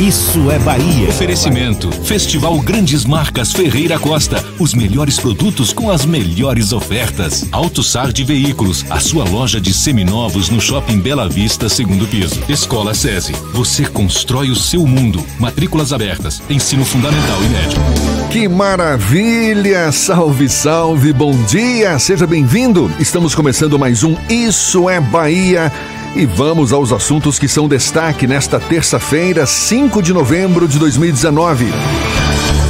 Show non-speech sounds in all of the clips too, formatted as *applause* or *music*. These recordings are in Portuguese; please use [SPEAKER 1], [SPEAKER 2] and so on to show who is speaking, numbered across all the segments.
[SPEAKER 1] Isso é Bahia.
[SPEAKER 2] Oferecimento: Festival Grandes Marcas Ferreira Costa. Os melhores produtos com as melhores ofertas. Auto Sard Veículos, a sua loja de seminovos no Shopping Bela Vista, segundo piso. Escola SESI. Você constrói o seu mundo. Matrículas abertas. Ensino fundamental e médio.
[SPEAKER 3] Que maravilha! Salve, salve, bom dia! Seja bem-vindo! Estamos começando mais um Isso é Bahia. E vamos aos assuntos que são destaque nesta terça-feira, 5 de novembro de 2019.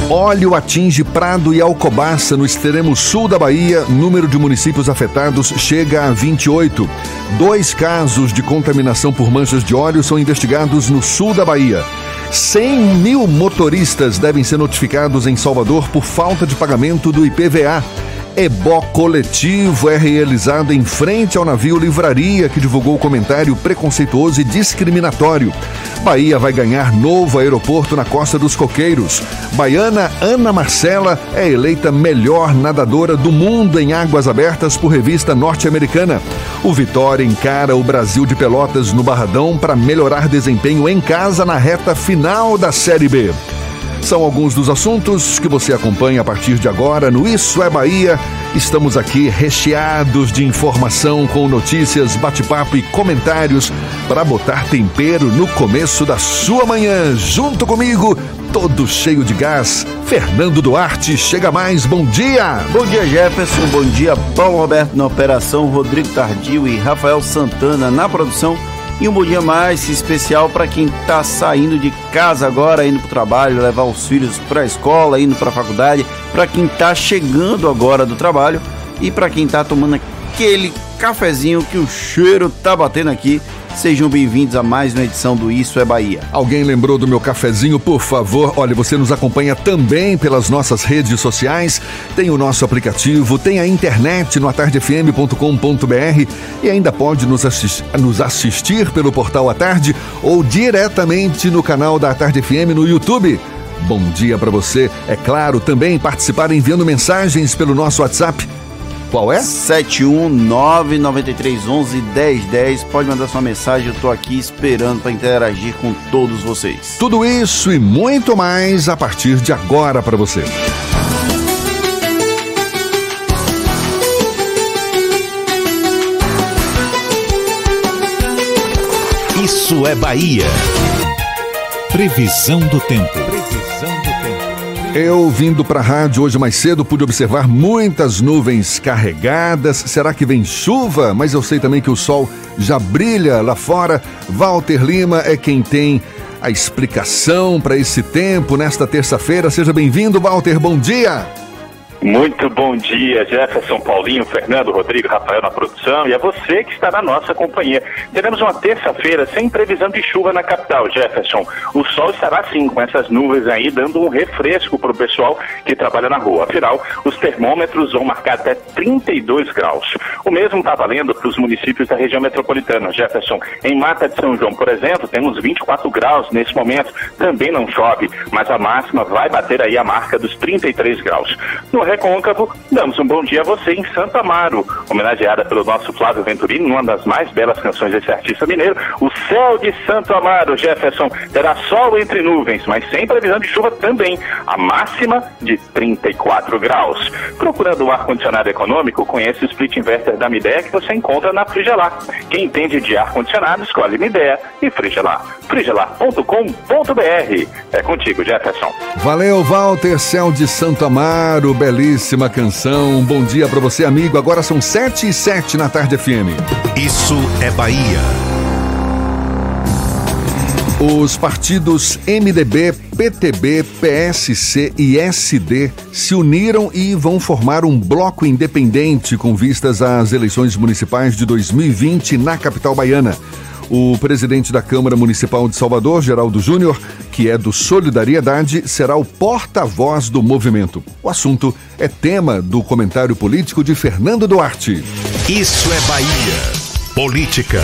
[SPEAKER 3] Óleo atinge Prado e Alcobaça no extremo sul da Bahia. Número de municípios afetados chega a 28. Dois casos de contaminação por manchas de óleo são investigados no sul da Bahia. 100 mil motoristas devem ser notificados em Salvador por falta de pagamento do IPVA. Ebó coletivo é realizado em frente ao navio Livraria, que divulgou comentário preconceituoso e discriminatório. Bahia vai ganhar novo aeroporto na Costa dos Coqueiros. Baiana Ana Marcela é eleita melhor nadadora do mundo em águas abertas por revista norte-americana. O Vitória encara o Brasil de Pelotas no Barradão para melhorar desempenho em casa na reta final da Série B. São alguns dos assuntos que você acompanha a partir de agora no Isso é Bahia. Estamos aqui recheados de informação com notícias, bate-papo e comentários para botar tempero no começo da sua manhã. Junto comigo, todo cheio de gás, Fernando Duarte. Chega mais, bom dia!
[SPEAKER 4] Bom dia, Jefferson. Bom dia, Paulo Roberto na operação, Rodrigo Tardio e Rafael Santana na produção. E um bom dia mais especial para quem está saindo de casa agora, indo para o trabalho, levar os filhos para a escola, indo para a faculdade, para quem está chegando agora do trabalho e para quem está tomando aquele cafezinho que o cheiro tá batendo aqui. Sejam bem-vindos a mais uma edição do Isso é Bahia.
[SPEAKER 3] Alguém lembrou do meu cafezinho? Por favor, olha, você nos acompanha também pelas nossas redes sociais, tem o nosso aplicativo, tem a internet no atardefm.com.br e ainda pode nos, assistir, nos assistir pelo portal A Tarde ou diretamente no canal da Tarde FM no YouTube. Bom dia para você. É claro, também participar enviando mensagens pelo nosso WhatsApp qual é?
[SPEAKER 4] 71993111010. Pode mandar sua mensagem, eu tô aqui esperando para interagir com todos vocês.
[SPEAKER 3] Tudo isso e muito mais a partir de agora para você.
[SPEAKER 1] Isso é Bahia. Previsão do tempo.
[SPEAKER 3] Eu vindo para a rádio hoje mais cedo pude observar muitas nuvens carregadas. Será que vem chuva? Mas eu sei também que o sol já brilha lá fora. Walter Lima é quem tem a explicação para esse tempo nesta terça-feira. Seja bem-vindo, Walter. Bom dia.
[SPEAKER 5] Muito bom dia, Jefferson, Paulinho, Fernando, Rodrigo, Rafael na produção e a você que está na nossa companhia. Teremos uma terça-feira sem previsão de chuva na capital, Jefferson. O sol estará sim com essas nuvens aí, dando um refresco para o pessoal que trabalha na rua. Afinal, os termômetros vão marcar até 32 graus. O mesmo está valendo para os municípios da região metropolitana, Jefferson. Em Mata de São João, por exemplo, temos 24 graus nesse momento. Também não chove, mas a máxima vai bater aí a marca dos 33 graus. No Recôncavo, damos um bom dia a você em Santa Amaro, homenageada pelo nosso Flávio Venturini, numa das mais belas canções desse artista mineiro. O céu de Santo Amaro, Jefferson, terá sol entre nuvens, mas sem previsão de chuva também. A máxima de 34 graus. Procurando um ar-condicionado econômico, conheça o split inverter da Midea que você encontra na Frigelar. Quem entende de ar-condicionado, escolhe Midea e Frigelar. frigelar.com.br. É contigo, Jefferson.
[SPEAKER 3] Valeu, Walter, céu de Santo Amaro, beleza belíssima canção. Bom dia para você, amigo. Agora são 7 e 7 na tarde FM.
[SPEAKER 1] Isso é Bahia.
[SPEAKER 3] Os partidos MDB, PTB, PSC e SD se uniram e vão formar um bloco independente com vistas às eleições municipais de 2020 na capital baiana. O presidente da Câmara Municipal de Salvador, Geraldo Júnior, que é do Solidariedade, será o porta-voz do movimento. O assunto é tema do comentário político de Fernando Duarte.
[SPEAKER 1] Isso é Bahia. Política.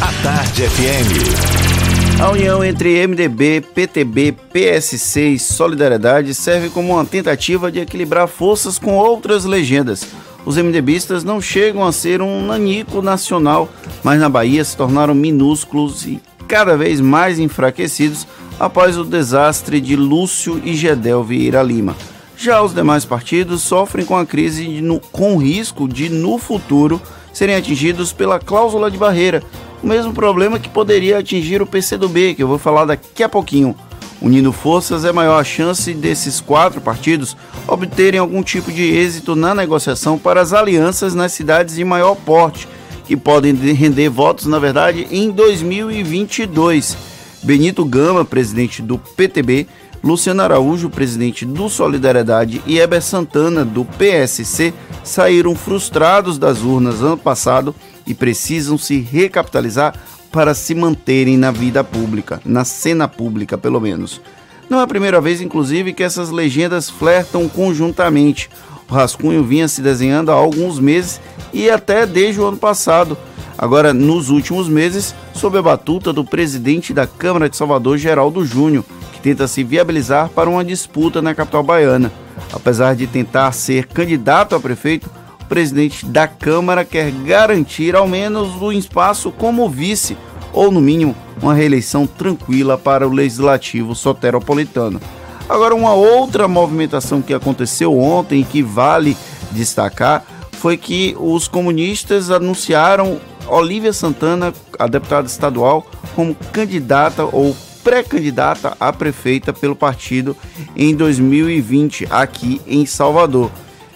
[SPEAKER 1] A Tarde FM.
[SPEAKER 4] A união entre MDB, PTB, PSC e Solidariedade serve como uma tentativa de equilibrar forças com outras legendas os MDBistas não chegam a ser um nanico nacional, mas na Bahia se tornaram minúsculos e cada vez mais enfraquecidos após o desastre de Lúcio e Gedel Vieira Lima. Já os demais partidos sofrem com a crise no, com risco de, no futuro, serem atingidos pela cláusula de barreira, o mesmo problema que poderia atingir o PCdoB, que eu vou falar daqui a pouquinho. Unindo forças, é maior a chance desses quatro partidos obterem algum tipo de êxito na negociação para as alianças nas cidades de maior porte, que podem render votos, na verdade, em 2022. Benito Gama, presidente do PTB, Luciano Araújo, presidente do Solidariedade, e Heber Santana, do PSC, saíram frustrados das urnas ano passado e precisam se recapitalizar para se manterem na vida pública, na cena pública pelo menos. Não é a primeira vez, inclusive, que essas legendas flertam conjuntamente. O rascunho vinha se desenhando há alguns meses e até desde o ano passado. Agora, nos últimos meses, sob a batuta do presidente da Câmara de Salvador, Geraldo Júnior, que tenta se viabilizar para uma disputa na capital baiana. Apesar de tentar ser candidato a prefeito, presidente da Câmara quer garantir ao menos um espaço como vice, ou no mínimo uma reeleição tranquila para o legislativo soteropolitano. Agora, uma outra movimentação que aconteceu ontem que vale destacar foi que os comunistas anunciaram Olívia Santana, a deputada estadual, como candidata ou pré-candidata a prefeita pelo partido em 2020 aqui em Salvador.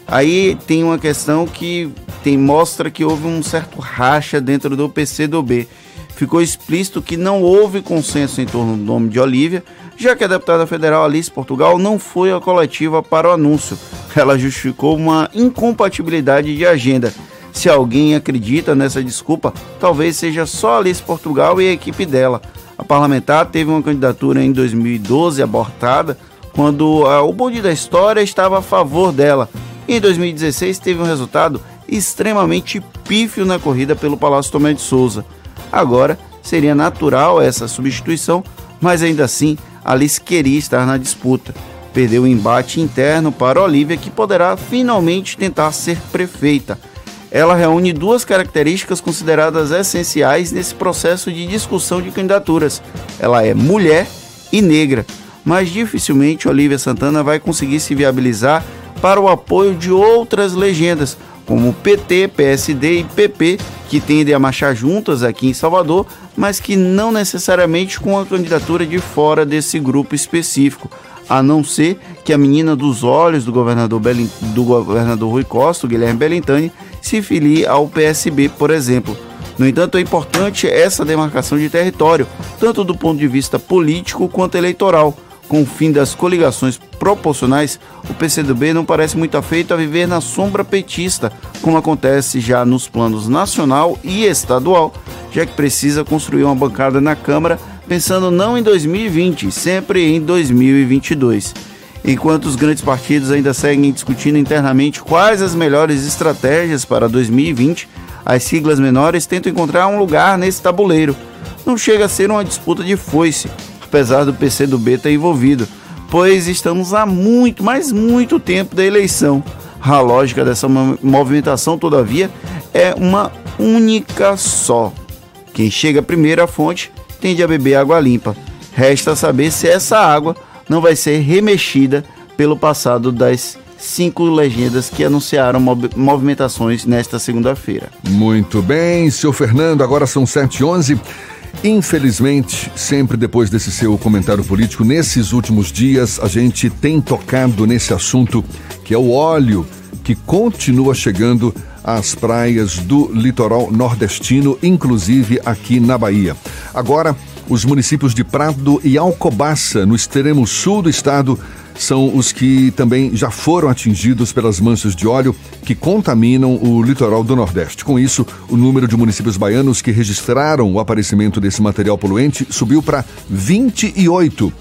[SPEAKER 4] Aí tem uma questão que tem, mostra que houve um certo racha dentro do PCdoB. Ficou explícito que não houve consenso em torno do nome de Olívia, já que a deputada federal Alice Portugal não foi a coletiva para o anúncio. Ela justificou uma incompatibilidade de agenda. Se alguém acredita nessa desculpa, talvez seja só Alice Portugal e a equipe dela. A parlamentar teve uma candidatura em 2012 abortada, quando o bonde da história estava a favor dela, em 2016 teve um resultado extremamente pífio na corrida pelo Palácio Tomé de Souza. Agora seria natural essa substituição, mas ainda assim Alice queria estar na disputa. Perdeu o embate interno para Olivia, que poderá finalmente tentar ser prefeita. Ela reúne duas características consideradas essenciais nesse processo de discussão de candidaturas. Ela é mulher e negra, mas dificilmente Olivia Santana vai conseguir se viabilizar para o apoio de outras legendas, como PT, PSD e PP, que tendem a marchar juntas aqui em Salvador, mas que não necessariamente com a candidatura de fora desse grupo específico, a não ser que a menina dos olhos do governador, Belin, do governador Rui Costa, Guilherme Belintani, se filie ao PSB, por exemplo. No entanto, é importante essa demarcação de território, tanto do ponto de vista político quanto eleitoral, com o fim das coligações proporcionais, o PCdoB não parece muito afeito a viver na sombra petista, como acontece já nos planos nacional e estadual, já que precisa construir uma bancada na Câmara pensando não em 2020, sempre em 2022. Enquanto os grandes partidos ainda seguem discutindo internamente quais as melhores estratégias para 2020, as siglas menores tentam encontrar um lugar nesse tabuleiro. Não chega a ser uma disputa de foice, apesar do PCdoB estar envolvido, pois estamos há muito, mas muito tempo da eleição. A lógica dessa movimentação, todavia, é uma única só. Quem chega primeiro à fonte tende a beber água limpa. Resta saber se essa água não vai ser remexida pelo passado das cinco legendas que anunciaram movimentações nesta segunda-feira.
[SPEAKER 3] Muito bem, seu Fernando, agora são 7h11. Infelizmente, sempre depois desse seu comentário político, nesses últimos dias a gente tem tocado nesse assunto que é o óleo que continua chegando às praias do litoral nordestino, inclusive aqui na Bahia. Agora, os municípios de Prado e Alcobaça, no extremo sul do estado, são os que também já foram atingidos pelas manchas de óleo que contaminam o litoral do Nordeste. Com isso, o número de municípios baianos que registraram o aparecimento desse material poluente subiu para 28.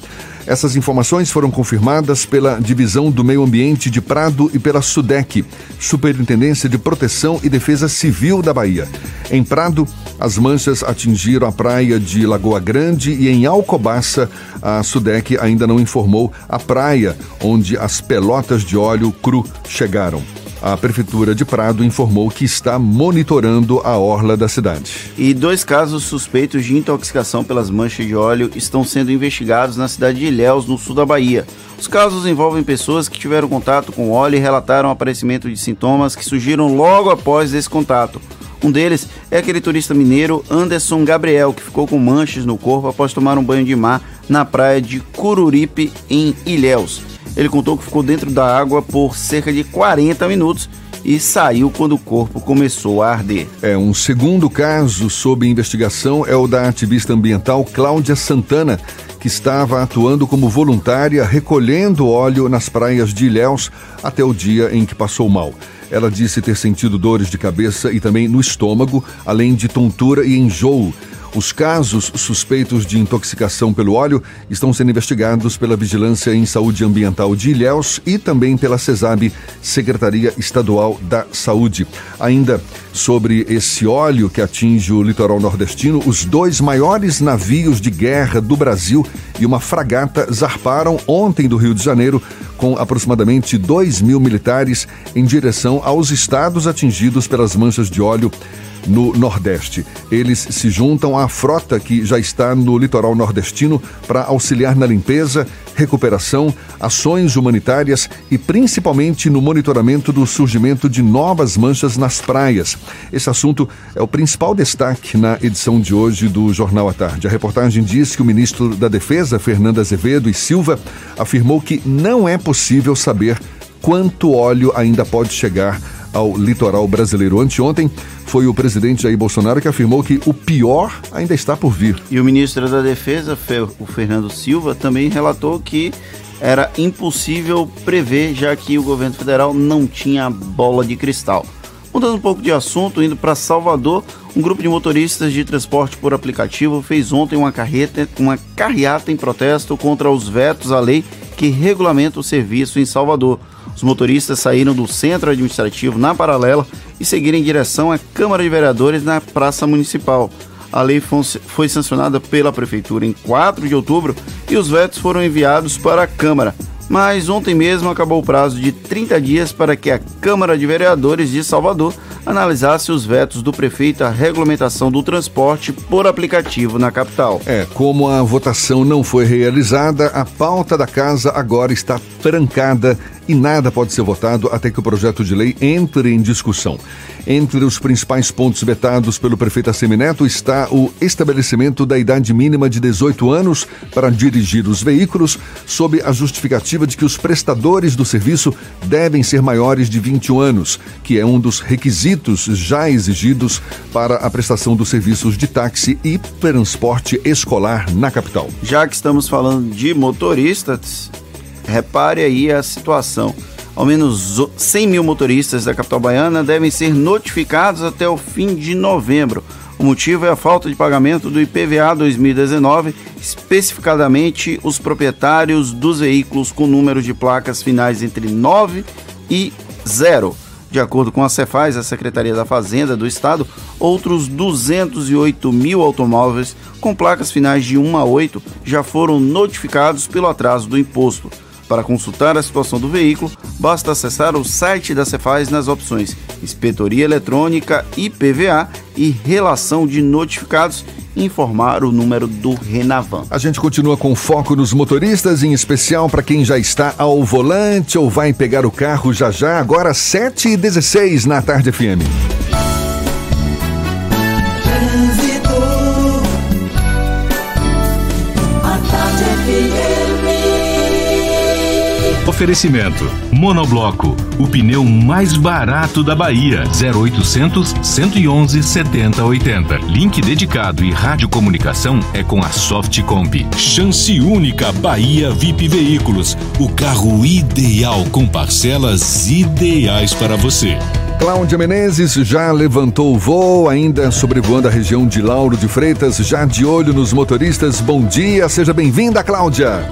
[SPEAKER 3] Essas informações foram confirmadas pela Divisão do Meio Ambiente de Prado e pela SUDEC, Superintendência de Proteção e Defesa Civil da Bahia. Em Prado, as manchas atingiram a praia de Lagoa Grande e em Alcobaça, a SUDEC ainda não informou a praia onde as pelotas de óleo cru chegaram. A Prefeitura de Prado informou que está monitorando a orla da cidade.
[SPEAKER 4] E dois casos suspeitos de intoxicação pelas manchas de óleo estão sendo investigados na cidade de Ilhéus, no sul da Bahia. Os casos envolvem pessoas que tiveram contato com óleo e relataram aparecimento de sintomas que surgiram logo após esse contato. Um deles é aquele turista mineiro Anderson Gabriel, que ficou com manchas no corpo após tomar um banho de mar na praia de Cururipe, em Ilhéus. Ele contou que ficou dentro da água por cerca de 40 minutos e saiu quando o corpo começou a arder.
[SPEAKER 3] É um segundo caso sob investigação é o da ativista ambiental Cláudia Santana, que estava atuando como voluntária recolhendo óleo nas praias de Ilhéus até o dia em que passou mal. Ela disse ter sentido dores de cabeça e também no estômago, além de tontura e enjoo. Os casos suspeitos de intoxicação pelo óleo estão sendo investigados pela Vigilância em Saúde Ambiental de Ilhéus e também pela CESAB, Secretaria Estadual da Saúde. Ainda sobre esse óleo que atinge o litoral nordestino, os dois maiores navios de guerra do Brasil e uma fragata zarparam ontem do Rio de Janeiro com aproximadamente 2 mil militares em direção aos estados atingidos pelas manchas de óleo no Nordeste. Eles se juntam à frota que já está no litoral nordestino para auxiliar na limpeza, recuperação, ações humanitárias e principalmente no monitoramento do surgimento de novas manchas nas praias. Esse assunto é o principal destaque na edição de hoje do Jornal à Tarde. A reportagem diz que o ministro da Defesa, Fernando Azevedo e Silva, afirmou que não é possível saber quanto óleo ainda pode chegar ao litoral brasileiro. Anteontem foi o presidente Jair Bolsonaro que afirmou que o pior ainda está por vir.
[SPEAKER 4] E o ministro da Defesa, o Fernando Silva, também relatou que era impossível prever, já que o governo federal não tinha bola de cristal. Mudando um pouco de assunto, indo para Salvador, um grupo de motoristas de transporte por aplicativo fez ontem uma, carreta, uma carreata em protesto contra os vetos à lei que regulamenta o serviço em Salvador. Os motoristas saíram do centro administrativo na paralela e seguiram em direção à Câmara de Vereadores na Praça Municipal. A lei foi sancionada pela Prefeitura em 4 de outubro e os vetos foram enviados para a Câmara. Mas ontem mesmo acabou o prazo de 30 dias para que a Câmara de Vereadores de Salvador analisasse os vetos do prefeito à regulamentação do transporte por aplicativo na capital.
[SPEAKER 3] É, como a votação não foi realizada, a pauta da casa agora está trancada e nada pode ser votado até que o projeto de lei entre em discussão. Entre os principais pontos vetados pelo prefeito Assemineto está o estabelecimento da idade mínima de 18 anos para dirigir os veículos, sob a justificativa de que os prestadores do serviço devem ser maiores de 21 anos, que é um dos requisitos já exigidos para a prestação dos serviços de táxi e transporte escolar na capital.
[SPEAKER 4] Já que estamos falando de motoristas, repare aí a situação. Ao menos 100 mil motoristas da capital baiana devem ser notificados até o fim de novembro. O motivo é a falta de pagamento do IPVA 2019, especificadamente os proprietários dos veículos com números de placas finais entre 9 e 0. De acordo com a Cefaz, a Secretaria da Fazenda do Estado, outros 208 mil automóveis com placas finais de 1 a 8 já foram notificados pelo atraso do imposto. Para consultar a situação do veículo, basta acessar o site da Cefaz nas opções Inspetoria Eletrônica, IPVA e Relação de Notificados informar o número do Renavan.
[SPEAKER 3] A gente continua com foco nos motoristas, em especial para quem já está ao volante ou vai pegar o carro já já, agora 7h16 na Tarde FM.
[SPEAKER 2] Oferecimento: Monobloco, o pneu mais barato da Bahia. 0800 111 7080. Link dedicado e radiocomunicação é com a Softcomp. Chance única Bahia VIP Veículos, o carro ideal com parcelas ideais para você.
[SPEAKER 3] Cláudia Menezes já levantou o voo, ainda sobrevoando a região de Lauro de Freitas, já de olho nos motoristas. Bom dia, seja bem-vinda, Cláudia.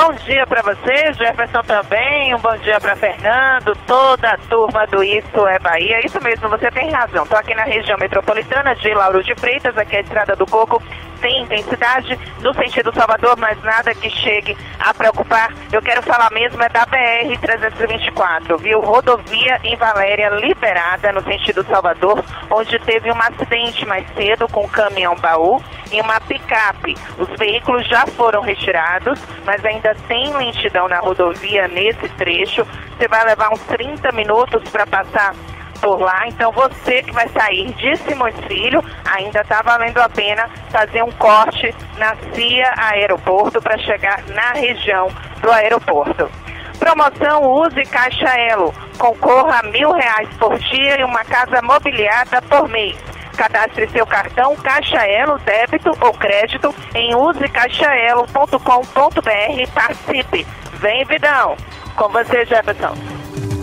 [SPEAKER 6] Bom dia para você, Jefferson também. Um bom dia para Fernando, toda a turma do Isso é Bahia. Isso mesmo, você tem razão. Estou aqui na região metropolitana de Lauro de Freitas, aqui é a Estrada do Coco tem intensidade no sentido Salvador, mas nada que chegue a preocupar. Eu quero falar mesmo é da BR-324, viu? Rodovia em Valéria liberada no sentido Salvador, onde teve um acidente mais cedo com um caminhão baú e uma picape. Os veículos já foram retirados, mas ainda tem lentidão na rodovia nesse trecho. Você vai levar uns 30 minutos para passar por lá. Então você que vai sair de Simões Filho, ainda está valendo a pena fazer um corte na CIA Aeroporto para chegar na região do aeroporto. Promoção Use Caixa Elo. Concorra a mil reais por dia e uma casa mobiliada por mês. Cadastre seu cartão Caixa Elo, débito ou crédito em usecaixaelo.com.br e participe. Vem, Vidão! Com você, Jefferson.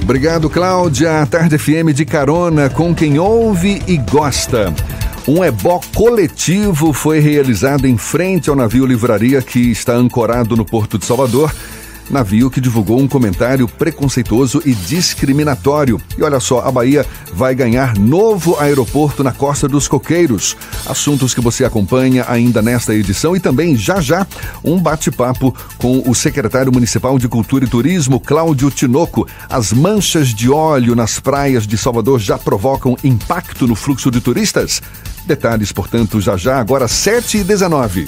[SPEAKER 3] Obrigado, Cláudia. Tarde FM de carona com quem ouve e gosta. Um ebó coletivo foi realizado em frente ao navio livraria que está ancorado no Porto de Salvador navio que divulgou um comentário preconceituoso e discriminatório. E olha só, a Bahia vai ganhar novo aeroporto na Costa dos Coqueiros. Assuntos que você acompanha ainda nesta edição e também já já um bate-papo com o secretário municipal de Cultura e Turismo, Cláudio Tinoco. As manchas de óleo nas praias de Salvador já provocam impacto no fluxo de turistas? Detalhes, portanto, já já, agora 7 e 19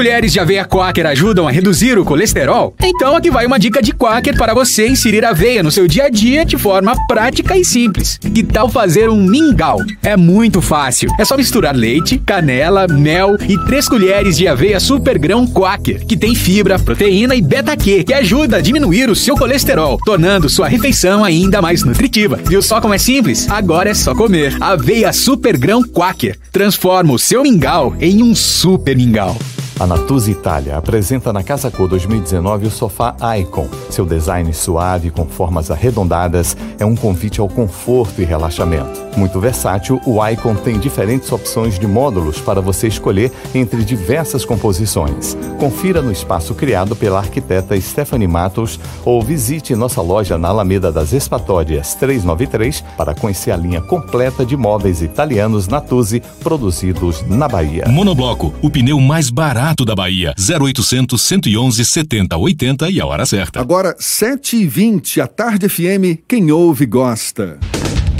[SPEAKER 7] colheres de aveia quaker ajudam a reduzir o colesterol? Então aqui vai uma dica de quaker para você inserir aveia no seu dia a dia de forma prática e simples. Que tal fazer um mingau? É muito fácil. É só misturar leite, canela, mel e três colheres de aveia super grão quaker, que tem fibra, proteína e beta-Q, que ajuda a diminuir o seu colesterol, tornando sua refeição ainda mais nutritiva. Viu só como é simples? Agora é só comer. Aveia super grão quaker. Transforma o seu mingau em um super mingau.
[SPEAKER 8] A Natuzzi Itália apresenta na Casa Cor 2019 o sofá Icon. Seu design suave com formas arredondadas é um convite ao conforto e relaxamento. Muito versátil, o Icon tem diferentes opções de módulos para você escolher entre diversas composições. Confira no espaço criado pela arquiteta Stephanie Matos ou visite nossa loja na Alameda das Espatórias 393 para conhecer a linha completa de móveis italianos Natuzzi produzidos na Bahia.
[SPEAKER 2] Monobloco, o pneu mais barato Barato da Bahia. 0800 111 70 80 e a hora certa.
[SPEAKER 3] Agora, 7h20, a Tarde FM, quem ouve gosta.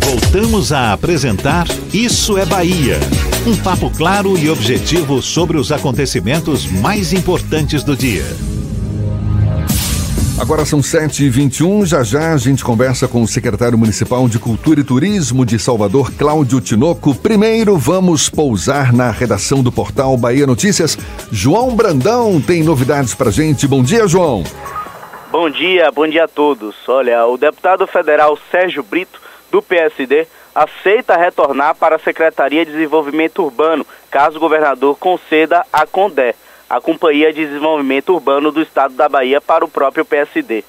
[SPEAKER 1] Voltamos a apresentar Isso é Bahia. Um papo claro e objetivo sobre os acontecimentos mais importantes do dia.
[SPEAKER 3] Agora são 7h21, já já a gente conversa com o secretário municipal de Cultura e Turismo de Salvador, Cláudio Tinoco. Primeiro vamos pousar na redação do portal Bahia Notícias. João Brandão tem novidades pra gente. Bom dia, João.
[SPEAKER 9] Bom dia, bom dia a todos. Olha, o deputado federal Sérgio Brito do PSD
[SPEAKER 10] aceita retornar para a Secretaria de Desenvolvimento Urbano, caso o governador conceda a CONDE, a Companhia de Desenvolvimento Urbano do Estado da Bahia, para o próprio PSD.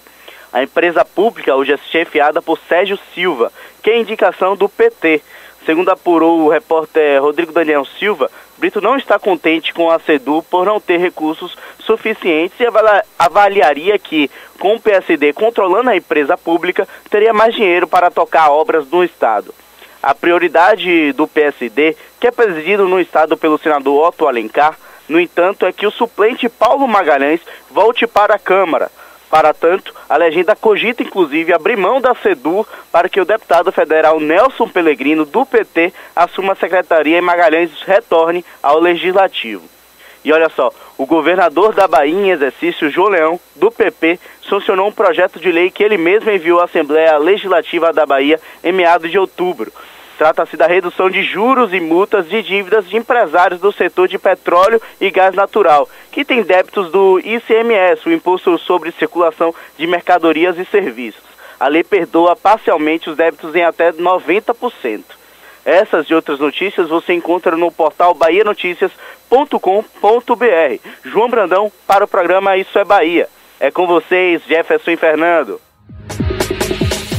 [SPEAKER 10] A empresa pública hoje é chefiada por Sérgio Silva, que é indicação do PT. Segundo apurou o repórter Rodrigo Daniel Silva, Brito não está contente com a SEDU por não ter recursos suficientes e avaliaria que, com o PSD controlando a empresa pública, teria mais dinheiro para tocar obras no Estado. A prioridade do PSD, que é presidido no Estado pelo senador Otto Alencar, no entanto, é que o suplente Paulo Magalhães volte para a Câmara. Para tanto, a legenda cogita inclusive abrir mão da SEDUR para que o deputado federal Nelson Pellegrino, do PT, assuma a secretaria e Magalhães retorne ao Legislativo. E olha só, o governador da Bahia em exercício, João Leão, do PP, sancionou um projeto de lei que ele mesmo enviou à Assembleia Legislativa da Bahia em meados de outubro. Trata-se da redução de juros e multas de dívidas de empresários do setor de petróleo e gás natural, que têm débitos do ICMS, o Imposto sobre Circulação de Mercadorias e Serviços. A lei perdoa parcialmente os débitos em até 90%. Essas e outras notícias você encontra no portal bahianoticias.com.br. João Brandão para o programa Isso é Bahia. É com vocês, Jefferson e Fernando.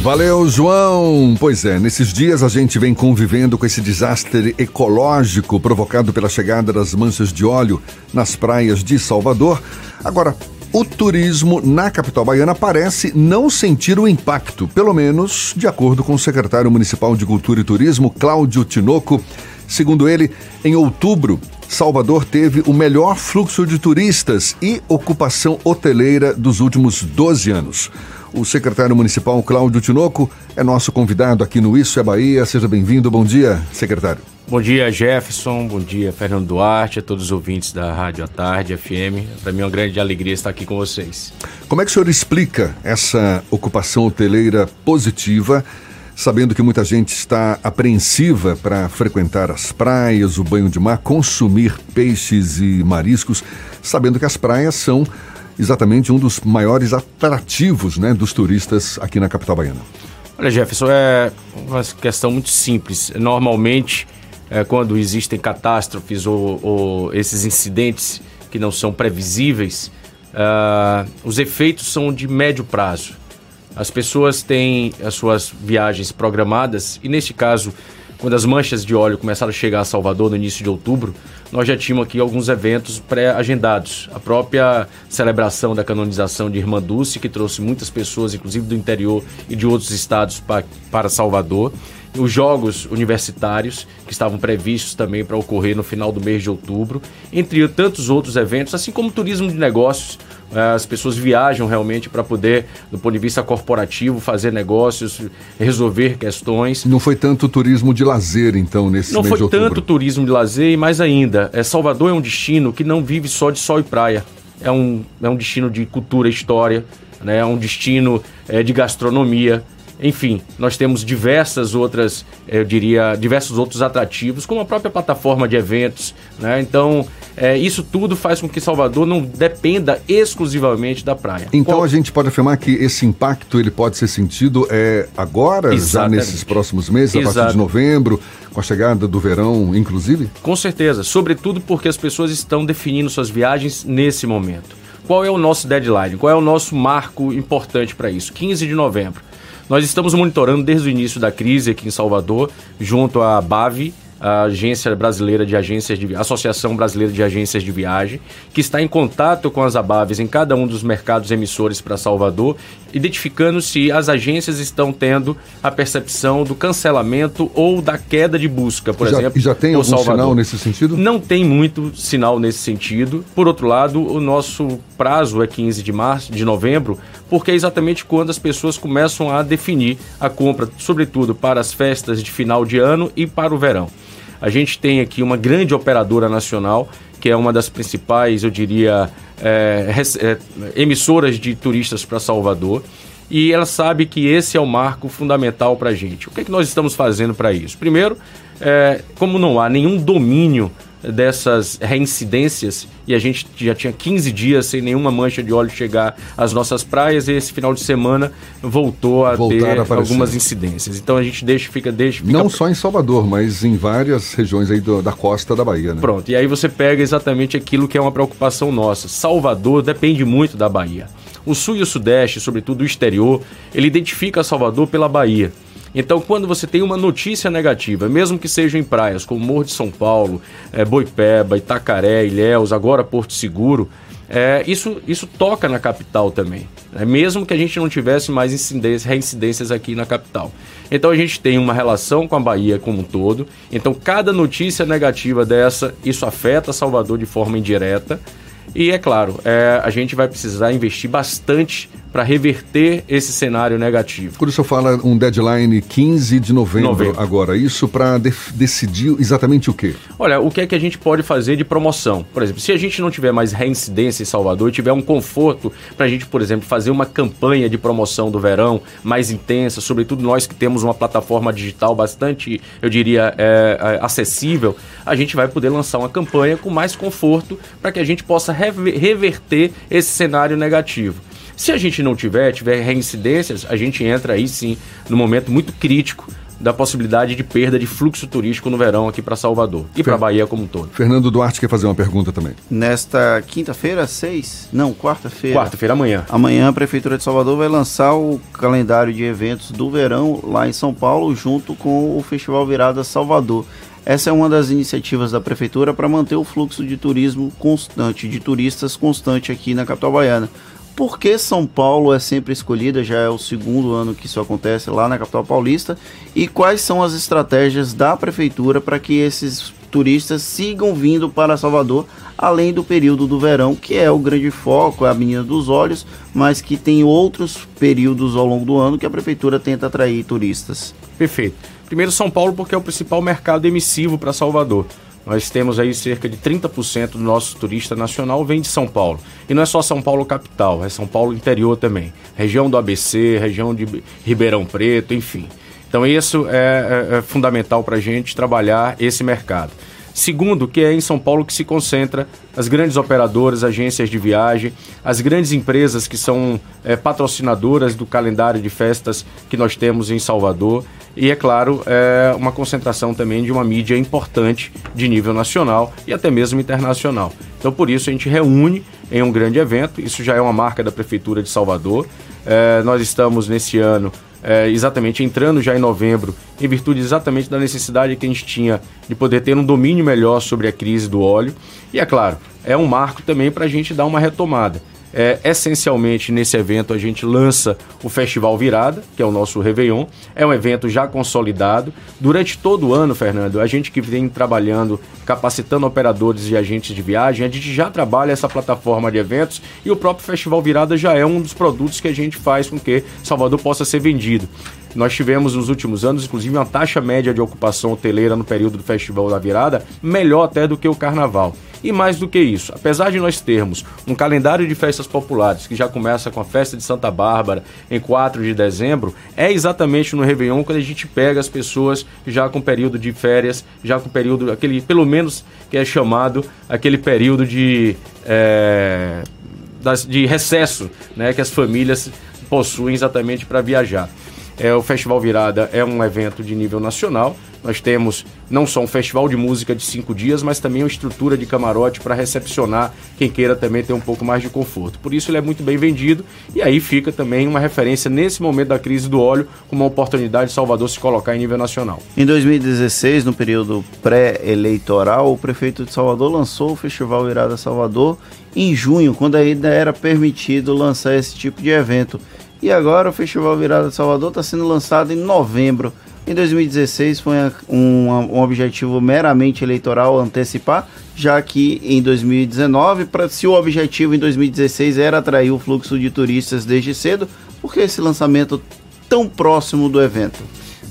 [SPEAKER 3] Valeu, João! Pois é, nesses dias a gente vem convivendo com esse desastre ecológico provocado pela chegada das manchas de óleo nas praias de Salvador. Agora, o turismo na capital baiana parece não sentir o impacto, pelo menos de acordo com o secretário municipal de Cultura e Turismo, Cláudio Tinoco. Segundo ele, em outubro, Salvador teve o melhor fluxo de turistas e ocupação hoteleira dos últimos 12 anos. O secretário municipal Cláudio Tinoco é nosso convidado aqui no Isso é Bahia. Seja bem-vindo. Bom dia, secretário.
[SPEAKER 11] Bom dia, Jefferson. Bom dia, Fernando Duarte, a todos os ouvintes da Rádio à Tarde FM. Para mim é uma grande alegria estar aqui com vocês.
[SPEAKER 3] Como é que o senhor explica essa ocupação hoteleira positiva, sabendo que muita gente está apreensiva para frequentar as praias, o banho de mar, consumir peixes e mariscos, sabendo que as praias são exatamente um dos maiores atrativos né, dos turistas aqui na capital baiana?
[SPEAKER 11] Olha, Jefferson, é uma questão muito simples. Normalmente, é, quando existem catástrofes ou, ou, esses incidentes que não são previsíveis, uh, os efeitos são de médio prazo. As pessoas têm as suas viagens programadas e, neste caso, quando as manchas de óleo começaram a chegar a Salvador no início de outubro, nós já tínhamos aqui alguns eventos pré-agendados. A própria celebração da canonização de Irmã Dulce, que trouxe muitas pessoas, inclusive do interior e de outros estados, para Salvador. Os jogos universitários, que estavam previstos também para ocorrer no final do mês de outubro, entre tantos outros eventos, assim como turismo de negócios, é, as pessoas viajam realmente para poder, do ponto de vista corporativo, fazer negócios, resolver questões.
[SPEAKER 3] Não foi tanto turismo de lazer, então, nesse
[SPEAKER 11] não
[SPEAKER 3] mês
[SPEAKER 11] de outubro? Não foi tanto turismo de lazer e mais ainda, é, Salvador é um destino que não vive só de sol e praia. É um, é um destino de cultura e história, né? é um destino é, de gastronomia, enfim, nós temos diversas outras, eu diria, diversos outros atrativos, como a própria plataforma de eventos, né? Então, é, isso tudo faz com que Salvador não dependa exclusivamente da praia.
[SPEAKER 3] Então Qual... a gente pode afirmar que esse impacto ele pode ser sentido é, agora, Exatamente. já nesses próximos meses, a Exato. partir de novembro, com a chegada do verão, inclusive?
[SPEAKER 11] Com certeza, sobretudo porque as pessoas estão definindo suas viagens nesse momento. Qual é o nosso deadline? Qual é o nosso marco importante para isso? 15 de novembro. Nós estamos monitorando desde o início da crise aqui em Salvador, junto à BAVE, a Agência Brasileira de Agências de Associação Brasileira de Agências de Viagem, que está em contato com as ABAVs em cada um dos mercados emissores para Salvador, identificando se as agências estão tendo a percepção do cancelamento ou da queda de busca, por
[SPEAKER 3] já,
[SPEAKER 11] exemplo.
[SPEAKER 3] E já tem algum Salvador. sinal nesse sentido?
[SPEAKER 11] Não tem muito sinal nesse sentido. Por outro lado, o nosso prazo é 15 de março, de novembro, porque é exatamente quando as pessoas começam a definir a compra, sobretudo para as festas de final de ano e para o verão. A gente tem aqui uma grande operadora nacional, que é uma das principais, eu diria, é, é, emissoras de turistas para Salvador. e ela sabe que esse é o marco fundamental para a gente. O que, é que nós estamos fazendo para isso? Primeiro, é, como não há nenhum domínio dessas reincidências e a gente já tinha 15 dias sem nenhuma mancha de óleo chegar às nossas praias e esse final de semana voltou a ter a algumas incidências. Então a gente deixa, fica, deixa, fica...
[SPEAKER 3] Não só em Salvador, mas em várias regiões aí do, da costa da Bahia, né?
[SPEAKER 11] Pronto, e aí você pega exatamente aquilo que é uma preocupação nossa. Salvador depende muito da Bahia. O sul e o sudeste, sobretudo o exterior, ele identifica Salvador pela Bahia. Então, quando você tem uma notícia negativa, mesmo que seja em praias como Morro de São Paulo, é, Boipeba, Itacaré, Ilhéus, agora Porto Seguro, é, isso, isso toca na capital também. Né? Mesmo que a gente não tivesse mais incidências, reincidências aqui na capital. Então a gente tem uma relação com a Bahia como um todo. Então cada notícia negativa dessa, isso afeta Salvador de forma indireta. E é claro, é, a gente vai precisar investir bastante para reverter esse cenário negativo.
[SPEAKER 3] Quando o senhor fala um deadline 15 de novembro, novembro. agora, isso para de decidir exatamente o quê?
[SPEAKER 11] Olha, o que é que a gente pode fazer de promoção? Por exemplo, se a gente não tiver mais reincidência em Salvador e tiver um conforto para a gente, por exemplo, fazer uma campanha de promoção do verão mais intensa, sobretudo nós que temos uma plataforma digital bastante, eu diria, é, é, acessível, a gente vai poder lançar uma campanha com mais conforto para que a gente possa reverter esse cenário negativo. Se a gente não tiver, tiver reincidências, a gente entra aí sim no momento muito crítico da possibilidade de perda de fluxo turístico no verão aqui para Salvador e para a Bahia como um todo.
[SPEAKER 3] Fernando Duarte quer fazer uma pergunta também.
[SPEAKER 4] Nesta quinta-feira, seis? Não, quarta-feira.
[SPEAKER 11] Quarta-feira, amanhã.
[SPEAKER 4] Amanhã a Prefeitura de Salvador vai lançar o calendário de eventos do verão lá em São Paulo, junto com o Festival Virada Salvador. Essa é uma das iniciativas da Prefeitura para manter o fluxo de turismo constante, de turistas constante aqui na capital baiana. Por que São Paulo é sempre escolhida? Já é o segundo ano que isso acontece lá na capital paulista. E quais são as estratégias da prefeitura para que esses turistas sigam vindo para Salvador, além do período do verão, que é o grande foco, é a menina dos olhos, mas que tem outros períodos ao longo do ano que a prefeitura tenta atrair turistas.
[SPEAKER 11] Perfeito. Primeiro, São Paulo, porque é o principal mercado emissivo para Salvador. Nós temos aí cerca de 30% do nosso turista nacional vem de São Paulo. E não é só São Paulo capital, é São Paulo interior também. Região do ABC, região de Ribeirão Preto, enfim. Então isso é, é, é fundamental para a gente trabalhar esse mercado. Segundo, que é em São Paulo que se concentra as grandes operadoras, agências de viagem, as grandes empresas que são é, patrocinadoras do calendário de festas que nós temos em Salvador. E, é claro, é uma concentração também de uma mídia importante de nível nacional e até mesmo internacional. Então, por isso, a gente reúne em um grande evento. Isso já é uma marca da Prefeitura de Salvador. É, nós estamos nesse ano é, exatamente entrando já em novembro, em virtude exatamente da necessidade que a gente tinha de poder ter um domínio melhor sobre a crise do óleo. E é claro, é um marco também para a gente dar uma retomada. É, essencialmente, nesse evento, a gente lança o Festival Virada, que é o nosso Réveillon. É um evento já consolidado. Durante todo o ano, Fernando, a gente que vem trabalhando, capacitando operadores e agentes de viagem, a gente já trabalha essa plataforma de eventos e o próprio Festival Virada já é um dos produtos que a gente faz com que Salvador possa ser vendido. Nós tivemos nos últimos anos, inclusive, uma taxa média de ocupação hoteleira no período do Festival da Virada melhor até do que o Carnaval. E mais do que isso, apesar de nós termos um calendário de festas populares que já começa com a festa de Santa Bárbara em 4 de dezembro, é exatamente no Réveillon quando a gente pega as pessoas já com período de férias, já com período, aquele, pelo menos que é chamado aquele período de, é, das, de recesso, né, que as famílias possuem exatamente para viajar. É, o Festival Virada é um evento de nível nacional. Nós temos não só um festival de música de cinco dias, mas também uma estrutura de camarote para recepcionar quem queira também ter um pouco mais de conforto. Por isso ele é muito bem vendido e aí fica também uma referência nesse momento da crise do óleo, como uma oportunidade de Salvador se colocar em nível nacional.
[SPEAKER 4] Em 2016, no período pré-eleitoral, o prefeito de Salvador lançou o Festival Virada Salvador em junho, quando ainda era permitido lançar esse tipo de evento. E agora o Festival Virada Salvador está sendo lançado em novembro. Em 2016 foi um, um, objetivo meramente eleitoral antecipar, já que em 2019, pra, se o objetivo em 2016 era atrair o fluxo de turistas desde cedo, por que esse lançamento tão próximo do evento?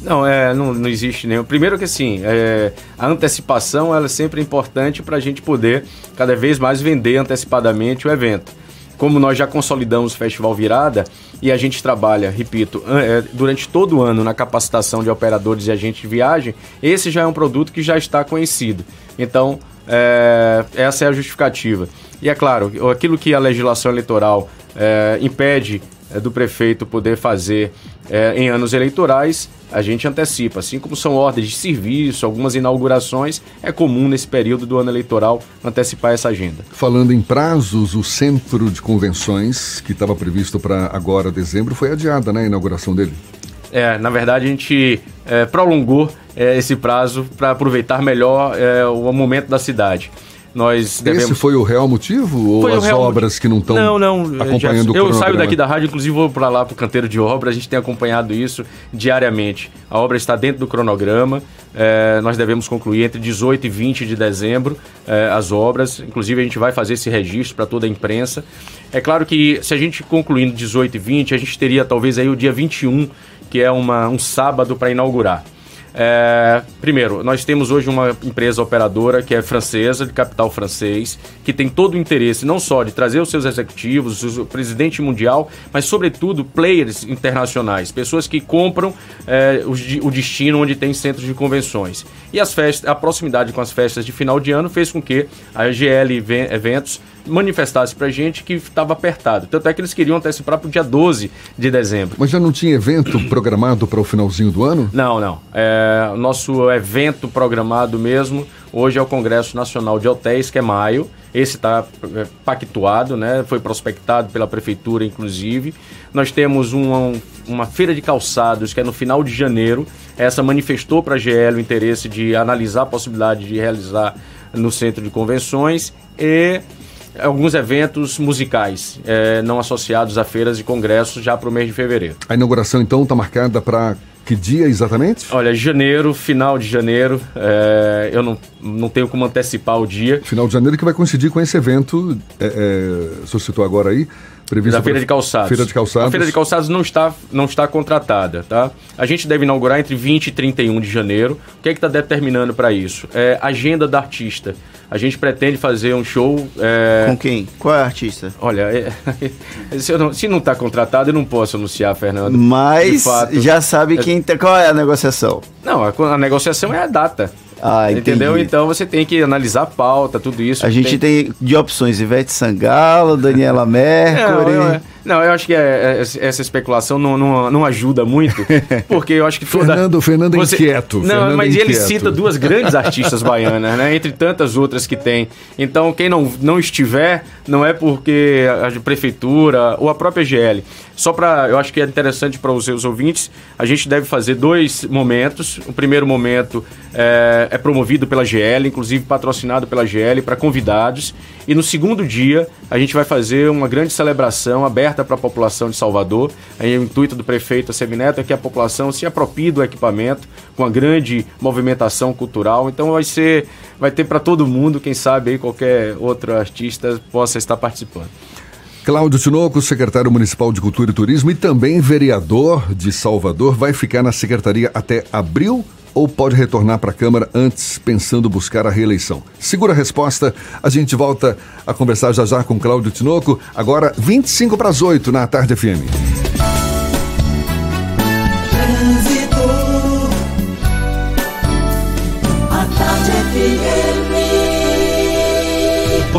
[SPEAKER 11] Não, é, não, não existe nenhum. Primeiro que assim, é, a antecipação ela é sempre importante para a gente poder cada vez mais vender antecipadamente o evento. como nós já consolidamos o Festival Virada e a gente trabalha, repito, é, durante todo o ano na capacitação de operadores e agentes de viagem, esse já é um produto que já está conhecido. Então, é, essa é a justificativa. E é claro, aquilo que a legislação eleitoral é, impede do prefeito poder fazer é, em anos eleitorais, a gente antecipa. Assim como são ordens de serviço, algumas inaugurações, é comum nesse período do ano eleitoral antecipar essa agenda.
[SPEAKER 3] Falando em prazos, o centro de convenções, que estava previsto para agora, dezembro, foi adiada, né? A inauguração dele.
[SPEAKER 11] É, na verdade a gente é, prolongou é, esse prazo para aproveitar melhor é, o momento da cidade. Nós devemos...
[SPEAKER 3] Esse foi o real motivo ou
[SPEAKER 11] Foi
[SPEAKER 3] as obras
[SPEAKER 11] motivo.
[SPEAKER 3] que não estão
[SPEAKER 11] não, não,
[SPEAKER 3] acompanhando o
[SPEAKER 11] Eu saio daqui da rádio, inclusive vou para lá para o canteiro de obra, a gente tem acompanhado isso diariamente. A obra está dentro do cronograma, é, nós devemos concluir entre 18 e 20 de dezembro é, as obras, inclusive a gente vai fazer esse registro para toda a imprensa. É claro que se a gente concluindo 18 e 20, a gente teria talvez aí o dia 21, que é uma, um sábado para inaugurar. É, primeiro, nós temos hoje uma empresa operadora que é francesa, de capital francês, que tem todo o interesse não só de trazer os seus executivos, o presidente mundial, mas sobretudo players internacionais, pessoas que compram é, o, o destino onde tem centros de convenções. E as festas, a proximidade com as festas de final de ano fez com que a GL Eventos manifestasse pra gente que estava apertado. Tanto é que eles queriam antecipar para o dia 12 de dezembro.
[SPEAKER 3] Mas já não tinha evento programado para o finalzinho do ano?
[SPEAKER 11] Não, não. É, nosso evento programado mesmo hoje é o Congresso Nacional de Hotéis, que é maio. Esse está pactuado, né? foi prospectado pela prefeitura, inclusive. Nós temos uma, uma feira de calçados que é no final de janeiro. Essa manifestou para a GL o interesse de analisar a possibilidade de realizar no centro de convenções e alguns eventos musicais é, não associados a feiras e congressos já para o mês de fevereiro.
[SPEAKER 3] A inauguração então está marcada para que dia exatamente?
[SPEAKER 11] Olha, janeiro, final de janeiro. É, eu não, não tenho como antecipar o dia.
[SPEAKER 3] Final de janeiro que vai coincidir com esse evento, é, é, o senhor citou agora aí, previsto
[SPEAKER 11] da Feira de Calçados.
[SPEAKER 3] Feira de Calçados.
[SPEAKER 11] A Feira de Calçados não está, não está contratada, tá? A gente deve inaugurar entre 20 e 31 de janeiro. O que é que está determinando para isso? É agenda da artista. A gente pretende fazer um show. É...
[SPEAKER 4] Com quem? Qual é a artista?
[SPEAKER 11] Olha, é... *laughs* se, não, se não está contratado, eu não posso anunciar, Fernando.
[SPEAKER 4] Mas
[SPEAKER 11] fato,
[SPEAKER 4] já sabe quem. Tá... Qual é a negociação?
[SPEAKER 11] Não, a, a negociação é a data.
[SPEAKER 4] Ah,
[SPEAKER 11] Entendeu? Então você tem que analisar a pauta, tudo isso.
[SPEAKER 4] A gente tem, de opções Ivete Sangalo, Daniela *laughs* Mercury.
[SPEAKER 11] Não, eu, não, eu acho que é, é, essa especulação não, não, não ajuda muito, *laughs* porque eu acho que toda...
[SPEAKER 3] Fernando, Fernando é inquieto.
[SPEAKER 11] Não,
[SPEAKER 3] Fernando
[SPEAKER 11] mas
[SPEAKER 3] é
[SPEAKER 11] ele
[SPEAKER 3] inquieto.
[SPEAKER 11] cita duas grandes *laughs* artistas baianas, né? Entre tantas outras que tem. Então, quem não, não estiver, não é porque a prefeitura ou a própria GL. Só para, eu acho que é interessante para os seus ouvintes, a gente deve fazer dois momentos. O primeiro momento é, é promovido pela GL, inclusive patrocinado pela GL para convidados. E no segundo dia, a gente vai fazer uma grande celebração aberta para a população de Salvador. Aí, o intuito do prefeito Semineto é que a população se aproprie do equipamento com uma grande movimentação cultural. Então vai ser, vai ter para todo mundo, quem sabe aí qualquer outro artista possa estar participando.
[SPEAKER 3] Cláudio Tinoco, secretário municipal de Cultura e Turismo e também vereador de Salvador, vai ficar na secretaria até abril ou pode retornar para a Câmara antes, pensando buscar a reeleição? Segura a resposta. A gente volta a conversar já já com Cláudio Tinoco, agora 25 para as 8 na Tarde FM.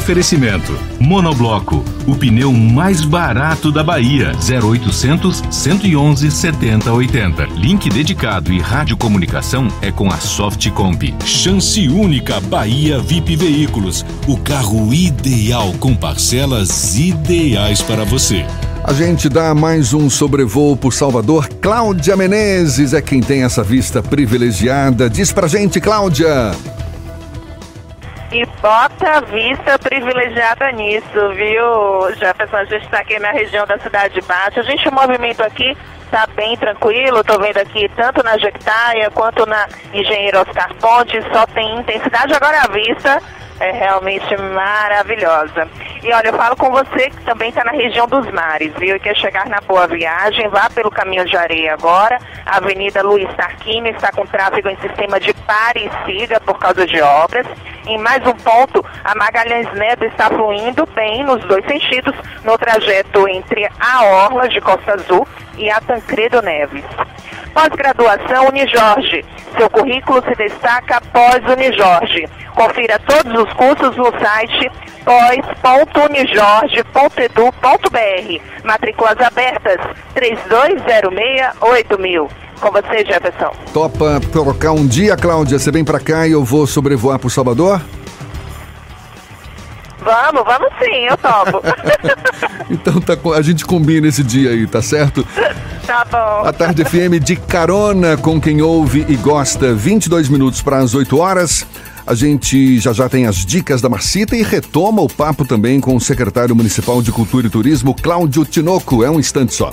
[SPEAKER 2] Oferecimento: Monobloco, o pneu mais barato da Bahia. 0800 111 7080. Link dedicado e radiocomunicação é com a Softcomp. Chance única Bahia VIP Veículos. O carro ideal com parcelas ideais para você.
[SPEAKER 3] A gente dá mais um sobrevoo por Salvador. Cláudia Menezes é quem tem essa vista privilegiada. Diz pra gente, Cláudia.
[SPEAKER 6] E bota vista privilegiada nisso, viu, Jefferson? A gente está aqui na região da Cidade Baixa. A gente, o movimento aqui está bem tranquilo. Estou vendo aqui tanto na Jequitaia quanto na Engenheiro Oscar Ponte. Só tem intensidade. Agora a vista é realmente maravilhosa. E olha, eu falo com você que também está na região dos mares, viu? E quer chegar na Boa Viagem, vá pelo caminho de areia agora. A Avenida Luiz Tarquini está com tráfego em sistema de pare e siga por causa de obras. Em mais um ponto, a Magalhães Neto está fluindo bem nos dois sentidos no trajeto entre a Orla de Costa Azul e a Tancredo Neves. Pós-graduação Unijorge. Seu currículo se destaca após Unijorge. Confira todos os cursos no site pós.unijorge.edu.br. Matrículas abertas 32068000. Com você, Jefferson.
[SPEAKER 3] Topa trocar um dia, Cláudia? Você vem pra cá e eu vou sobrevoar pro Salvador?
[SPEAKER 6] Vamos, vamos sim, eu topo. *laughs*
[SPEAKER 3] então tá, a gente combina esse dia aí, tá certo? *laughs*
[SPEAKER 6] Tá bom.
[SPEAKER 3] A Tarde FM de carona com quem ouve e gosta. 22 minutos para as 8 horas. A gente já já tem as dicas da Marcita e retoma o papo também com o secretário municipal de Cultura e Turismo, Cláudio Tinoco. É um instante só.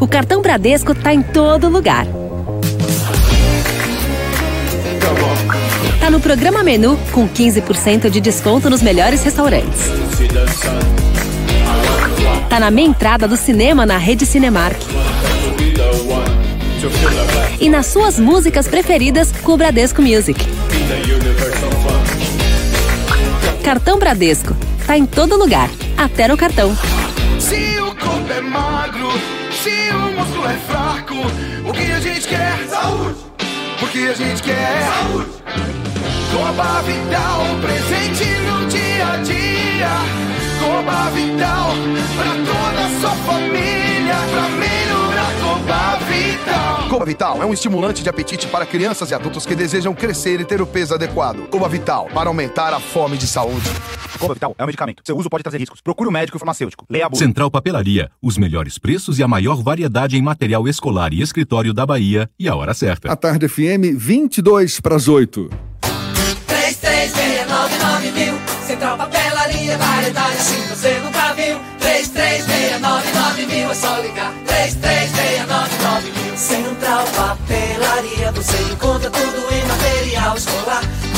[SPEAKER 12] O cartão Bradesco tá em todo lugar. Tá no programa Menu com 15% de desconto nos melhores restaurantes. Tá na meia entrada do cinema na rede Cinemark. E nas suas músicas preferidas com o Bradesco Music. Cartão Bradesco. Tá em todo lugar, até no cartão.
[SPEAKER 13] Se o corpo é magro, se o músculo é fraco, o que a gente quer? Saúde! O que a gente quer? Saúde! Coba Vital, presente no dia a dia. Coba Vital, pra toda a sua família, pra melhorar Coba Vital.
[SPEAKER 14] Coba Vital é um estimulante de apetite para crianças e adultos que desejam crescer e ter o peso adequado. Coba Vital, para aumentar a fome de saúde.
[SPEAKER 15] É um medicamento. Seu uso pode trazer riscos. Procure um médico farmacêutico. Leia a bula.
[SPEAKER 2] Central Papelaria, os melhores preços e a maior variedade em material escolar e escritório da Bahia e a hora certa.
[SPEAKER 3] A Tarde FM, 22 para as 8.
[SPEAKER 13] 3369 mil. Central Papelaria, variedade assim você nunca viu. 3369 mil, é só ligar. 3369 mil. Central Papelaria, você encontra tudo em material escolar.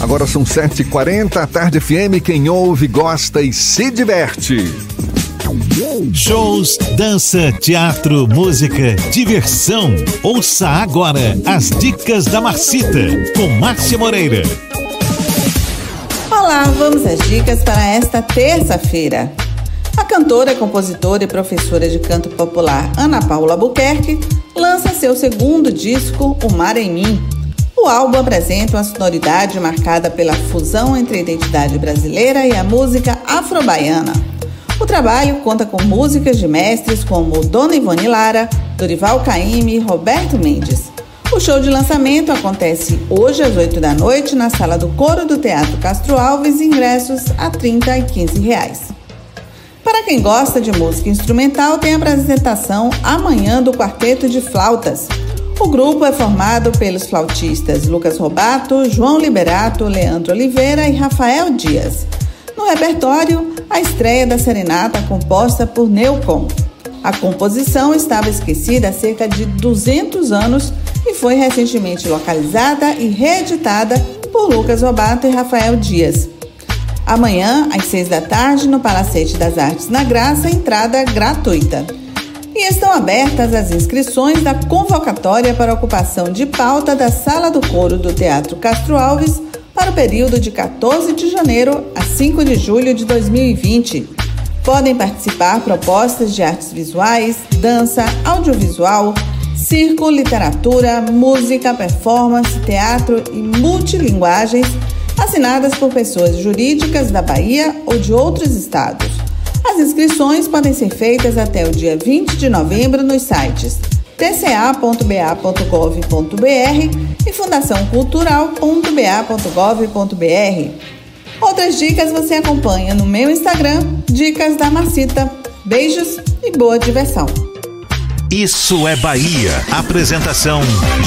[SPEAKER 3] Agora são 7h40, a Tarde FM, quem ouve, gosta e se diverte.
[SPEAKER 1] Shows, dança, teatro, música, diversão. Ouça agora as dicas da Marcita, com Márcia Moreira.
[SPEAKER 16] Olá, vamos às dicas para esta terça-feira. A cantora, compositora e professora de canto popular Ana Paula Buquerque lança seu segundo disco, O Mar em Mim. O álbum apresenta uma sonoridade marcada pela fusão entre a identidade brasileira e a música afro-baiana. O trabalho conta com músicas de mestres como Dona Ivone Lara, Dorival Caymmi e Roberto Mendes. O show de lançamento acontece hoje às 8 da noite na sala do Coro do Teatro Castro Alves, ingressos a R$ 30 e 15 reais. Para quem gosta de música instrumental, tem a apresentação amanhã do Quarteto de Flautas. O grupo é formado pelos flautistas Lucas Robato, João Liberato, Leandro Oliveira e Rafael Dias. No repertório, a estreia da serenata composta por Neucon. A composição estava esquecida há cerca de 200 anos e foi recentemente localizada e reeditada por Lucas Robato e Rafael Dias. Amanhã, às seis da tarde, no Palacete das Artes na Graça, entrada gratuita. E estão abertas as inscrições da convocatória para ocupação de pauta da Sala do Coro do Teatro Castro Alves para o período de 14 de janeiro a 5 de julho de 2020. Podem participar propostas de artes visuais, dança, audiovisual, circo, literatura, música, performance, teatro e multilinguagens assinadas por pessoas jurídicas da Bahia ou de outros estados. As inscrições podem ser feitas até o dia 20 de novembro nos sites tca.ba.gov.br e fundaçãocultural.ba.gov.br. Outras dicas você acompanha no meu Instagram, Dicas da Marcita. Beijos e boa diversão!
[SPEAKER 1] Isso é Bahia. Apresentação: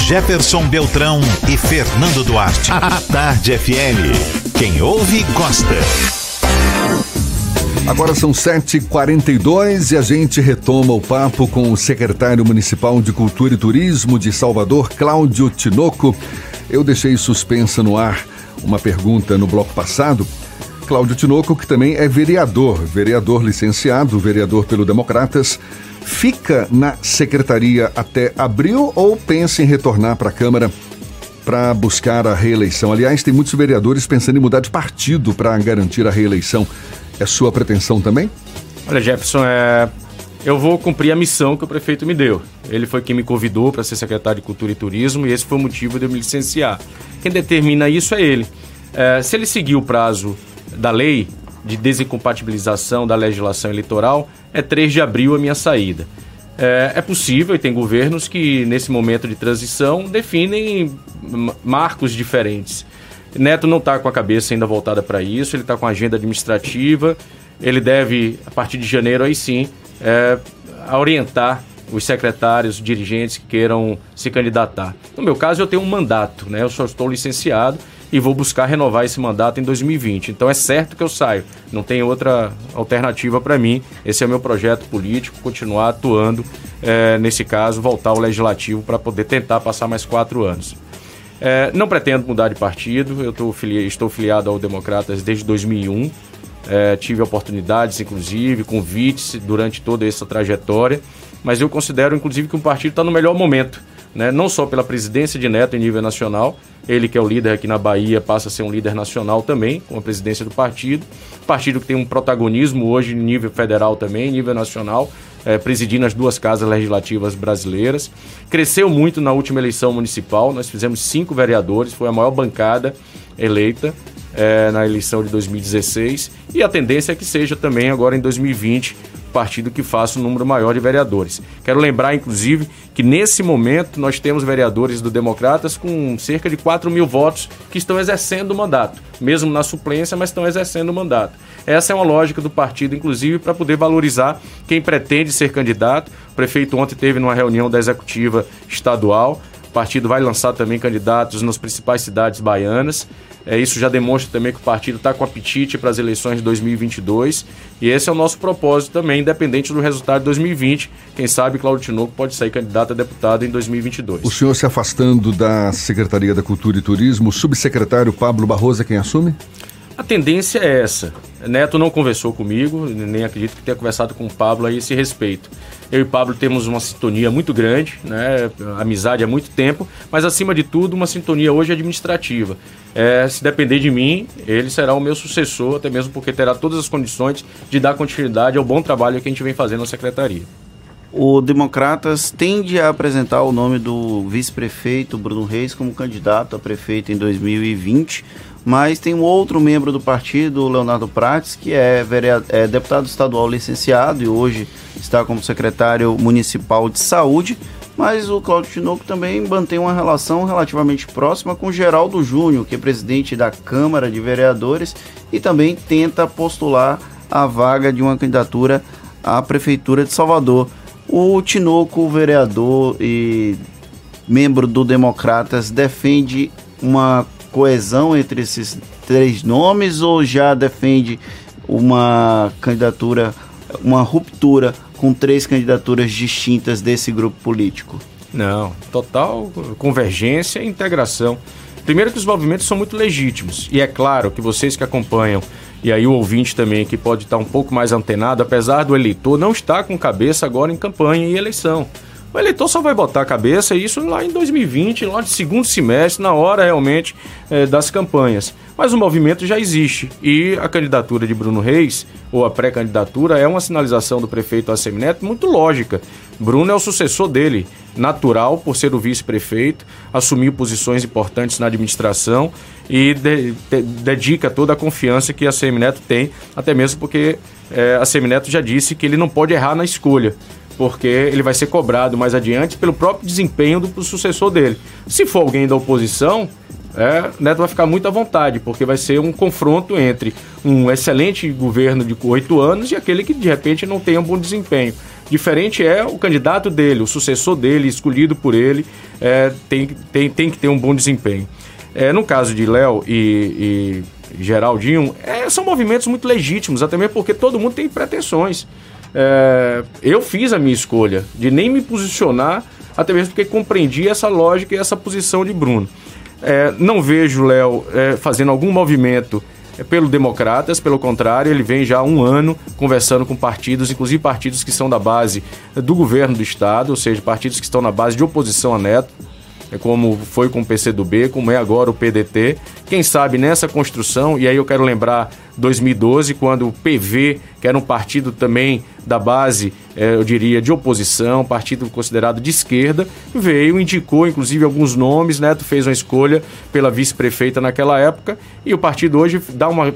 [SPEAKER 1] Jefferson Beltrão e Fernando Duarte. A Tarde FM. Quem ouve, gosta.
[SPEAKER 3] Agora são 7h42 e a gente retoma o papo com o secretário municipal de Cultura e Turismo de Salvador, Cláudio Tinoco. Eu deixei suspensa no ar uma pergunta no bloco passado. Cláudio Tinoco, que também é vereador, vereador licenciado, vereador pelo Democratas, fica na secretaria até abril ou pensa em retornar para a Câmara para buscar a reeleição? Aliás, tem muitos vereadores pensando em mudar de partido para garantir a reeleição. É sua pretensão também?
[SPEAKER 11] Olha, Jefferson, é... eu vou cumprir a missão que o prefeito me deu. Ele foi quem me convidou para ser secretário de Cultura e Turismo e esse foi o motivo de eu me licenciar. Quem determina isso é ele. É, se ele seguir o prazo da lei, de desincompatibilização da legislação eleitoral, é 3 de abril a minha saída. É, é, possível, e tem governos que, nesse momento de transição, definem marcos diferentes. Neto não está com a cabeça ainda voltada para isso, ele está com a agenda administrativa, ele deve, a partir de janeiro, aí sim, é, orientar os secretários, dirigentes que queiram se candidatar. No meu caso, eu tenho um mandato, né? eu só estou licenciado e vou buscar renovar esse mandato em 2020. Então é certo que eu saio, não tem outra alternativa para mim. Esse é o meu projeto político, continuar atuando, é, nesse caso, voltar ao legislativo para poder tentar passar mais quatro anos. É, não pretendo mudar de partido, eu estou filiado ao Democratas desde 2001. É, tive oportunidades, inclusive, convites durante toda essa trajetória, mas eu considero, inclusive, que o partido está no melhor momento né? não só pela presidência de Neto em nível nacional, ele que é o líder aqui na Bahia passa a ser um líder nacional também, com a presidência do partido, partido que tem um protagonismo hoje em nível federal também, em nível nacional, é, presidindo as duas casas legislativas brasileiras. Cresceu muito na última eleição municipal, nós fizemos cinco vereadores, foi a maior bancada eleita é, na eleição de 2016 e a tendência é que seja também agora em 2020 partido que faça um número maior de vereadores. Quero lembrar, inclusive, que nesse momento nós temos vereadores do Democratas com cerca de 4 mil votos que estão exercendo o mandato, mesmo na suplência, mas estão exercendo o mandato. Essa é uma lógica do partido, inclusive, para poder valorizar quem pretende ser candidato. O prefeito ontem teve numa reunião da executiva estadual. O partido vai lançar também candidatos nas principais cidades baianas. É, isso já demonstra também que o partido está com apetite para as eleições de 2022 e esse é o nosso propósito também, independente do resultado de 2020. Quem sabe Claudio Tinoco pode sair candidato a deputado em 2022.
[SPEAKER 3] O senhor se afastando da Secretaria da Cultura e Turismo, o subsecretário Pablo Barroso é quem assume?
[SPEAKER 11] A tendência é essa. Neto não conversou comigo, nem acredito que tenha conversado com o Pablo a esse respeito. Eu e Pablo temos uma sintonia muito grande, né? amizade há muito tempo, mas acima de tudo, uma sintonia hoje administrativa. É, se depender de mim, ele será o meu sucessor, até mesmo porque terá todas as condições de dar continuidade ao bom trabalho que a gente vem fazendo na secretaria.
[SPEAKER 4] O Democratas tende a apresentar o nome do vice-prefeito Bruno Reis como candidato a prefeito em 2020 mas tem um outro membro do partido, Leonardo Prates, que é, é, deputado estadual licenciado e hoje está como secretário municipal de saúde, mas o Cláudio Tinoco também mantém uma relação relativamente próxima com Geraldo Júnior, que é presidente da Câmara de Vereadores e também tenta postular a vaga de uma candidatura à Prefeitura de Salvador. O Tinoco, vereador e membro do Democratas, defende uma coesão entre esses três nomes ou já defende uma candidatura, uma ruptura com três candidaturas distintas desse grupo político?
[SPEAKER 11] Não, total convergência e integração. Primeiro que os movimentos são muito legítimos. E é claro que vocês que acompanham, e aí o ouvinte também que pode estar um pouco mais antenado, apesar do eleitor não estar com cabeça agora em campanha e eleição. O eleitor só vai botar a cabeça isso lá em 2020, lá de segundo semestre, na hora realmente é, das campanhas. Mas o movimento já existe e a candidatura de Bruno Reis, ou a pré-candidatura, é uma sinalização do prefeito Assemineto muito lógica. Bruno é o sucessor dele, natural por ser o vice-prefeito, assumiu posições importantes na administração e de, de, dedica toda a confiança que a Semineto tem, até mesmo porque é, a Semineto já disse que ele não pode errar na escolha porque ele vai ser cobrado mais adiante pelo próprio desempenho do sucessor dele. Se for alguém da oposição, é, Neto vai ficar muito à vontade, porque vai ser um confronto entre um excelente governo de oito anos e aquele que de repente não tem um bom desempenho. Diferente é o candidato dele, o sucessor dele, escolhido por ele, é, tem, tem, tem que ter um bom desempenho. É, no caso de Léo e, e Geraldinho, é, são movimentos muito legítimos, até mesmo porque todo mundo tem pretensões. É, eu fiz a minha escolha de nem me posicionar, até mesmo porque compreendi essa lógica e essa posição de Bruno. É, não vejo Léo é, fazendo algum movimento é, pelo Democratas, pelo contrário, ele vem já há um ano conversando com partidos, inclusive partidos que são da base do governo do Estado, ou seja, partidos que estão na base de oposição a Neto, é como foi com o PCdoB, como é agora o PDT. Quem sabe nessa construção, e aí eu quero lembrar 2012, quando o PV, que era um partido também da base, eh, eu diria, de oposição, partido considerado de esquerda, veio, indicou inclusive alguns nomes, Neto fez uma escolha pela vice-prefeita naquela época, e o partido hoje dá uma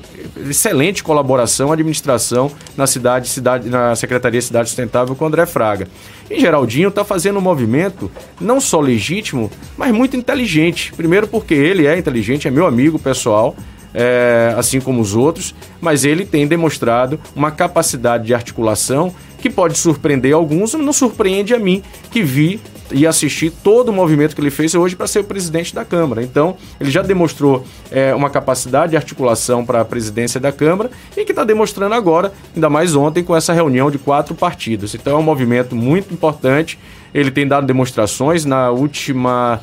[SPEAKER 11] excelente colaboração à administração na cidade, cidade na Secretaria de Cidade Sustentável com André Fraga. E Geraldinho está fazendo um movimento não só legítimo, mas muito inteligente. Primeiro porque ele é inteligente, é meu amigo pessoal, é, assim como os outros, mas ele tem demonstrado uma capacidade de articulação que pode surpreender alguns, não surpreende a mim, que vi e assisti todo o movimento que ele fez hoje para ser o presidente da Câmara. Então, ele já demonstrou é, uma capacidade de articulação para a presidência da Câmara e que está demonstrando agora, ainda mais ontem, com essa reunião de quatro partidos. Então, é um movimento muito importante. Ele tem dado demonstrações na última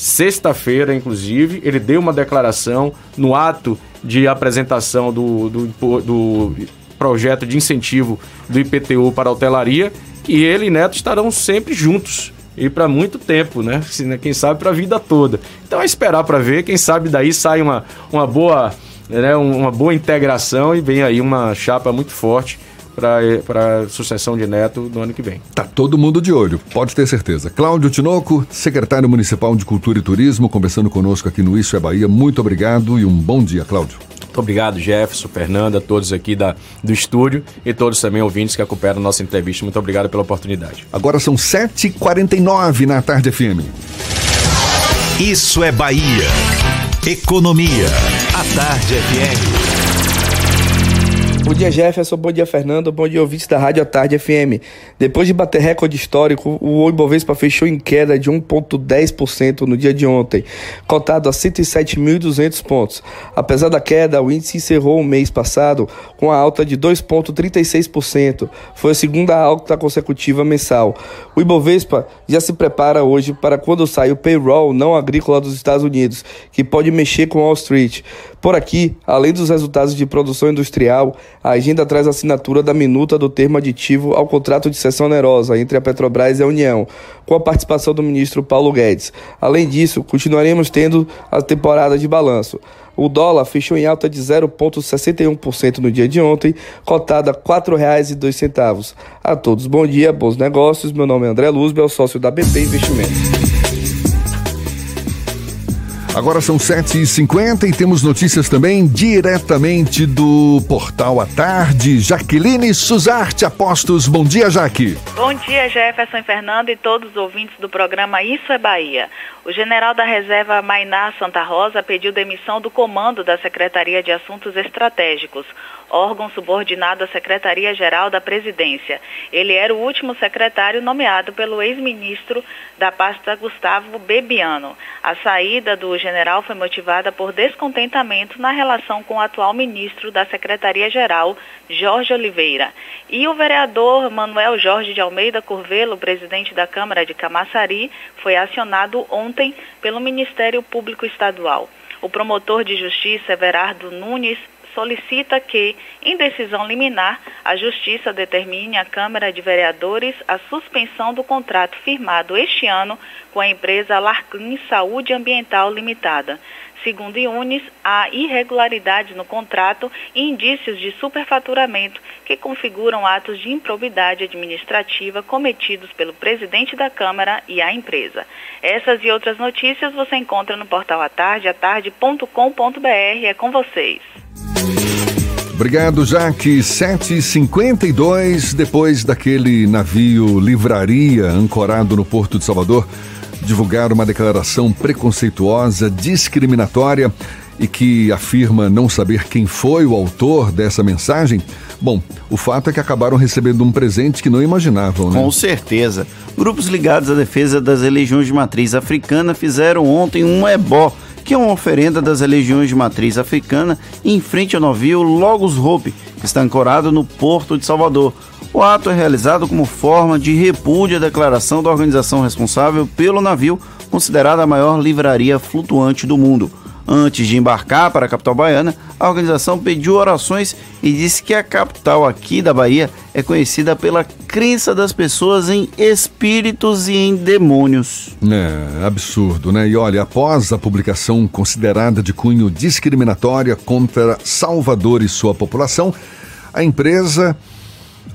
[SPEAKER 11] sexta-feira, inclusive, ele deu uma declaração no ato de apresentação do, do, do, projeto de incentivo do IPTU para a hotelaria, que ele e Neto estarão sempre juntos e para muito tempo, né? Quem sabe para a vida toda. Então é esperar para ver, quem sabe daí sai uma, uma boa, né, uma boa integração e vem aí uma chapa muito forte para a sucessão de Neto no ano que vem.
[SPEAKER 3] Tá todo mundo de olho, pode ter certeza. Cláudio Tinoco, secretário municipal de Cultura e Turismo, conversando conosco aqui no Isso é Bahia. Muito obrigado e um bom dia, Cláudio.
[SPEAKER 11] Muito obrigado, Jefferson, Fernanda, todos aqui da, do estúdio e todos também ouvintes que acompanharam a nossa entrevista. Muito obrigado pela oportunidade.
[SPEAKER 3] Agora são 7h49 na Tarde FM.
[SPEAKER 1] Isso é Bahia. Economia. A Tarde FM.
[SPEAKER 17] Bom dia, Jefferson. Bom dia, Fernando. Bom dia, ouvintes da Rádio Tarde FM. Depois de bater recorde histórico, o Ibovespa fechou em queda de 1,10% no dia de ontem, cotado a 107.200 pontos. Apesar da queda, o índice encerrou o mês passado com a alta de 2,36%. Foi a segunda alta consecutiva mensal. O Ibovespa já se prepara hoje para quando sai o payroll não agrícola dos Estados Unidos, que pode mexer com Wall Street. Por aqui, além dos resultados de produção industrial, a agenda traz a assinatura da minuta do termo aditivo ao contrato de cessão onerosa entre a Petrobras e a União, com a participação do ministro Paulo Guedes. Além disso, continuaremos tendo a temporada de balanço. O dólar fechou em alta de 0,61% no dia de ontem, cotada a R$ 4,02. A todos, bom dia, bons negócios. Meu nome é André Luzbel, sócio da BP Investimentos.
[SPEAKER 3] Agora são 7h50 e temos notícias também diretamente do Portal à Tarde. Jaqueline Suzarte Apostos. Bom dia, Jaque.
[SPEAKER 18] Bom dia, Jefferson Fernando e todos os ouvintes do programa Isso é Bahia. O general da reserva Mainá Santa Rosa pediu demissão do comando da Secretaria de Assuntos Estratégicos. Órgão subordinado à Secretaria-Geral da Presidência. Ele era o último secretário nomeado pelo ex-ministro da pasta Gustavo Bebiano. A saída do general foi motivada por descontentamento na relação com o atual ministro da Secretaria-Geral, Jorge Oliveira. E o vereador Manuel Jorge de Almeida Curvelo, presidente da Câmara de Camaçari, foi acionado ontem pelo Ministério Público Estadual. O promotor de justiça, Everardo Nunes, solicita que, em decisão liminar, a Justiça determine à Câmara de Vereadores a suspensão do contrato firmado este ano com a empresa Larclin Saúde Ambiental Limitada. Segundo Yunes, há irregularidades no contrato e indícios de superfaturamento que configuram atos de improbidade administrativa cometidos pelo presidente da Câmara e a empresa. Essas e outras notícias você encontra no portal atarde, atarde.com.br. É com vocês.
[SPEAKER 3] Obrigado, Jaque. 7h52, depois daquele navio livraria ancorado no Porto de Salvador, divulgar uma declaração preconceituosa, discriminatória e que afirma não saber quem foi o autor dessa mensagem. Bom, o fato é que acabaram recebendo um presente que não imaginavam, né?
[SPEAKER 4] Com certeza. Grupos ligados à defesa das religiões de matriz africana fizeram ontem um ebó que é uma oferenda das religiões de matriz africana em frente ao navio Logos Hope, que está ancorado no porto de Salvador. O ato é realizado como forma de repúdio à declaração da organização responsável pelo navio, considerada a maior livraria flutuante do mundo. Antes de embarcar para a capital baiana, a organização pediu orações e disse que a capital aqui da Bahia é conhecida pela crença das pessoas em espíritos e em demônios.
[SPEAKER 3] É, absurdo, né? E olha, após a publicação considerada de cunho discriminatória contra Salvador e sua população, a empresa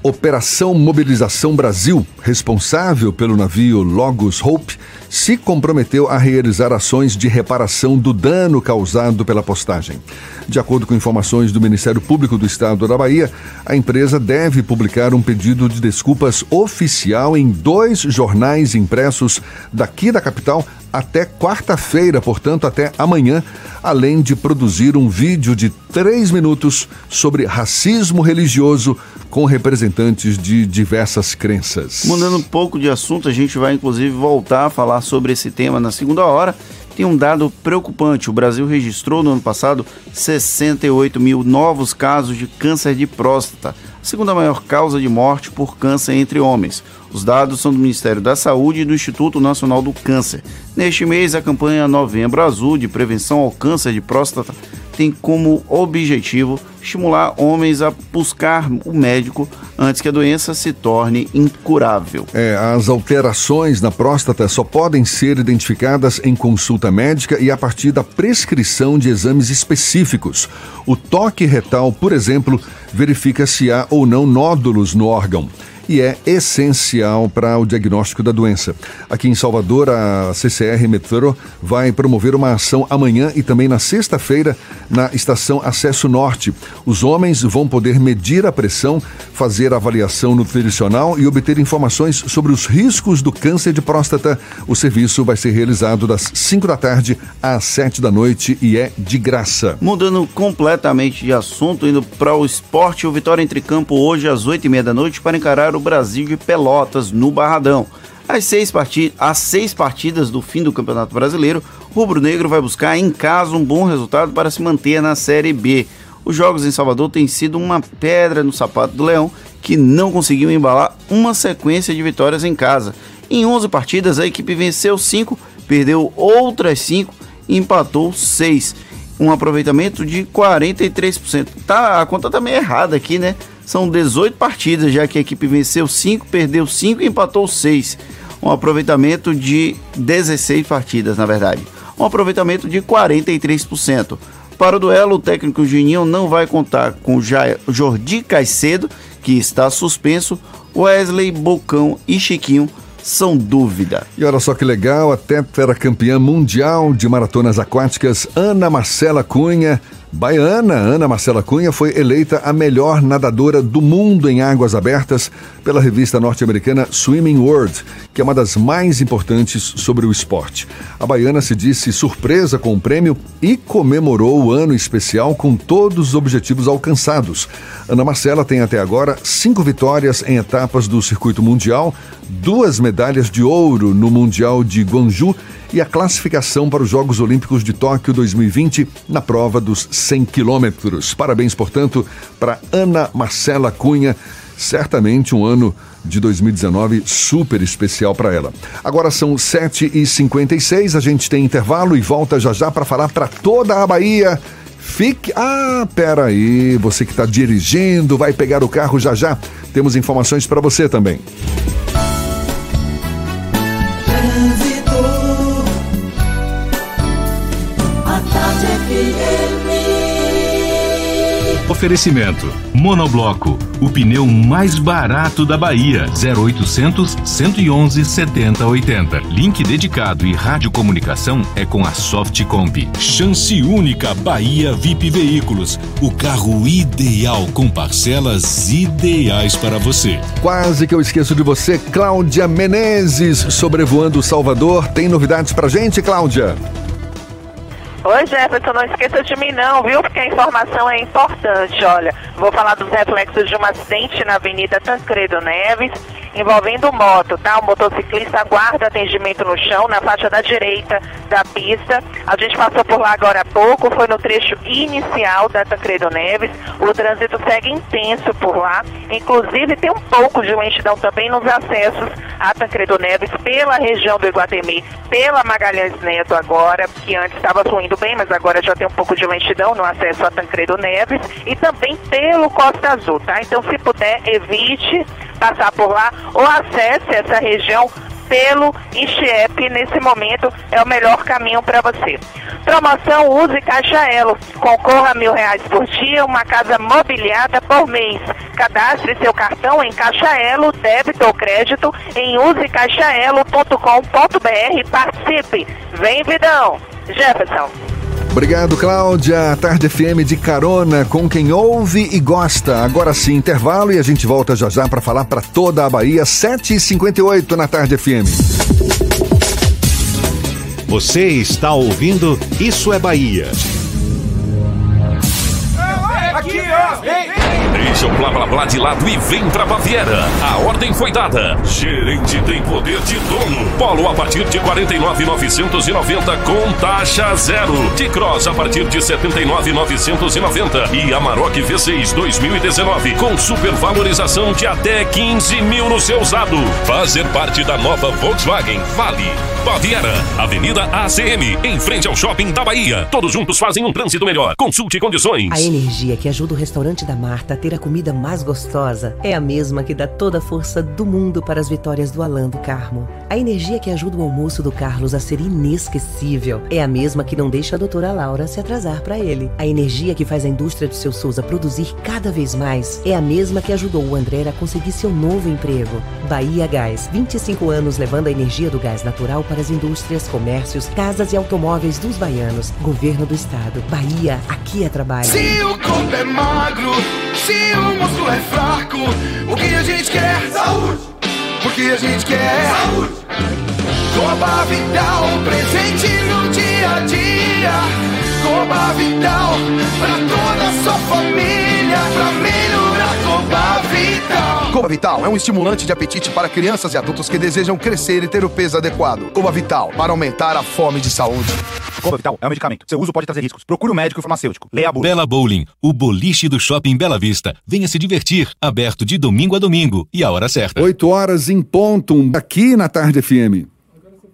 [SPEAKER 3] Operação Mobilização Brasil, responsável pelo navio Logos Hope, se comprometeu a realizar ações de reparação do dano causado pela postagem. De acordo com informações do Ministério Público do Estado da Bahia, a empresa deve publicar um pedido de desculpas oficial em dois jornais impressos daqui da capital até quarta-feira, portanto, até amanhã, além de produzir um vídeo de três minutos sobre racismo religioso com representantes de diversas crenças.
[SPEAKER 4] Mudando um pouco de assunto, a gente vai inclusive voltar a falar sobre esse tema na segunda hora. Tem um dado preocupante: o Brasil registrou no ano passado 68 mil novos casos de câncer de próstata, a segunda maior causa de morte por câncer entre homens. Os dados são do Ministério da Saúde e do Instituto Nacional do Câncer. Neste mês, a campanha Novembro Azul de prevenção ao câncer de próstata tem como objetivo estimular homens a buscar o médico antes que a doença se torne incurável.
[SPEAKER 3] É, as alterações na próstata só podem ser identificadas em consulta médica e a partir da prescrição de exames específicos. O toque retal, por exemplo, verifica se há ou não nódulos no órgão e é essencial para o diagnóstico da doença. Aqui em Salvador, a CCR Metro vai promover uma ação amanhã e também na sexta-feira na estação Acesso Norte. Os homens vão poder medir a pressão, fazer avaliação nutricional e obter informações sobre os riscos do câncer de próstata. O serviço vai ser realizado das 5 da tarde às 7 da noite e é de graça.
[SPEAKER 4] Mudando completamente de assunto, indo para o esporte, o Vitória entre campo hoje às 8 e meia da noite para encarar o Brasil de Pelotas no Barradão. Às seis, partid às seis partidas do fim do Campeonato Brasileiro, o Rubro Negro vai buscar em casa um bom resultado para se manter na Série B. Os jogos em Salvador têm sido uma pedra no sapato do Leão, que não conseguiu embalar uma sequência de vitórias em casa. Em 11 partidas, a equipe venceu 5, perdeu outras 5 e empatou 6. Um aproveitamento de 43%. Tá, a conta tá meio errada aqui, né? São 18 partidas, já que a equipe venceu 5, perdeu 5 e empatou 6. Um aproveitamento de 16 partidas, na verdade. Um aproveitamento de 43%. Para o duelo, o técnico Juninho não vai contar com Jordi Caicedo, que está suspenso, Wesley, Bocão e Chiquinho são dúvida.
[SPEAKER 3] E olha só que legal, a campeã mundial de maratonas aquáticas, Ana Marcela Cunha, Baiana, Ana Marcela Cunha foi eleita a melhor nadadora do mundo em águas abertas pela revista norte-americana Swimming World, que é uma das mais importantes sobre o esporte. A baiana se disse surpresa com o prêmio e comemorou o ano especial com todos os objetivos alcançados. Ana Marcela tem até agora cinco vitórias em etapas do circuito mundial, duas medalhas de ouro no Mundial de Guangzhou e a classificação para os Jogos Olímpicos de Tóquio 2020 na prova dos 100 quilômetros. Parabéns, portanto, para Ana Marcela Cunha. Certamente um ano de 2019 super especial para ela. Agora são 7h56, a gente tem intervalo e volta já já para falar para toda a Bahia. Fique. Ah, peraí, você que está dirigindo, vai pegar o carro já já. Temos informações para você também.
[SPEAKER 2] Oferecimento: Monobloco, o pneu mais barato da Bahia. 0800 111 7080. Link dedicado e radiocomunicação é com a Softcomp. Chance única Bahia VIP Veículos. O carro ideal com parcelas ideais para você.
[SPEAKER 3] Quase que eu esqueço de você, Cláudia Menezes, sobrevoando Salvador. Tem novidades pra gente, Cláudia?
[SPEAKER 6] Oi, Jefferson, não esqueça de mim não, viu? Porque a informação é importante. Olha, vou falar dos reflexos de um acidente na Avenida Tancredo Neves, envolvendo moto, tá? O motociclista aguarda atendimento no chão, na faixa da direita da pista. A gente passou por lá agora há pouco, foi no trecho inicial da Tancredo Neves. O trânsito segue intenso por lá. Inclusive, tem um pouco de lentidão também nos acessos a Tancredo Neves pela região do Iguatemi, pela Magalhães Neto agora, que antes estava fluindo bem, mas agora já tem um pouco de lentidão no acesso a Tancredo Neves e também pelo Costa Azul, tá? Então, se puder, evite passar por lá ou acesse essa região pelo Enchiep nesse momento é o melhor caminho para você. Promoção Use Caixa Elo. Concorra a mil reais por dia, uma casa mobiliada por mês. Cadastre seu cartão em Caixa Elo, débito ou crédito em usecaixaelo.com.br participe. Vem, vidão! Jefferson.
[SPEAKER 3] Obrigado, Cláudia. Tarde FM de carona com quem ouve e gosta. Agora sim, intervalo e a gente volta já já para falar para toda a Bahia. 7h58 na Tarde FM.
[SPEAKER 1] Você está ouvindo Isso é Bahia.
[SPEAKER 2] Deixa o blá blá blá de lado e vem pra Baviera. A ordem foi dada. Gerente tem poder de dono. Polo a partir de 49,990 com taxa zero. De Cross a partir de 79,990 e Amarok V6 2019 com supervalorização de até 15 mil no seu usado. Fazer parte da nova Volkswagen Vale. Baviera, Avenida ACM, em frente ao Shopping da Bahia. Todos juntos fazem um trânsito melhor. Consulte condições.
[SPEAKER 19] A energia que ajuda o restaurante da Marta a ter a comida mais gostosa é a mesma que dá toda a força do mundo para as vitórias do Alan do Carmo. A energia que ajuda o almoço do Carlos a ser inesquecível é a mesma que não deixa a doutora Laura se atrasar para ele. A energia que faz a indústria do seu Souza produzir cada vez mais é a mesma que ajudou o André a conseguir seu novo emprego. Bahia Gás, 25 anos levando a energia do gás natural para as indústrias, comércios, casas e automóveis dos baianos. Governo do Estado. Bahia, aqui é trabalho.
[SPEAKER 13] Se o corpo é magro, se o músculo é fraco, o que a gente quer? Saúde! Porque a gente quer? Saúde! Coba Vital, presente no dia a dia. Coba Vital, pra toda a sua família, pra melhorar Coba Vital.
[SPEAKER 14] Coba Vital é um estimulante de apetite para crianças e adultos que desejam crescer e ter o peso adequado. Coba Vital, para aumentar a fome de saúde.
[SPEAKER 15] Coba Vital é um medicamento. Seu uso pode trazer riscos. Procure um médico e farmacêutico. Leia a bula.
[SPEAKER 2] Bela Bowling, o boliche do Shopping Bela Vista. Venha se divertir. Aberto de domingo a domingo. E a hora certa.
[SPEAKER 3] 8 horas em ponto, aqui na Tarde FM.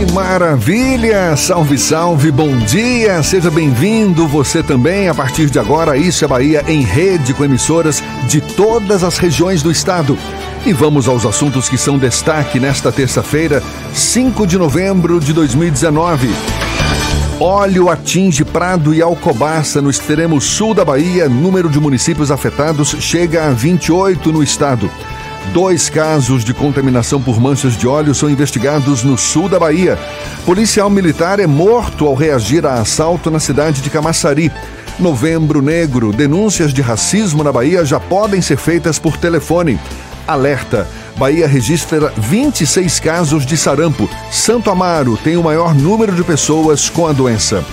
[SPEAKER 3] Que maravilha! Salve, salve, bom dia! Seja bem-vindo, você também. A partir de agora, Isso é Bahia em rede com emissoras de todas as regiões do estado. E vamos aos assuntos que são destaque nesta terça-feira, 5 de novembro de 2019. Óleo atinge Prado e Alcobaça no extremo sul da Bahia. Número de municípios afetados chega a 28 no estado. Dois casos de contaminação por manchas de óleo são investigados no sul da Bahia. Policial militar é morto ao reagir a assalto na cidade de Camaçari. Novembro Negro, denúncias de racismo na Bahia já podem ser feitas por telefone. Alerta: Bahia registra 26 casos de sarampo. Santo Amaro tem o maior número de pessoas com a doença.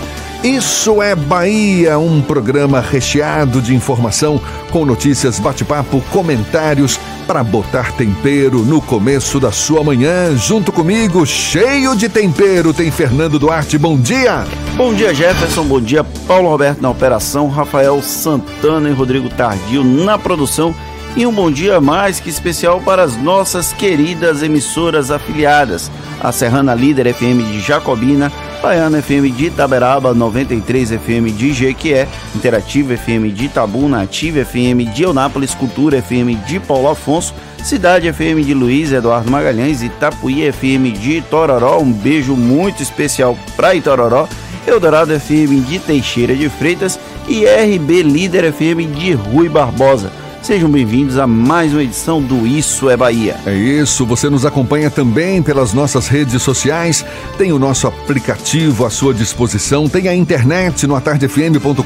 [SPEAKER 3] Isso é Bahia, um programa recheado de informação, com notícias, bate-papo, comentários, para botar tempero no começo da sua manhã. Junto comigo, cheio de tempero, tem Fernando Duarte. Bom dia!
[SPEAKER 4] Bom dia, Jefferson. Bom dia, Paulo Roberto na operação, Rafael Santana e Rodrigo Tardio na produção. E um bom dia mais que especial para as nossas queridas emissoras afiliadas: a Serrana Líder FM de Jacobina, Baiana FM de Itaberaba, 93 FM de Jequié, Interativa FM de Itabuna, Ativa FM de Eunápolis, Cultura FM de Paulo Afonso, Cidade FM de Luiz Eduardo Magalhães, Itapuí FM de Itororó, um beijo muito especial para Itororó, Eldorado FM de Teixeira de Freitas e RB Líder FM de Rui Barbosa. Sejam bem-vindos a mais uma edição do Isso é Bahia.
[SPEAKER 3] É isso, você nos acompanha também pelas nossas redes sociais, tem o nosso aplicativo à sua disposição, tem a internet no atardefm.com.br,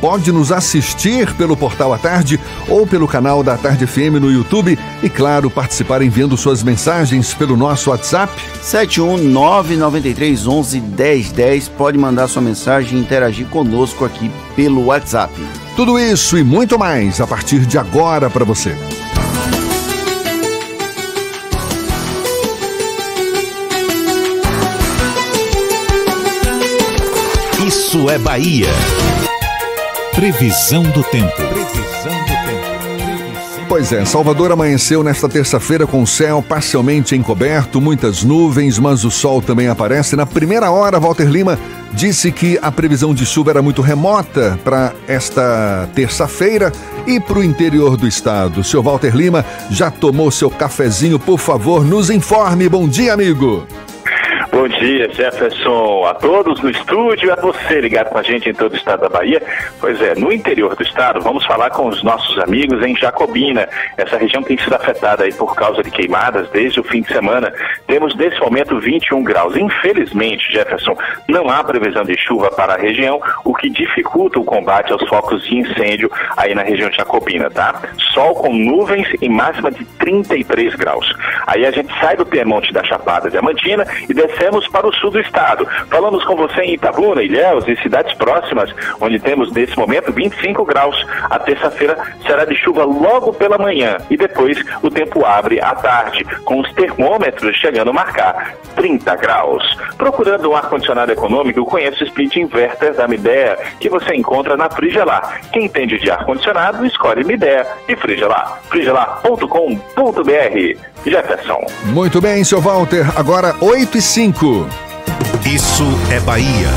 [SPEAKER 3] pode nos assistir pelo portal à tarde ou pelo canal da Tarde FM no YouTube e, claro, participar enviando suas mensagens pelo nosso WhatsApp
[SPEAKER 4] 71993111010. Pode mandar sua mensagem e interagir conosco aqui pelo WhatsApp.
[SPEAKER 3] Tudo isso e muito mais a partir de agora para você.
[SPEAKER 1] Isso é Bahia. Previsão do tempo. Previsão do
[SPEAKER 3] tempo. Pois é, Salvador amanheceu nesta terça-feira com o céu parcialmente encoberto, muitas nuvens, mas o sol também aparece. Na primeira hora, Walter Lima disse que a previsão de chuva era muito remota para esta terça-feira e para o interior do estado. Seu Walter Lima já tomou seu cafezinho, por favor, nos informe. Bom dia, amigo.
[SPEAKER 5] Bom dia, Jefferson, a todos no estúdio a você ligado com a gente em todo o estado da Bahia. Pois é, no interior do estado, vamos falar com os nossos amigos em Jacobina. Essa região tem sido afetada aí por causa de queimadas desde o fim de semana. Temos nesse momento 21 graus. Infelizmente, Jefferson, não há previsão de chuva para a região, o que dificulta o combate aos focos de incêndio aí na região de Jacobina, tá? Sol com nuvens e máxima de 33 graus. Aí a gente sai do Piemonte da Chapada Diamantina e descemos para o sul do estado. Falamos com você em Itabuna, Ilhéus e cidades próximas, onde temos nesse momento 25 graus. A terça-feira será de chuva logo pela manhã e depois o tempo abre à tarde, com os termômetros chegando a marcar 30 graus. Procurando um ar-condicionado econômico, conheça o Split Inverter da Midea, que você encontra na Frigelar. Quem entende de ar-condicionado, escolhe Midea e Frigelar. frigelar.com.br Jefferson.
[SPEAKER 3] Muito bem, seu Walter. Agora 8 e 5.
[SPEAKER 1] Isso é Bahia.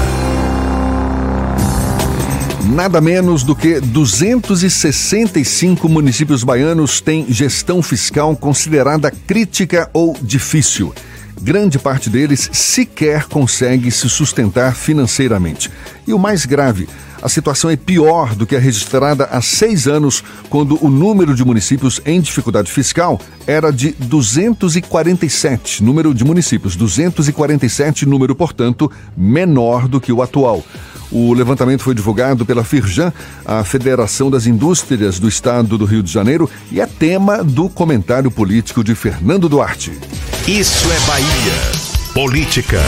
[SPEAKER 3] Nada menos do que 265 municípios baianos têm gestão fiscal considerada crítica ou difícil. Grande parte deles sequer consegue se sustentar financeiramente. E o mais grave, a situação é pior do que a registrada há seis anos, quando o número de municípios em dificuldade fiscal era de 247, número de municípios, 247, número, portanto, menor do que o atual. O levantamento foi divulgado pela Firjan, a Federação das Indústrias do Estado do Rio de Janeiro, e é tema do comentário político de Fernando Duarte.
[SPEAKER 1] Isso é Bahia. Política.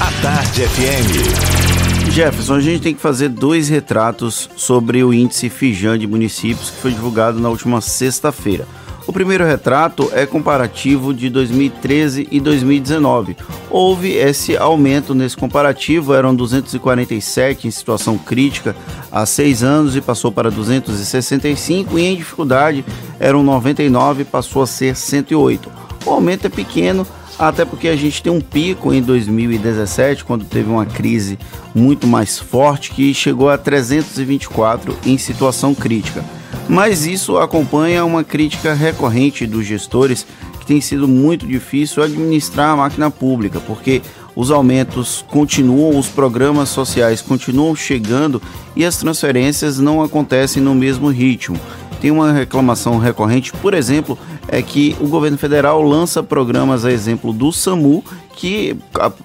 [SPEAKER 1] A Tarde FM.
[SPEAKER 4] Jefferson, a gente tem que fazer dois retratos sobre o índice Fijan de municípios que foi divulgado na última sexta-feira. O primeiro retrato é comparativo de 2013 e 2019. Houve esse aumento nesse comparativo, eram 247 em situação crítica há seis anos e passou para 265, e em dificuldade eram 99 e passou a ser 108. O aumento é pequeno, até porque a gente tem um pico em 2017, quando teve uma crise muito mais forte, que chegou a 324 em situação crítica. Mas isso acompanha uma crítica recorrente dos gestores que tem sido muito difícil administrar a máquina pública, porque os aumentos continuam, os programas sociais continuam chegando e as transferências não acontecem no mesmo ritmo. Tem uma reclamação recorrente, por exemplo, é que o governo federal lança programas a exemplo do SAMU, que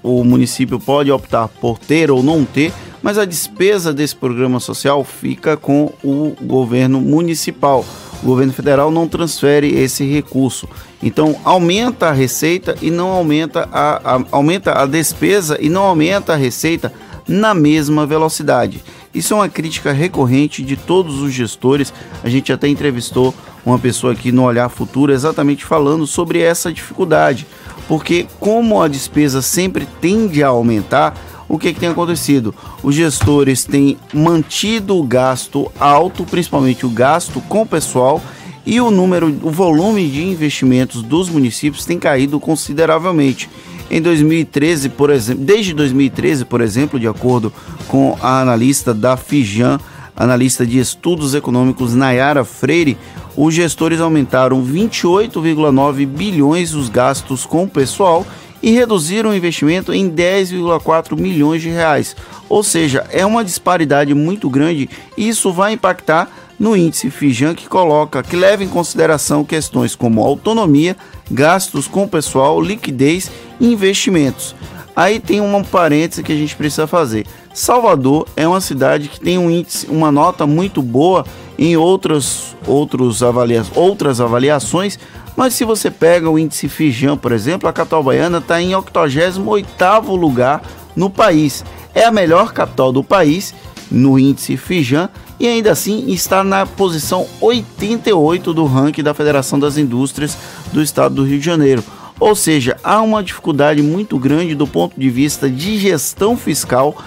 [SPEAKER 4] o município pode optar por ter ou não ter, mas a despesa desse programa social fica com o governo municipal. O governo federal não transfere esse recurso. Então aumenta a receita e não aumenta a, a, aumenta a despesa e não aumenta a receita na mesma velocidade. Isso é uma crítica recorrente de todos os gestores. A gente até entrevistou uma pessoa aqui no Olhar Futuro exatamente falando sobre essa dificuldade. Porque como a despesa sempre tende a aumentar, o que, que tem acontecido? Os gestores têm mantido o gasto alto, principalmente o gasto com o pessoal, e o número, o volume de investimentos dos municípios tem caído consideravelmente. Em 2013, por exemplo, desde 2013, por exemplo, de acordo com a analista da Fijan, analista de estudos econômicos Nayara Freire, os gestores aumentaram 28,9 bilhões os gastos com o pessoal e reduziram o investimento em 10,4 milhões de reais. Ou seja, é uma disparidade muito grande e isso vai impactar no índice Fijan que coloca, que leva em consideração questões como autonomia, gastos com pessoal, liquidez investimentos. Aí tem um parêntese que a gente precisa fazer. Salvador é uma cidade que tem um índice, uma nota muito boa em outras, outros avalia outras avaliações, mas se você pega o índice Fijan, por exemplo, a capital baiana está em 88º lugar no país. É a melhor capital do país no índice Fijan e ainda assim está na posição 88 do ranking da Federação das Indústrias do Estado do Rio de Janeiro. Ou seja, há uma dificuldade muito grande do ponto de vista de gestão fiscal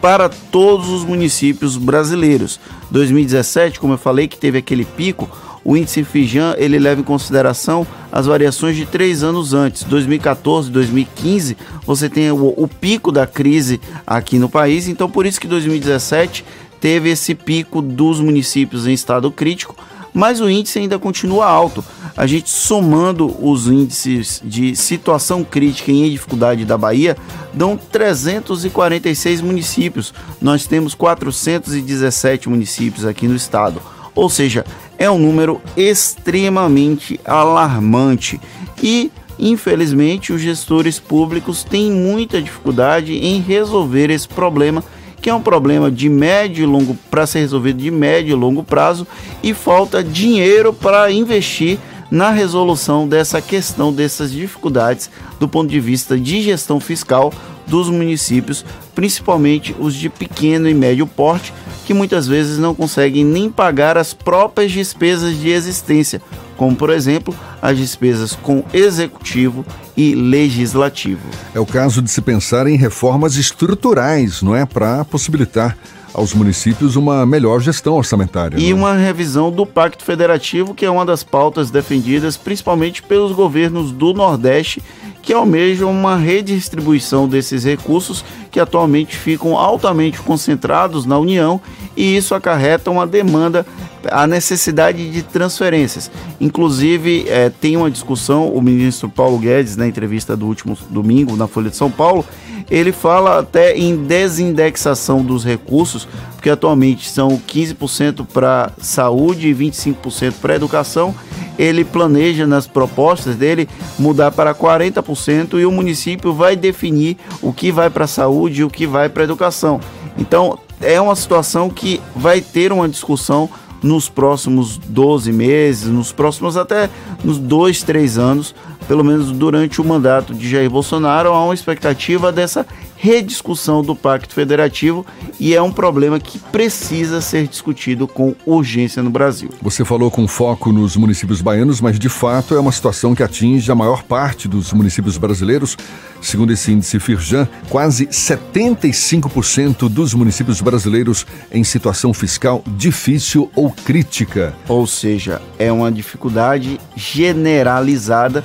[SPEAKER 4] para todos os municípios brasileiros. 2017, como eu falei, que teve aquele pico, o índice Fijan ele leva em consideração as variações de três anos antes, 2014, 2015, você tem o, o pico da crise aqui no país, então por isso que 2017 teve esse pico dos municípios em estado crítico, mas o índice ainda continua alto. A gente somando os índices de situação crítica e dificuldade da Bahia, dão 346 municípios. Nós temos 417 municípios aqui no estado. Ou seja, é um número extremamente alarmante e infelizmente os gestores públicos têm muita dificuldade em resolver esse problema que é um problema de médio e longo para ser resolvido de médio e longo prazo e falta dinheiro para investir na resolução dessa questão dessas dificuldades do ponto de vista de gestão fiscal dos municípios, principalmente os de pequeno e médio porte, que muitas vezes não conseguem nem pagar as próprias despesas de existência, como por exemplo as despesas com executivo e legislativo.
[SPEAKER 3] É o caso de se pensar em reformas estruturais, não é? Para possibilitar aos municípios uma melhor gestão orçamentária.
[SPEAKER 4] E não? uma revisão do Pacto Federativo, que é uma das pautas defendidas principalmente pelos governos do Nordeste que almejam uma redistribuição desses recursos que atualmente ficam altamente concentrados na União e isso acarreta uma demanda, a necessidade de transferências. Inclusive, é, tem uma discussão, o ministro Paulo Guedes, na entrevista do último domingo na Folha de São Paulo, ele fala até em desindexação dos recursos, porque atualmente são 15% para saúde e 25% para educação. Ele planeja nas propostas dele mudar para 40% e o município vai definir o que vai para a saúde e o que vai para a educação. Então, é uma situação que vai ter uma discussão nos próximos 12 meses, nos próximos até nos dois, três anos, pelo menos durante o mandato de Jair Bolsonaro, há uma expectativa dessa rediscussão do Pacto Federativo e é um problema que precisa ser discutido com urgência no Brasil.
[SPEAKER 3] Você falou com foco nos municípios baianos, mas de fato é uma situação que atinge a maior parte dos municípios brasileiros. Segundo esse índice Firjan, quase 75% dos municípios brasileiros em situação fiscal difícil ou crítica.
[SPEAKER 4] Ou seja, é uma dificuldade generalizada,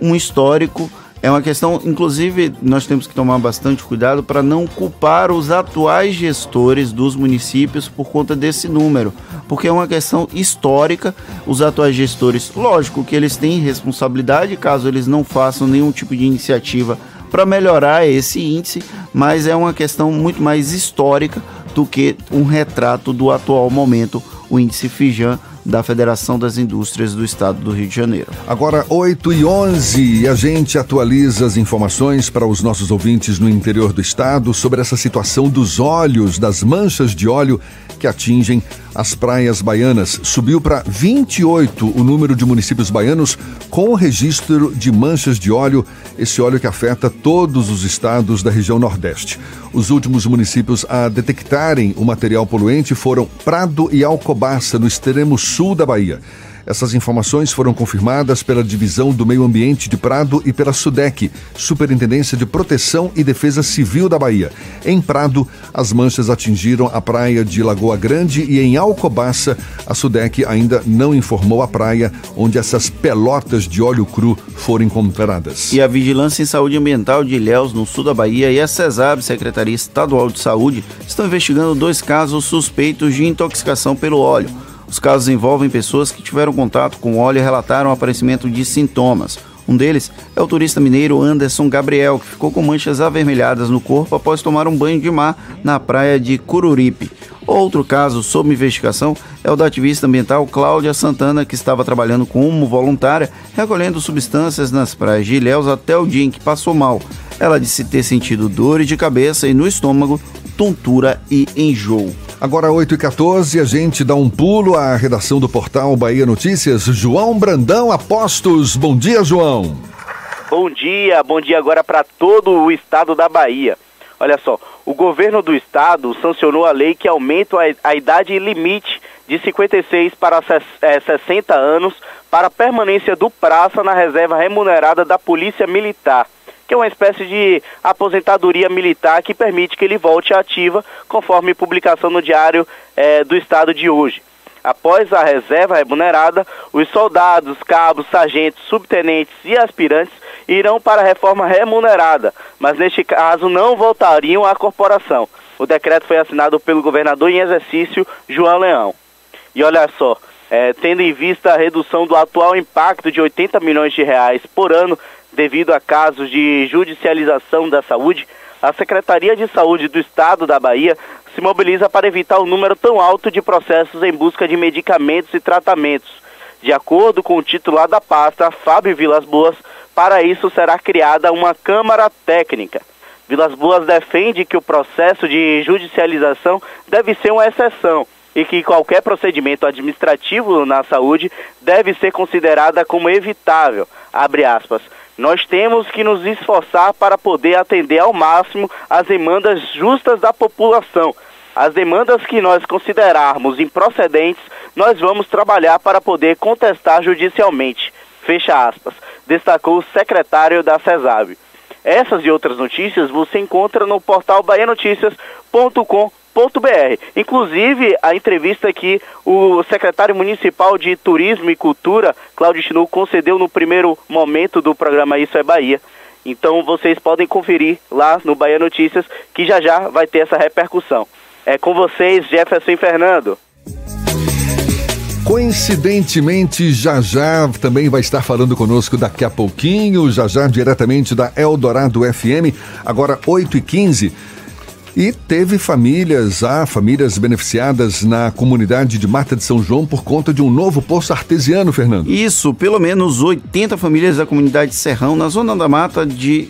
[SPEAKER 4] um histórico é uma questão, inclusive, nós temos que tomar bastante cuidado para não culpar os atuais gestores dos municípios por conta desse número, porque é uma questão histórica. Os atuais gestores, lógico que eles têm responsabilidade caso eles não façam nenhum tipo de iniciativa para melhorar esse índice, mas é uma questão muito mais histórica do que um retrato do atual momento, o índice Fijan da Federação das Indústrias do Estado do Rio de Janeiro.
[SPEAKER 3] Agora 8 e 11 e a gente atualiza as informações para os nossos ouvintes no interior do estado sobre essa situação dos óleos, das manchas de óleo que atingem as praias baianas. Subiu para 28 o número de municípios baianos com registro de manchas de óleo, esse óleo que afeta todos os estados da região Nordeste. Os últimos municípios a detectarem o material poluente foram Prado e Alcobaça, no extremo sul da Bahia. Essas informações foram confirmadas pela Divisão do Meio Ambiente de Prado e pela SUDEC, Superintendência de Proteção e Defesa Civil da Bahia. Em Prado, as manchas atingiram a praia de Lagoa Grande e em Alcobaça, a SUDEC ainda não informou a praia onde essas pelotas de óleo cru foram encontradas.
[SPEAKER 4] E a Vigilância em Saúde Ambiental de Ilhéus, no sul da Bahia, e a CESAB, Secretaria Estadual de Saúde, estão investigando dois casos suspeitos de intoxicação pelo óleo. Os casos envolvem pessoas que tiveram contato com óleo e relataram o aparecimento de sintomas. Um deles é o turista mineiro Anderson Gabriel, que ficou com manchas avermelhadas no corpo após tomar um banho de mar na praia de Cururipe. Outro caso sob investigação é o da ativista ambiental Cláudia Santana, que estava trabalhando como voluntária, recolhendo substâncias nas praias de Ilhéus até o dia em que passou mal. Ela disse ter sentido dores de cabeça e no estômago, tontura e enjoo.
[SPEAKER 3] Agora 8 e 14 a gente dá um pulo à redação do portal Bahia Notícias. João Brandão Apostos. Bom dia, João.
[SPEAKER 10] Bom dia, bom dia agora para todo o estado da Bahia. Olha só, o governo do estado sancionou a lei que aumenta a, idade limite de 56 para 60 anos para permanência do praça na reserva remunerada da Polícia Militar que é uma espécie de aposentadoria militar que permite que ele volte ativa, conforme publicação no Diário é, do Estado de hoje. Após a reserva remunerada, os soldados, cabos, sargentos, subtenentes e aspirantes irão para a reforma remunerada, mas neste caso não voltariam à corporação. O decreto foi assinado pelo governador em exercício, João Leão. E olha só, é, tendo em vista a redução do atual impacto de 80 milhões de reais por ano devido a casos de judicialização da saúde, a Secretaria de Saúde do Estado da Bahia se mobiliza para evitar o número tão alto de processos em busca de medicamentos e tratamentos. De acordo com o titular da pasta, Fábio Vilas Boas, para isso será criada uma Câmara Técnica. Vilas Boas defende que o processo de judicialização deve ser uma exceção e que qualquer procedimento administrativo na saúde deve ser considerada como evitável. Abre aspas. Nós temos que nos esforçar para poder atender ao máximo as demandas justas da população. As demandas que nós considerarmos improcedentes, nós vamos trabalhar para poder contestar judicialmente. Fecha aspas. Destacou o secretário da CESAB. Essas e outras notícias você encontra no portal baianoticias.com.br br Inclusive, a entrevista que o secretário municipal de Turismo e Cultura, Cláudio Chinu, concedeu no primeiro momento do programa Isso é Bahia. Então vocês podem conferir lá no Bahia Notícias que já já vai ter essa repercussão. É com vocês, Jefferson e Fernando.
[SPEAKER 3] Coincidentemente, já já também vai estar falando conosco daqui a pouquinho, já já diretamente da Eldorado FM, agora 8 e 15 teve famílias, há famílias beneficiadas na comunidade de Mata de São João por conta de um novo poço artesiano, Fernando.
[SPEAKER 4] Isso, pelo menos 80 famílias da comunidade Serrão, na zona da mata de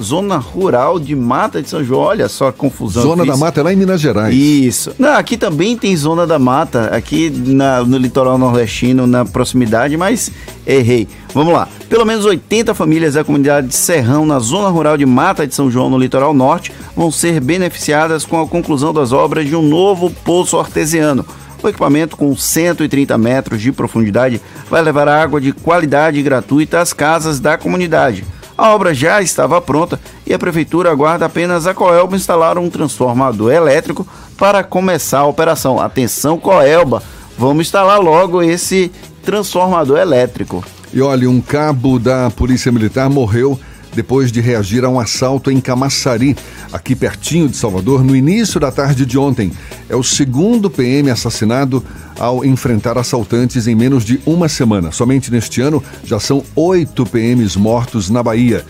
[SPEAKER 4] zona rural de Mata de São João. Olha só a confusão.
[SPEAKER 3] Zona da Mata é lá em Minas Gerais.
[SPEAKER 4] Isso. Não, aqui também tem Zona da Mata, aqui na, no litoral nordestino, na proximidade, mas errei. Vamos lá. Pelo menos 80 famílias da comunidade de Serrão, na zona rural de Mata de São João, no litoral norte, vão ser beneficiadas com a conclusão das obras de um novo poço artesiano. O equipamento, com 130 metros de profundidade, vai levar água de qualidade gratuita às casas da comunidade. A obra já estava pronta e a prefeitura aguarda apenas a Coelba instalar um transformador elétrico para começar a operação. Atenção, Coelba, vamos instalar logo esse transformador elétrico.
[SPEAKER 3] E olha, um cabo da Polícia Militar morreu depois de reagir a um assalto em Camaçari, aqui pertinho de Salvador, no início da tarde de ontem. É o segundo PM assassinado ao enfrentar assaltantes em menos de uma semana. Somente neste ano já são oito PMs mortos na Bahia.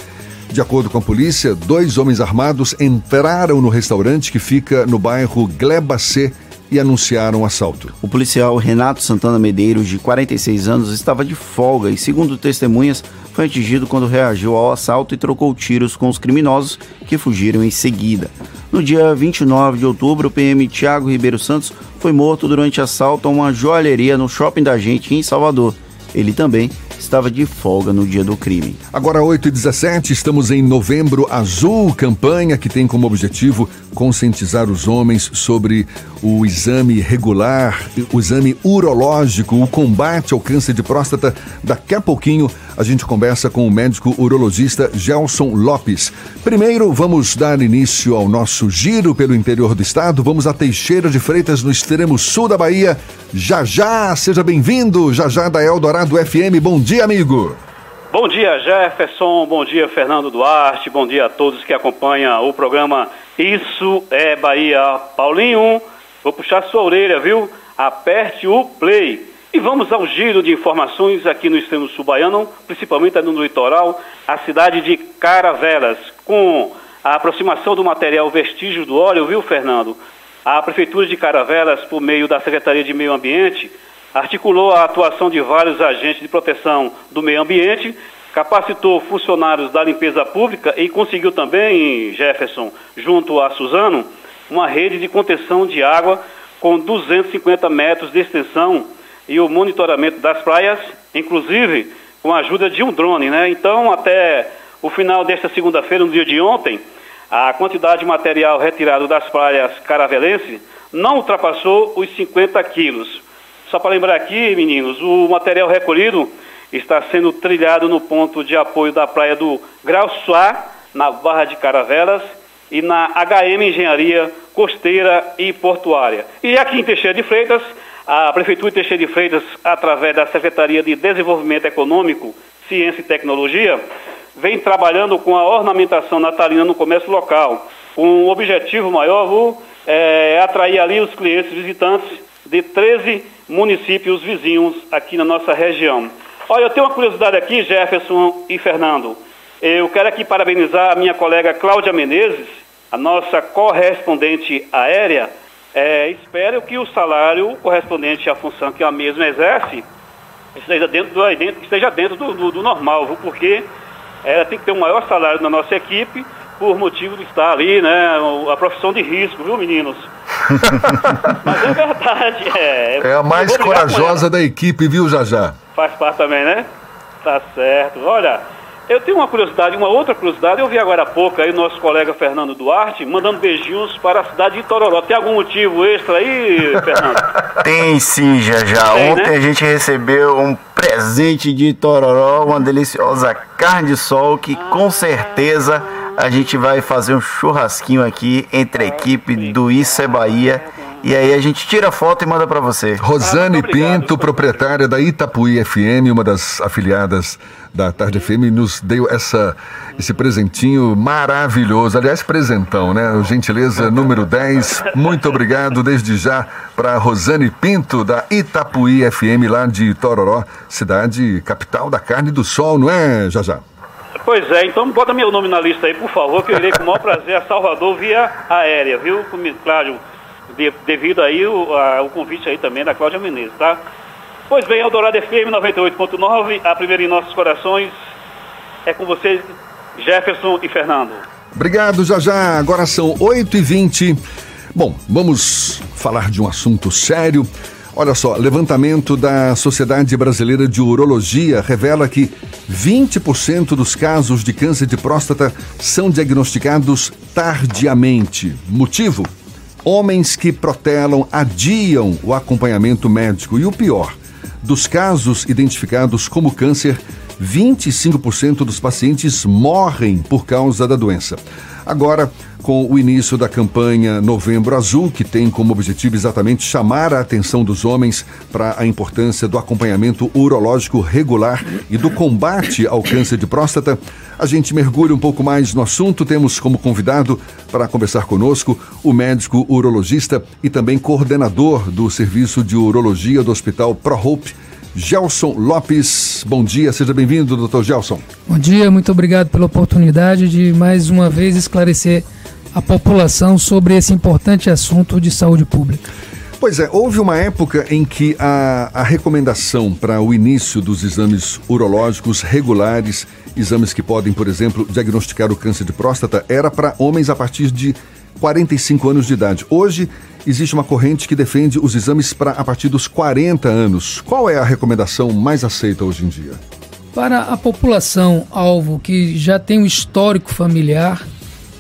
[SPEAKER 3] De acordo com a polícia, dois homens armados entraram no restaurante que fica no bairro Gleba C e anunciaram o assalto.
[SPEAKER 4] O policial Renato Santana Medeiros, de 46 anos, estava de folga e, segundo testemunhas, foi atingido quando reagiu ao assalto e trocou tiros com os criminosos que fugiram em seguida. No dia 29 de outubro, o PM Tiago Ribeiro Santos foi morto durante assalto a uma joalheria no shopping da gente em Salvador. Ele também estava de folga no dia do crime.
[SPEAKER 3] Agora 8 e 17 estamos em Novembro Azul, campanha que tem como objetivo conscientizar os homens sobre o exame regular, o exame urológico, o combate ao câncer de próstata. Daqui a pouquinho a gente conversa com o médico urologista Gelson Lopes. Primeiro, vamos dar início ao nosso giro pelo interior do estado. Vamos a Teixeira de Freitas, no extremo sul da Bahia. Já já, seja bem-vindo, já já da Eldorado FM. Bom dia, amigo.
[SPEAKER 20] Bom dia, Jefferson. Bom dia, Fernando Duarte. Bom dia a todos que acompanham o programa Isso é Bahia. Paulinho, vou puxar sua orelha, viu? Aperte o play. E vamos ao giro de informações aqui no extremo sul baiano, principalmente no litoral, a cidade de Caravelas, com a aproximação do material vestígio do óleo, viu, Fernando? A Prefeitura de Caravelas, por meio da Secretaria de Meio Ambiente, articulou a atuação de vários agentes de proteção do meio ambiente, capacitou funcionários da limpeza pública e conseguiu também, Jefferson, junto a Suzano, uma rede de contenção de água com 250 metros de extensão e o monitoramento das praias, inclusive com a ajuda de um drone, né? Então, até o final desta segunda-feira, no dia de ontem, a quantidade de material retirado das praias caravelenses não ultrapassou os 50 quilos. Só para lembrar aqui, meninos, o material recolhido está sendo trilhado no ponto de apoio da praia do Grauçuá, na Barra de Caravelas, e na HM Engenharia Costeira e Portuária. E aqui em Teixeira de Freitas, a Prefeitura de Teixeira de Freitas, através da Secretaria de Desenvolvimento Econômico, Ciência e Tecnologia, vem trabalhando com a ornamentação natalina no comércio local. Um objetivo maior é atrair ali os clientes visitantes de 13 municípios vizinhos aqui na nossa região. Olha, eu tenho uma curiosidade aqui, Jefferson e Fernando. Eu quero aqui parabenizar a minha colega Cláudia Menezes, a nossa correspondente aérea. É, espero que o salário correspondente à função que a mesma exerce esteja dentro do, esteja dentro do, do, do normal, porque ela tem que ter um maior salário na nossa equipe por motivo de estar ali, né? A profissão de risco, viu, meninos? *laughs* Mas é verdade, é.
[SPEAKER 3] É a mais corajosa da equipe, viu, Jajá?
[SPEAKER 20] Faz parte também, né? Tá certo. Olha, eu tenho uma curiosidade, uma outra curiosidade. Eu vi agora há pouco aí o nosso colega Fernando Duarte mandando beijinhos para a cidade de Tororó. Tem algum motivo extra aí, Fernando? *laughs*
[SPEAKER 4] Tem sim, Jajá. Tem, Ontem né? a gente recebeu um presente de Tororó, uma deliciosa carne de sol que ah, com certeza a gente vai fazer um churrasquinho aqui entre a equipe do Isso é Bahia E aí a gente tira a foto e manda para você.
[SPEAKER 3] Rosane Pinto, proprietária da Itapuí FM, uma das afiliadas da Tarde FM, nos deu essa, esse presentinho maravilhoso. Aliás, presentão, né? Gentileza número 10. Muito obrigado desde já para Rosane Pinto, da Itapuí FM, lá de Tororó, cidade capital da carne do sol, não é, Jajá?
[SPEAKER 20] Pois é, então bota meu nome na lista aí, por favor, que eu irei com o maior prazer a Salvador via aérea, viu? Claro, de, devido aí o, a, o convite aí também da Cláudia Menezes, tá? Pois bem, Eldorado FM 98.9, a primeira em nossos corações é com vocês, Jefferson e Fernando.
[SPEAKER 3] Obrigado, já já. Agora são 8h20. Bom, vamos falar de um assunto sério. Olha só, levantamento da Sociedade Brasileira de Urologia revela que 20% dos casos de câncer de próstata são diagnosticados tardiamente. Motivo? Homens que protelam adiam o acompanhamento médico. E o pior, dos casos identificados como câncer, 25% dos pacientes morrem por causa da doença. Agora, com o início da campanha Novembro Azul, que tem como objetivo exatamente chamar a atenção dos homens para a importância do acompanhamento urológico regular e do combate ao câncer de próstata, a gente mergulha um pouco mais no assunto. Temos como convidado para conversar conosco o médico urologista e também coordenador do Serviço de Urologia do Hospital ProHope, Gelson Lopes. Bom dia, seja bem-vindo, doutor Gelson.
[SPEAKER 21] Bom dia, muito obrigado pela oportunidade de mais uma vez esclarecer a população sobre esse importante assunto de saúde pública.
[SPEAKER 3] Pois é, houve uma época em que a, a recomendação para o início dos exames urológicos regulares, exames que podem, por exemplo, diagnosticar o câncer de próstata, era para homens a partir de 45 anos de idade. Hoje, existe uma corrente que defende os exames para a partir dos 40 anos. Qual é a recomendação mais aceita hoje em dia?
[SPEAKER 21] Para a população alvo que já tem um histórico familiar,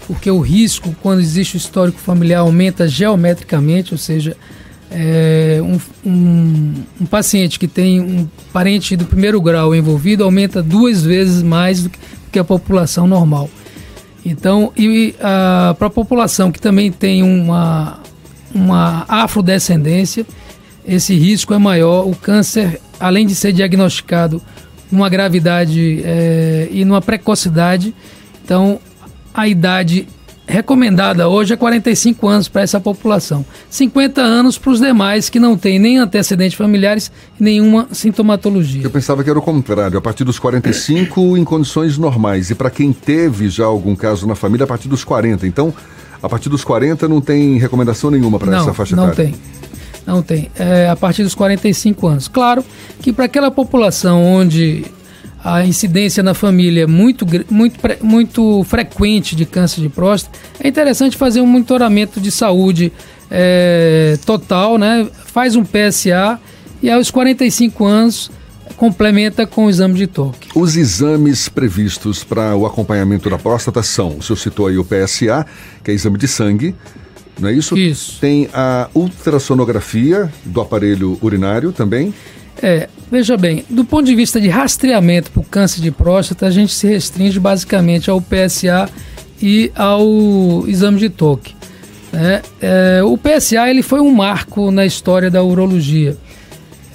[SPEAKER 21] porque o risco, quando existe o histórico familiar, aumenta geometricamente, ou seja, é, um, um, um, paciente que tem um parente do primeiro grau envolvido aumenta duas vezes mais do que, que a população normal. Então, e para a população que também tem uma, uma afrodescendência, esse risco é maior. O câncer, além de ser diagnosticado numa gravidade é, e numa precocidade, então a idade recomendada hoje é 45 anos para essa população. 50 anos para os demais que não têm nem antecedentes familiares nenhuma sintomatologia.
[SPEAKER 3] Eu pensava que era o contrário, a partir dos 45 em condições normais. E para quem teve já algum caso na família, a partir dos 40. Então, a partir dos 40 não tem recomendação nenhuma para essa faixa
[SPEAKER 21] etária?
[SPEAKER 3] Não
[SPEAKER 21] tem. Não tem. É a partir dos 45 anos. Claro que para aquela população onde a incidência na família é muito, muito, muito frequente de câncer de próstata, é interessante fazer um monitoramento de saúde é, total, né? Faz um PSA e aos 45 anos complementa com o exame de toque.
[SPEAKER 3] Os exames previstos para o acompanhamento da próstata são, o senhor citou aí o PSA, que é exame de sangue, não é isso?
[SPEAKER 21] Isso.
[SPEAKER 3] Tem a ultrassonografia do aparelho urinário também.
[SPEAKER 21] É, veja bem, do ponto de vista de rastreamento para o câncer de próstata, a gente se restringe basicamente ao PSA e ao exame de toque. Né? É, o PSA ele foi um marco na história da urologia.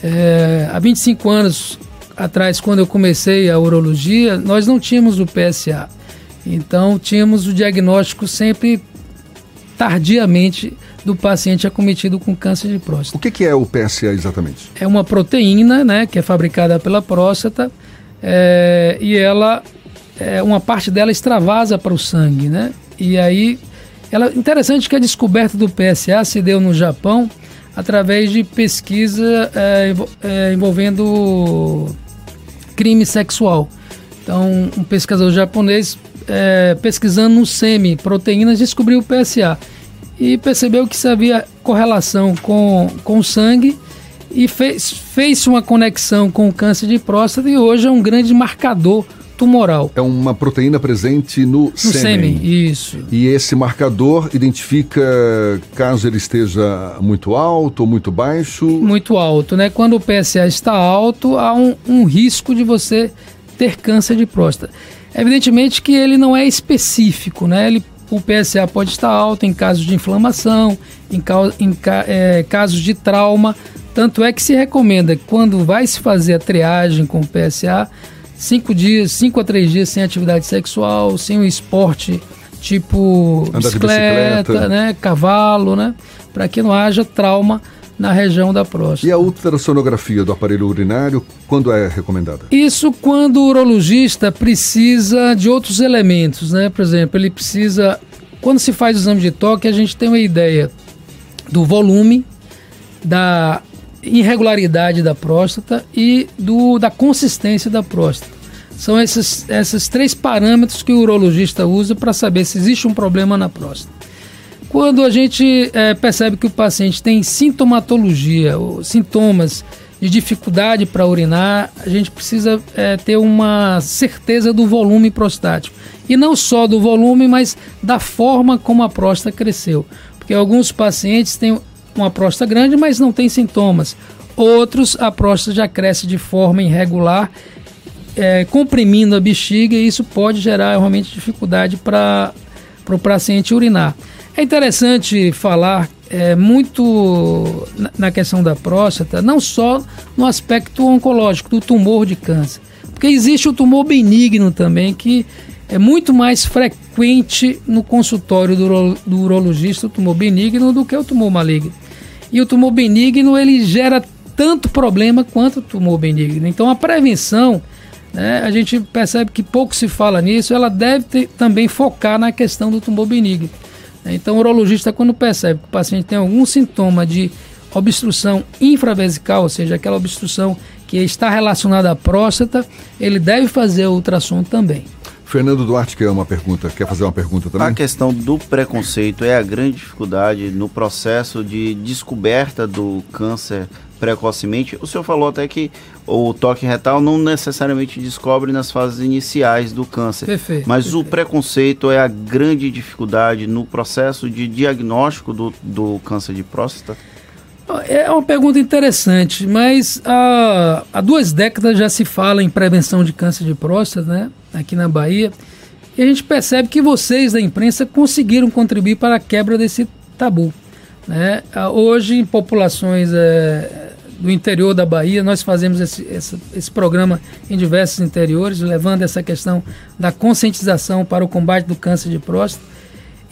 [SPEAKER 21] É, há 25 anos atrás, quando eu comecei a urologia, nós não tínhamos o PSA. Então, tínhamos o diagnóstico sempre tardiamente do paciente acometido com câncer de próstata.
[SPEAKER 3] O que, que é o PSA exatamente?
[SPEAKER 21] É uma proteína, né, que é fabricada pela próstata é, e ela, é, uma parte dela extravasa para o sangue, né? E aí, ela, interessante que a descoberta do PSA se deu no Japão através de pesquisa é, envolvendo crime sexual. Então, um pesquisador japonês é, pesquisando no semi proteínas descobriu o PSA e percebeu que havia correlação com, com o sangue e fez, fez uma conexão com o câncer de próstata e hoje é um grande marcador tumoral.
[SPEAKER 3] É uma proteína presente no, no
[SPEAKER 21] sêmen. isso.
[SPEAKER 3] E esse marcador identifica caso ele esteja muito alto ou muito baixo?
[SPEAKER 21] Muito alto, né? Quando o PSA está alto, há um, um risco de você ter câncer de próstata. Evidentemente que ele não é específico, né? Ele, o PSA pode estar alto em casos de inflamação, em, em é, casos de trauma. Tanto é que se recomenda que quando vai se fazer a triagem com o PSA, cinco dias, cinco a três dias sem atividade sexual, sem o esporte tipo bicicleta, bicicleta, né, cavalo, né, para que não haja trauma na região da próstata.
[SPEAKER 3] E a ultrassonografia do aparelho urinário, quando é recomendada?
[SPEAKER 21] Isso quando o urologista precisa de outros elementos, né? Por exemplo, ele precisa. Quando se faz o exame de toque, a gente tem uma ideia do volume, da irregularidade da próstata e do, da consistência da próstata. São esses, esses três parâmetros que o urologista usa para saber se existe um problema na próstata. Quando a gente é, percebe que o paciente tem sintomatologia, ou sintomas de dificuldade para urinar, a gente precisa é, ter uma certeza do volume prostático. E não só do volume, mas da forma como a próstata cresceu. Porque alguns pacientes têm uma próstata grande, mas não tem sintomas. Outros, a próstata já cresce de forma irregular, é, comprimindo a bexiga, e isso pode gerar realmente dificuldade para o paciente urinar. É interessante falar é, muito na questão da próstata, não só no aspecto oncológico, do tumor de câncer, porque existe o tumor benigno também, que é muito mais frequente no consultório do, do urologista, o tumor benigno, do que o tumor maligno. E o tumor benigno, ele gera tanto problema quanto o tumor benigno. Então, a prevenção, né, a gente percebe que pouco se fala nisso, ela deve ter, também focar na questão do tumor benigno. Então, o urologista, quando percebe que o paciente tem algum sintoma de obstrução infravesical, ou seja, aquela obstrução que está relacionada à próstata, ele deve fazer o ultrassom também.
[SPEAKER 3] Fernando Duarte quer uma pergunta, quer fazer uma pergunta também?
[SPEAKER 4] A questão do preconceito é a grande dificuldade no processo de descoberta do câncer precocemente. O senhor falou até que o toque retal não necessariamente descobre nas fases iniciais do câncer.
[SPEAKER 21] Perfeito,
[SPEAKER 4] mas
[SPEAKER 21] perfeito.
[SPEAKER 4] o preconceito é a grande dificuldade no processo de diagnóstico do, do câncer de próstata?
[SPEAKER 21] É uma pergunta interessante, mas há, há duas décadas já se fala em prevenção de câncer de próstata, né? Aqui na Bahia. E a gente percebe que vocês da imprensa conseguiram contribuir para a quebra desse tabu. Né? Hoje, em populações é, do interior da Bahia. Nós fazemos esse, esse, esse, programa em diversos interiores, levando essa questão da conscientização para o combate do câncer de próstata.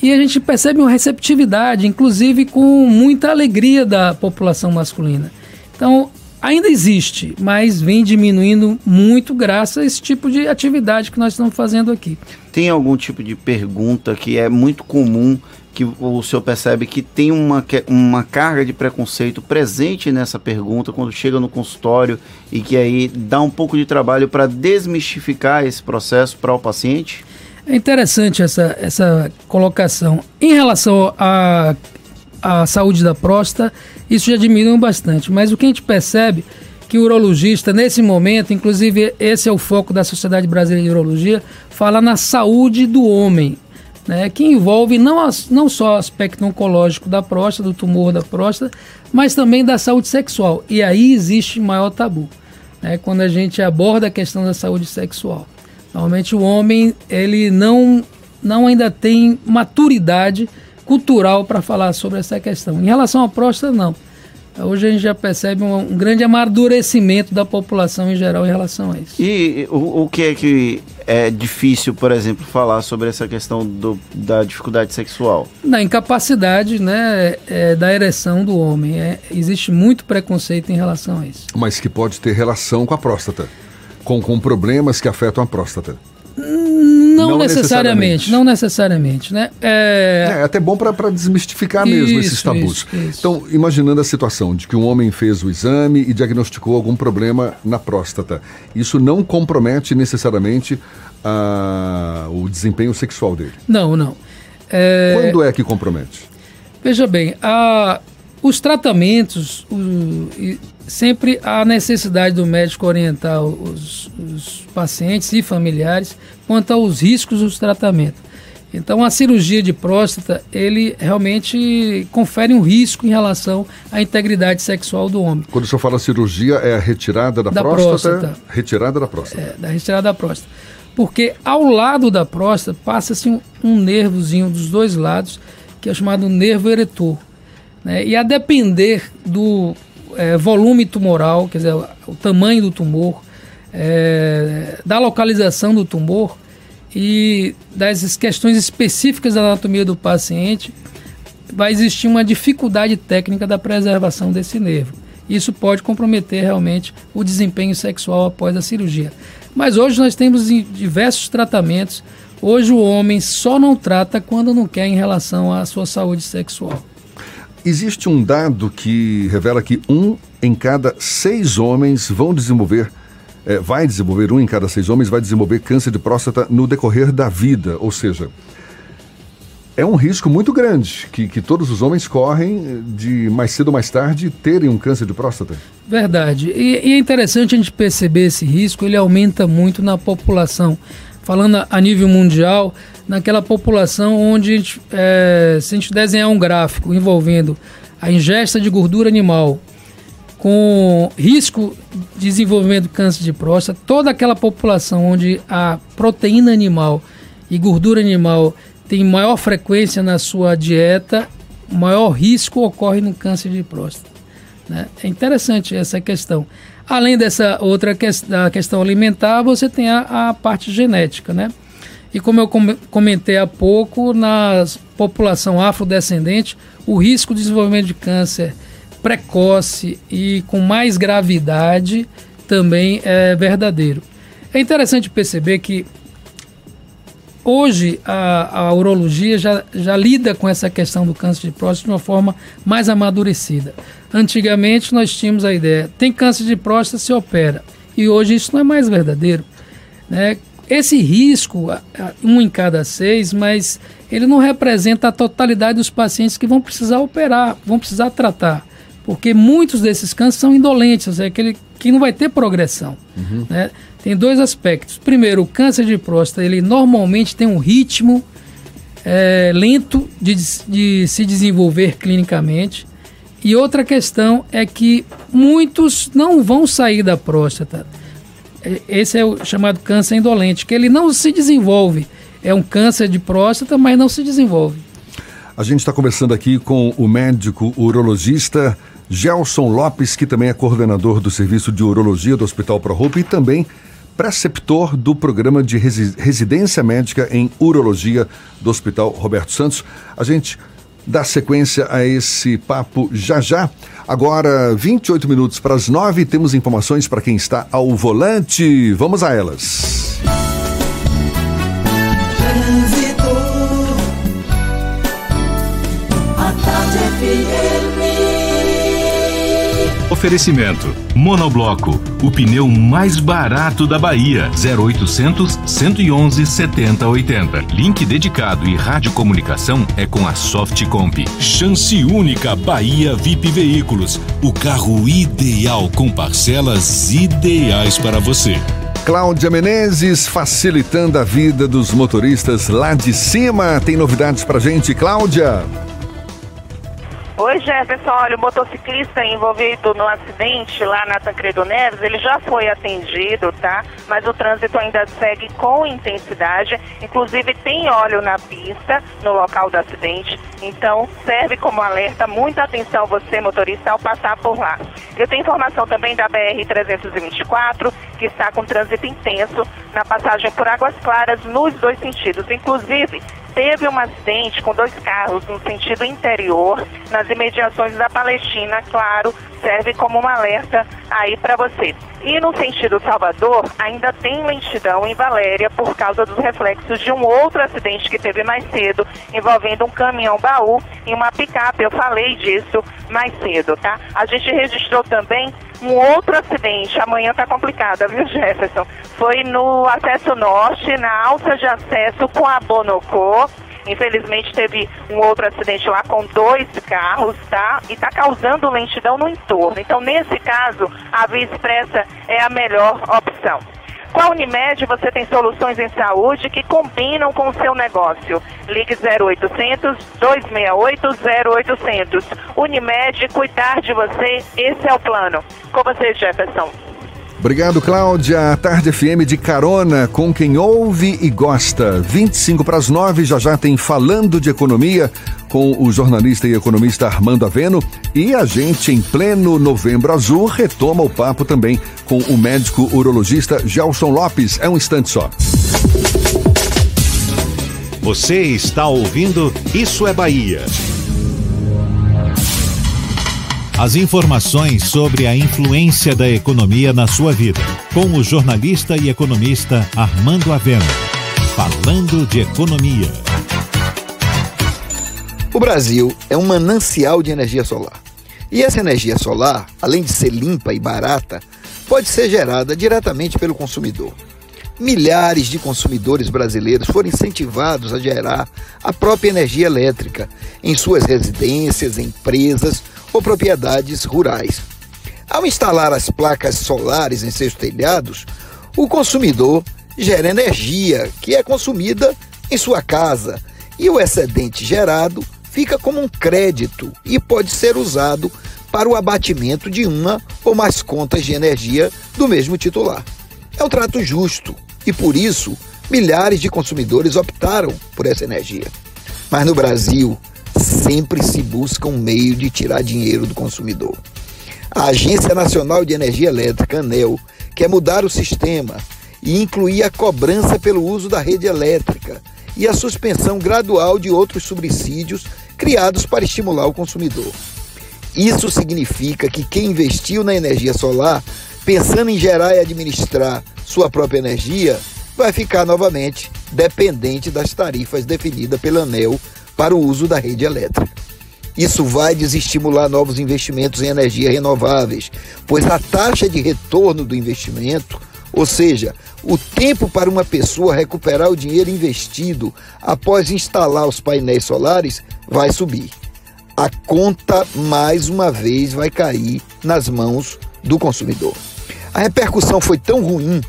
[SPEAKER 21] E a gente percebe uma receptividade, inclusive com muita alegria da população masculina. Então, ainda existe, mas vem diminuindo muito graças a esse tipo de atividade que nós estamos fazendo aqui.
[SPEAKER 4] Tem algum tipo de pergunta que é muito comum que o senhor percebe que tem uma, uma carga de preconceito presente nessa pergunta quando chega no consultório e que aí dá um pouco de trabalho para desmistificar esse processo para o paciente?
[SPEAKER 21] É interessante essa, essa colocação. Em relação à a, saúde da próstata, isso já diminuiu bastante, mas o que a gente percebe que o urologista, nesse momento, inclusive esse é o foco da Sociedade Brasileira de Urologia, fala na saúde do homem né, que envolve não, as, não só o aspecto oncológico da próstata, do tumor da próstata, mas também da saúde sexual. E aí existe maior tabu, né, quando a gente aborda a questão da saúde sexual. Normalmente o homem ele não, não ainda tem maturidade cultural para falar sobre essa questão. Em relação à próstata, não. Hoje a gente já percebe um, um, grande amadurecimento da população em geral em relação a isso.
[SPEAKER 4] E o, o que é que é difícil, por exemplo, falar sobre essa questão do, da dificuldade sexual?
[SPEAKER 21] Da incapacidade né, é, da ereção do homem. É, existe muito preconceito em relação a isso.
[SPEAKER 3] Mas que pode ter relação com a próstata, com, com problemas que afetam a próstata.
[SPEAKER 21] Não, não necessariamente, necessariamente, não necessariamente, né?
[SPEAKER 3] É, é até bom para desmistificar isso, mesmo esses tabus. Isso, isso. Então, imaginando a situação de que um homem fez o exame e diagnosticou algum problema na próstata, isso não compromete necessariamente a, o desempenho sexual dele?
[SPEAKER 21] Não, não.
[SPEAKER 3] É... Quando é que compromete?
[SPEAKER 21] Veja bem, a, os tratamentos, o, sempre há necessidade do médico orientar os, os, pacientes e familiares quanto aos riscos do tratamento. Então, a cirurgia de próstata, ele realmente confere um risco em relação à integridade sexual do homem.
[SPEAKER 3] Quando o senhor fala cirurgia, é a retirada da,
[SPEAKER 21] da
[SPEAKER 3] próstata?
[SPEAKER 21] próstata?
[SPEAKER 3] Retirada da próstata.
[SPEAKER 21] É, da retirada da próstata. porque ao lado da próstata passa-se um, um nervozinho dos dois lados, que é chamado nervo eretor. Né? E a depender do é, volume tumoral, quer dizer, o tamanho do tumor, é, da localização do tumor e das questões específicas da anatomia do paciente, vai existir uma dificuldade técnica da preservação desse nervo. Isso pode comprometer realmente o desempenho sexual após a cirurgia. Mas hoje nós temos diversos tratamentos. Hoje o homem só não trata quando não quer em relação à sua saúde sexual.
[SPEAKER 3] Existe um dado que revela que um em cada seis homens vão desenvolver, é, vai desenvolver, um em cada seis homens vai desenvolver câncer de próstata no decorrer da vida. Ou seja, é um risco muito grande que, que todos os homens correm de mais cedo ou mais tarde terem um câncer de próstata.
[SPEAKER 21] Verdade. E, e é interessante a gente perceber esse risco, ele aumenta muito na população. Falando a nível mundial, naquela população onde, a gente, é, se a gente desenhar um gráfico envolvendo a ingesta de gordura animal com risco de desenvolvimento de câncer de próstata, toda aquela população onde a proteína animal e gordura animal tem maior frequência na sua dieta, maior risco ocorre no câncer de próstata. Né? É interessante essa questão. Além dessa outra que, questão alimentar, você tem a, a parte genética, né? E como eu comentei há pouco, na população afrodescendente, o risco de desenvolvimento de câncer precoce e com mais gravidade também é verdadeiro. É interessante perceber que hoje a, a urologia já, já lida com essa questão do câncer de próstata de uma forma mais amadurecida. Antigamente nós tínhamos a ideia, tem câncer de próstata, se opera. E hoje isso não é mais verdadeiro. Né? Esse risco, um em cada seis, mas ele não representa a totalidade dos pacientes que vão precisar operar, vão precisar tratar. Porque muitos desses cânceres são indolentes, é aquele que não vai ter progressão. Uhum. Né? Tem dois aspectos. Primeiro, o câncer de próstata, ele normalmente tem um ritmo é, lento de, de se desenvolver clinicamente. E outra questão é que muitos não vão sair da próstata. É, esse é o chamado câncer indolente, que ele não se desenvolve. É um câncer de próstata, mas não se desenvolve.
[SPEAKER 3] A gente está conversando aqui com o médico urologista Gelson Lopes, que também é coordenador do serviço de urologia do Hospital Pro Hope e também preceptor do programa de residência médica em urologia do Hospital Roberto Santos. A gente dá sequência a esse papo já já. Agora, 28 minutos para as 9, temos informações para quem está ao volante. Vamos a elas.
[SPEAKER 2] Oferecimento: Monobloco, o pneu mais barato da Bahia. 0800 111 7080. Link dedicado e radiocomunicação é com a Softcomp. Chance única Bahia VIP Veículos. O carro ideal com parcelas ideais para você.
[SPEAKER 3] Cláudia Menezes facilitando a vida dos motoristas lá de cima. Tem novidades pra gente, Cláudia?
[SPEAKER 6] Oi, Jefferson. Olha, o motociclista envolvido no acidente lá na Tancredo Neves, ele já foi atendido, tá? Mas o trânsito ainda segue com intensidade. Inclusive, tem óleo na pista, no local do acidente. Então, serve como alerta. Muita atenção você, motorista, ao passar por lá. Eu tenho informação também da BR-324, que está com trânsito intenso na passagem por Águas Claras nos dois sentidos. Inclusive, teve um acidente com dois carros no sentido interior, nas imediações da Palestina, claro, serve como um alerta aí para você. E no sentido Salvador, ainda tem lentidão em Valéria por causa dos reflexos de um outro acidente que teve mais cedo, envolvendo um caminhão baú e uma picape. Eu falei disso mais cedo, tá? A gente registrou também um outro acidente. Amanhã tá complicada, viu, Jefferson? Foi no acesso norte, na alça de acesso com a Bonocô. Infelizmente teve um outro acidente lá com dois carros, tá? E tá causando lentidão no entorno. Então, nesse caso, a via expressa é a melhor opção. Com a Unimed você tem soluções em saúde que combinam com o seu negócio. Ligue 0800 268 0800. Unimed, cuidar de você, esse é o plano. Com você, Jefferson.
[SPEAKER 3] Obrigado, Cláudia. Tarde FM de carona com quem ouve e gosta. 25 para as 9, já já tem Falando de Economia com o jornalista e economista Armando Aveno. E a gente, em pleno Novembro Azul, retoma o papo também com o médico urologista Gelson Lopes. É um instante só.
[SPEAKER 1] Você está ouvindo Isso é Bahia. As informações sobre a influência da economia na sua vida, com o jornalista e economista Armando Avena. Falando de economia.
[SPEAKER 22] O Brasil é um manancial de energia solar. E essa energia solar, além de ser limpa e barata, pode ser gerada diretamente pelo consumidor. Milhares de consumidores brasileiros foram incentivados a gerar a própria energia elétrica em suas residências, empresas ou propriedades rurais. Ao instalar as placas solares em seus telhados, o consumidor gera energia que é consumida em sua casa e o excedente gerado fica como um crédito e pode ser usado para o abatimento de uma ou mais contas de energia do mesmo titular. É um trato justo e por isso milhares de consumidores optaram por essa energia. Mas no Brasil, sempre se busca um meio de tirar dinheiro do consumidor. A Agência Nacional de Energia Elétrica, ANEL, quer mudar o sistema e incluir a cobrança pelo uso da rede elétrica e a suspensão gradual de outros subsídios criados para estimular o consumidor. Isso significa que quem investiu na energia solar, pensando em gerar e administrar sua própria energia, vai ficar novamente dependente das tarifas definidas pela ANEL para o uso da rede elétrica. Isso vai desestimular novos investimentos em energias renováveis, pois a taxa de retorno do investimento, ou seja, o tempo para uma pessoa recuperar o dinheiro investido após instalar os painéis solares, vai subir. A conta, mais uma vez, vai cair nas mãos do consumidor. A repercussão foi tão ruim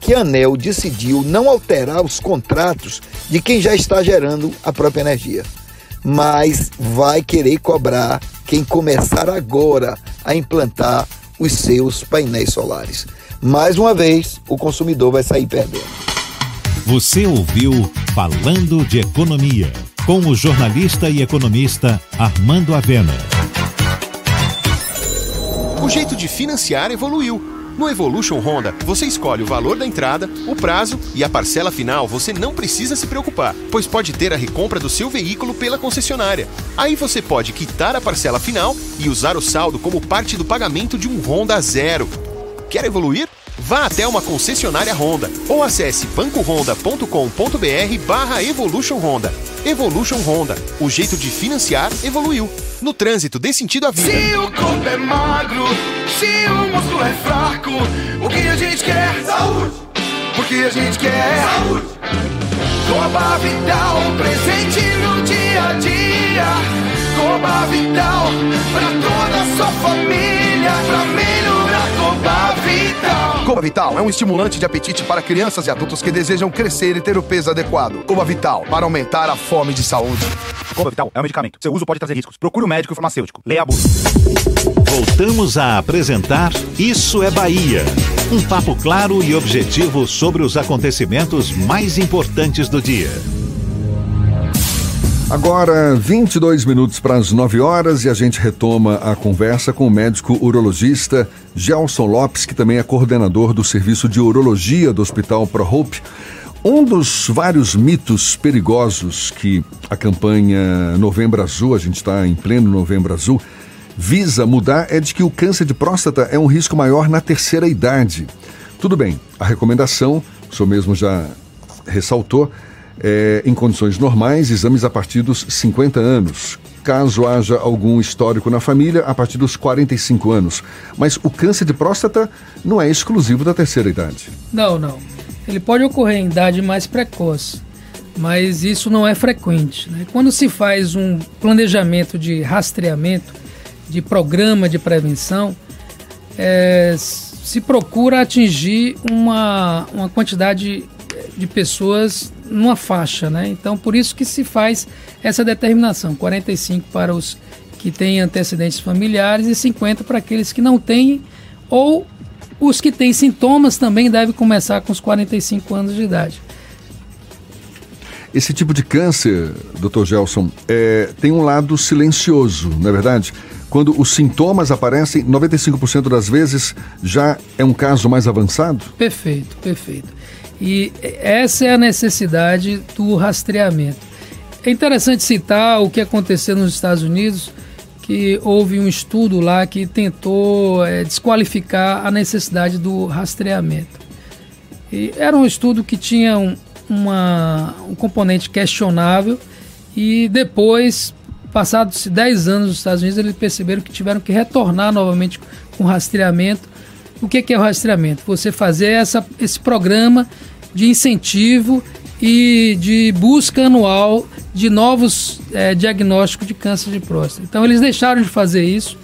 [SPEAKER 22] que a ANEL decidiu não alterar os contratos de quem já está gerando a própria energia, mas vai querer cobrar quem começar agora a implantar os seus painéis solares. Mais uma vez, o consumidor vai sair perdendo.
[SPEAKER 1] Você ouviu Falando de Economia, com o jornalista e economista Armando Avena.
[SPEAKER 23] O jeito de financiar evoluiu. No Evolution Honda, você escolhe o valor da entrada, o prazo e a parcela final você não precisa se preocupar, pois pode ter a recompra do seu veículo pela concessionária. Aí você pode quitar a parcela final e usar o saldo como parte do pagamento de um Honda zero. Quer evoluir? Vá até uma concessionária Honda ou acesse bancohonda.com.br barra Evolution Honda. Evolution Honda, o jeito de financiar evoluiu. No trânsito, dê sentido à vida.
[SPEAKER 13] Se o corpo é magro, se o músculo é fraco, o que a gente quer? Saúde! Porque a gente quer saúde! Coba Vital, presente no dia a dia. Coba Vital, pra toda a sua família, pra melhorar Coba Vital.
[SPEAKER 14] É um estimulante de apetite para crianças e adultos que desejam crescer e ter o peso adequado. Coba Vital, para aumentar a fome de saúde.
[SPEAKER 15] Coba Vital é um medicamento. Seu uso pode trazer riscos. Procure o um médico e farmacêutico. Leia a bula.
[SPEAKER 1] Voltamos a apresentar Isso é Bahia. Um papo claro e objetivo sobre os acontecimentos mais importantes do dia.
[SPEAKER 3] Agora, 22 minutos para as 9 horas e a gente retoma a conversa com o médico urologista Gelson Lopes, que também é coordenador do serviço de urologia do Hospital ProHope. Um dos vários mitos perigosos que a campanha Novembro Azul, a gente está em pleno Novembro Azul, visa mudar é de que o câncer de próstata é um risco maior na terceira idade. Tudo bem, a recomendação, o senhor mesmo já ressaltou, é, em condições normais, exames a partir dos 50 anos. Caso haja algum histórico na família, a partir dos 45 anos. Mas o câncer de próstata não é exclusivo da terceira idade.
[SPEAKER 21] Não, não. Ele pode ocorrer em idade mais precoce, mas isso não é frequente. Né? Quando se faz um planejamento de rastreamento, de programa de prevenção, é, se procura atingir uma, uma quantidade de pessoas numa faixa, né? Então, por isso que se faz essa determinação: 45 para os que têm antecedentes familiares e 50 para aqueles que não têm ou os que têm sintomas também devem começar com os 45 anos de idade.
[SPEAKER 3] Esse tipo de câncer, Dr. Gelson, é, tem um lado silencioso, não é verdade? Quando os sintomas aparecem, 95% das vezes já é um caso mais avançado?
[SPEAKER 21] Perfeito, perfeito. E essa é a necessidade do rastreamento. É interessante citar o que aconteceu nos Estados Unidos, que houve um estudo lá que tentou é, desqualificar a necessidade do rastreamento. E era um estudo que tinha um, uma, um componente questionável e depois, passados 10 anos nos Estados Unidos, eles perceberam que tiveram que retornar novamente com rastreamento. O que, é o rastreamento? Você fazer essa, esse programa de incentivo e de busca anual de novos é, diagnósticos de câncer de próstata. Então eles deixaram de fazer isso,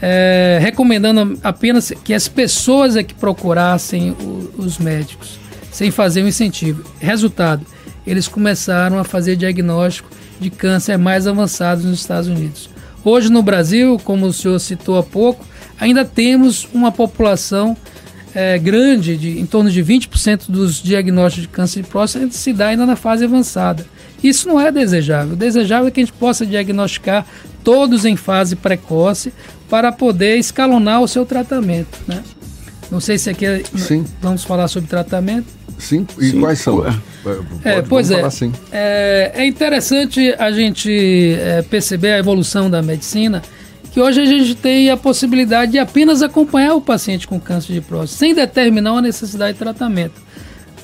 [SPEAKER 21] é, recomendando apenas que as pessoas é que procurassem o, os médicos sem fazer um incentivo. Resultado, eles começaram a fazer diagnóstico de câncer mais avançados nos Estados Unidos. Hoje no Brasil, como o senhor citou há pouco, ainda temos uma população é, grande, de, em torno de 20% dos diagnósticos de câncer de próstata se dá ainda na fase avançada. Isso não é desejável. O desejável é que a gente possa diagnosticar todos em fase precoce para poder escalonar o seu tratamento. Né? Não sei se aqui Sim. vamos falar sobre tratamento.
[SPEAKER 3] Sim, e Sim. quais são?
[SPEAKER 21] É, pois é, assim. é. É interessante a gente é, perceber a evolução da medicina, que hoje a gente tem a possibilidade de apenas acompanhar o paciente com câncer de próstata, sem determinar a necessidade de tratamento.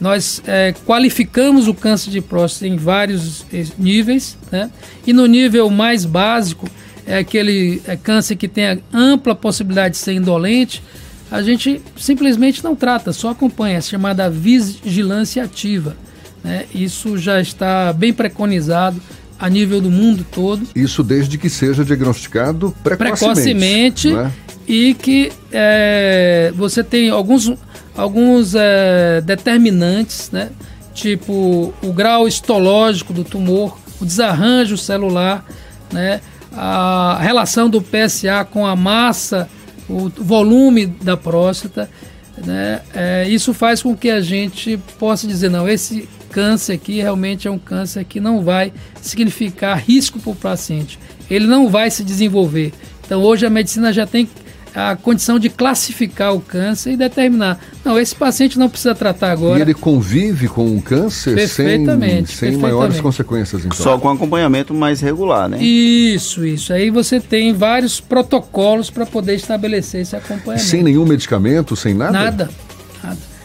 [SPEAKER 21] Nós é, qualificamos o câncer de próstata em vários é, níveis, né? e no nível mais básico, é aquele é, câncer que tem ampla possibilidade de ser indolente, a gente simplesmente não trata, só acompanha, é chamada vigilância ativa. Né? Isso já está bem preconizado a nível do mundo todo.
[SPEAKER 3] Isso desde que seja diagnosticado precocemente. Precocemente
[SPEAKER 21] né? e que é, você tem alguns, alguns é, determinantes, né? tipo o grau histológico do tumor, o desarranjo celular, né? a relação do PSA com a massa o volume da próstata, né? É, isso faz com que a gente possa dizer, não, esse câncer aqui realmente é um câncer que não vai significar risco para o paciente. Ele não vai se desenvolver. Então hoje a medicina já tem a condição de classificar o câncer e determinar. Não, esse paciente não precisa tratar agora.
[SPEAKER 3] E ele convive com o câncer
[SPEAKER 21] perfeitamente,
[SPEAKER 3] sem, sem maiores consequências, então.
[SPEAKER 4] Só com acompanhamento mais regular, né?
[SPEAKER 21] Isso, isso. Aí você tem vários protocolos para poder estabelecer esse acompanhamento.
[SPEAKER 3] Sem nenhum medicamento, sem nada?
[SPEAKER 21] Nada.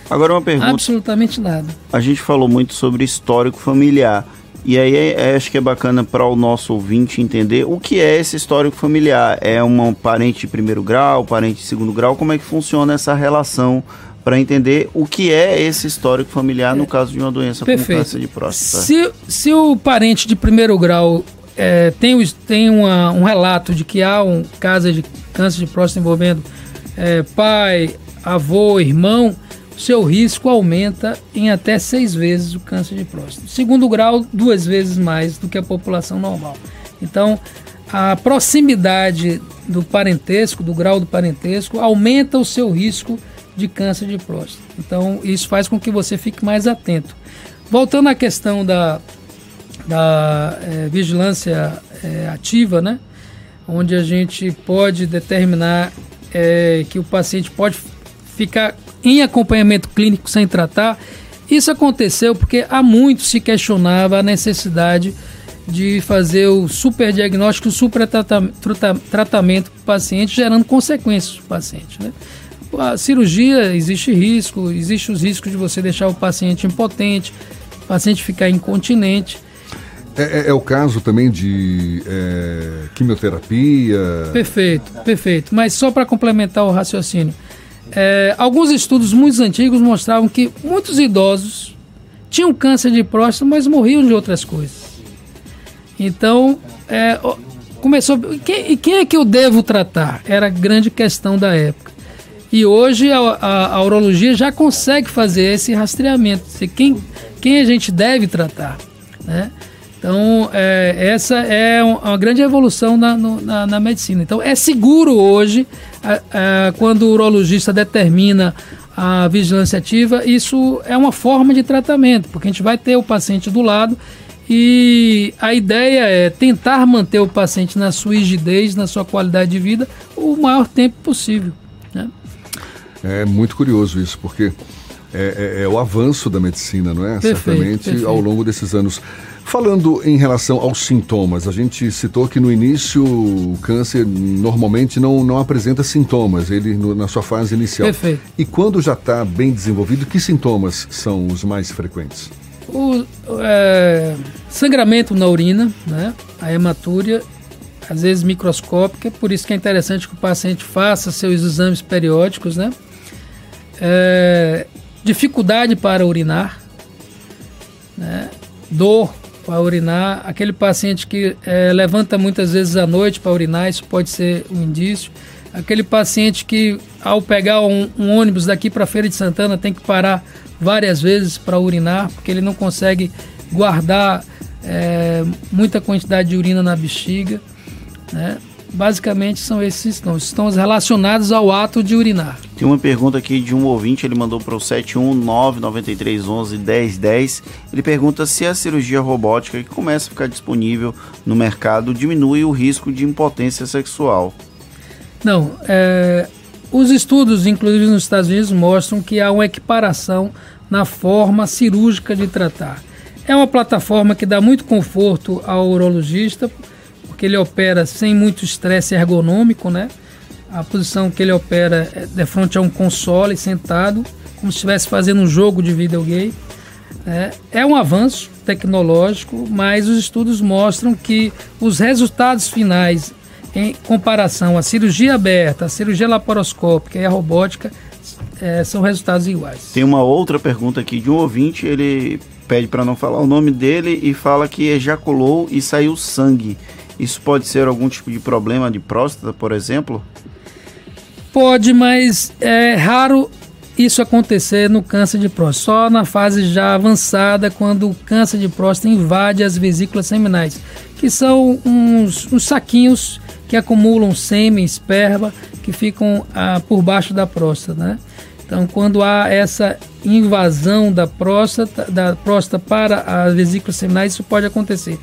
[SPEAKER 4] Agora uma pergunta.
[SPEAKER 21] Absolutamente nada.
[SPEAKER 4] A gente falou muito sobre histórico familiar. E aí é, é, acho que é bacana para o nosso ouvinte entender o que é esse histórico familiar. É um parente de primeiro grau, parente de segundo grau? Como é que funciona essa relação para entender o que é esse histórico familiar no caso de uma doença Perfeito. como câncer de próstata?
[SPEAKER 21] Se, se o parente de primeiro grau é, tem, tem uma, um relato de que há um caso de câncer de próstata envolvendo é, pai, avô, irmão, seu risco aumenta em até seis vezes o câncer de próstata. Segundo grau, duas vezes mais do que a população normal. Então, a proximidade do parentesco, do grau do parentesco, aumenta o seu risco de câncer de próstata. Então, isso faz com que você fique mais atento. Voltando à questão da, da é, vigilância é, ativa, né? onde a gente pode determinar é, que o paciente pode ficar em acompanhamento clínico sem tratar. Isso aconteceu porque há muito se questionava a necessidade de fazer o superdiagnóstico, o supertratamento para o paciente, gerando consequências para o paciente. Né? A cirurgia existe risco, existe os riscos de você deixar o paciente impotente, o paciente ficar incontinente.
[SPEAKER 3] É, é, é o caso também de é, quimioterapia.
[SPEAKER 21] Perfeito, perfeito. Mas só para complementar o raciocínio, é, alguns estudos muito antigos mostravam que muitos idosos tinham câncer de próstata, mas morriam de outras coisas. Então, é, começou. Quem, quem é que eu devo tratar? Era a grande questão da época. E hoje a, a, a urologia já consegue fazer esse rastreamento, quem, quem a gente deve tratar. Né? Então, é, essa é uma grande evolução na, na, na, medicina. Então, é seguro hoje, quando o urologista determina a vigilância ativa, isso é uma forma de tratamento, porque a gente vai ter o paciente do lado e a ideia é tentar manter o paciente na sua rigidez, na sua qualidade de vida, o maior tempo possível. Né?
[SPEAKER 3] É muito curioso isso, porque é, é, é, o avanço da medicina, não é?
[SPEAKER 21] Perfeito,
[SPEAKER 3] Certamente
[SPEAKER 21] perfeito.
[SPEAKER 3] ao longo desses anos. Falando em relação aos sintomas, a gente citou que no início o câncer normalmente não, não apresenta sintomas, ele no, na sua fase inicial.
[SPEAKER 21] Perfeito.
[SPEAKER 3] E quando já está bem desenvolvido, que sintomas são os mais frequentes?
[SPEAKER 21] O é, sangramento na urina, né? a hematúria, às vezes microscópica, por isso que é interessante que o paciente faça seus exames periódicos, né? É, dificuldade para urinar, né? dor para urinar, aquele paciente que é, levanta muitas vezes à noite para urinar, isso pode ser um indício. Aquele paciente que, ao pegar um, um ônibus daqui para Feira de Santana, tem que parar várias vezes para urinar, porque ele não consegue guardar é, muita quantidade de urina na bexiga. Né? Basicamente são esses sintomas, sintomas relacionados ao ato de urinar.
[SPEAKER 4] Tem uma pergunta aqui de um ouvinte, ele mandou para o 71993111010. Ele pergunta se a cirurgia robótica que começa a ficar disponível no mercado diminui o risco de impotência sexual.
[SPEAKER 21] Não, é, os estudos, inclusive nos Estados Unidos, mostram que há uma equiparação na forma cirúrgica de tratar. É uma plataforma que dá muito conforto ao urologista, porque ele opera sem muito estresse ergonômico, né? A posição que ele opera é de frente a um console, sentado, como se estivesse fazendo um jogo de videogame. É, é um avanço tecnológico, mas os estudos mostram que os resultados finais em comparação à cirurgia aberta, à cirurgia laparoscópica e à robótica, é, são resultados iguais.
[SPEAKER 4] Tem uma outra pergunta aqui de um ouvinte, ele pede para não falar o nome dele e fala que ejaculou e saiu sangue. Isso pode ser algum tipo de problema de próstata, por exemplo?
[SPEAKER 21] Pode, mas é raro isso acontecer no câncer de próstata. Só na fase já avançada, quando o câncer de próstata invade as vesículas seminais, que são uns, uns saquinhos que acumulam sêmen, esperma, que ficam ah, por baixo da próstata, né? Então, quando há essa invasão da próstata, da próstata para as vesículas seminais, isso pode acontecer.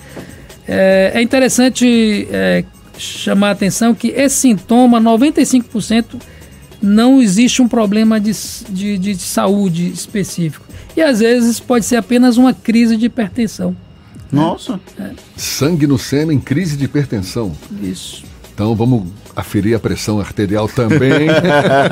[SPEAKER 21] É, é interessante é, chamar a atenção que esse sintoma, 95%, não existe um problema de, de, de saúde específico. E às vezes pode ser apenas uma crise de hipertensão.
[SPEAKER 4] Nossa!
[SPEAKER 21] É.
[SPEAKER 3] Sangue no sêmen, crise de hipertensão.
[SPEAKER 21] Isso.
[SPEAKER 3] Então vamos aferir a pressão arterial também.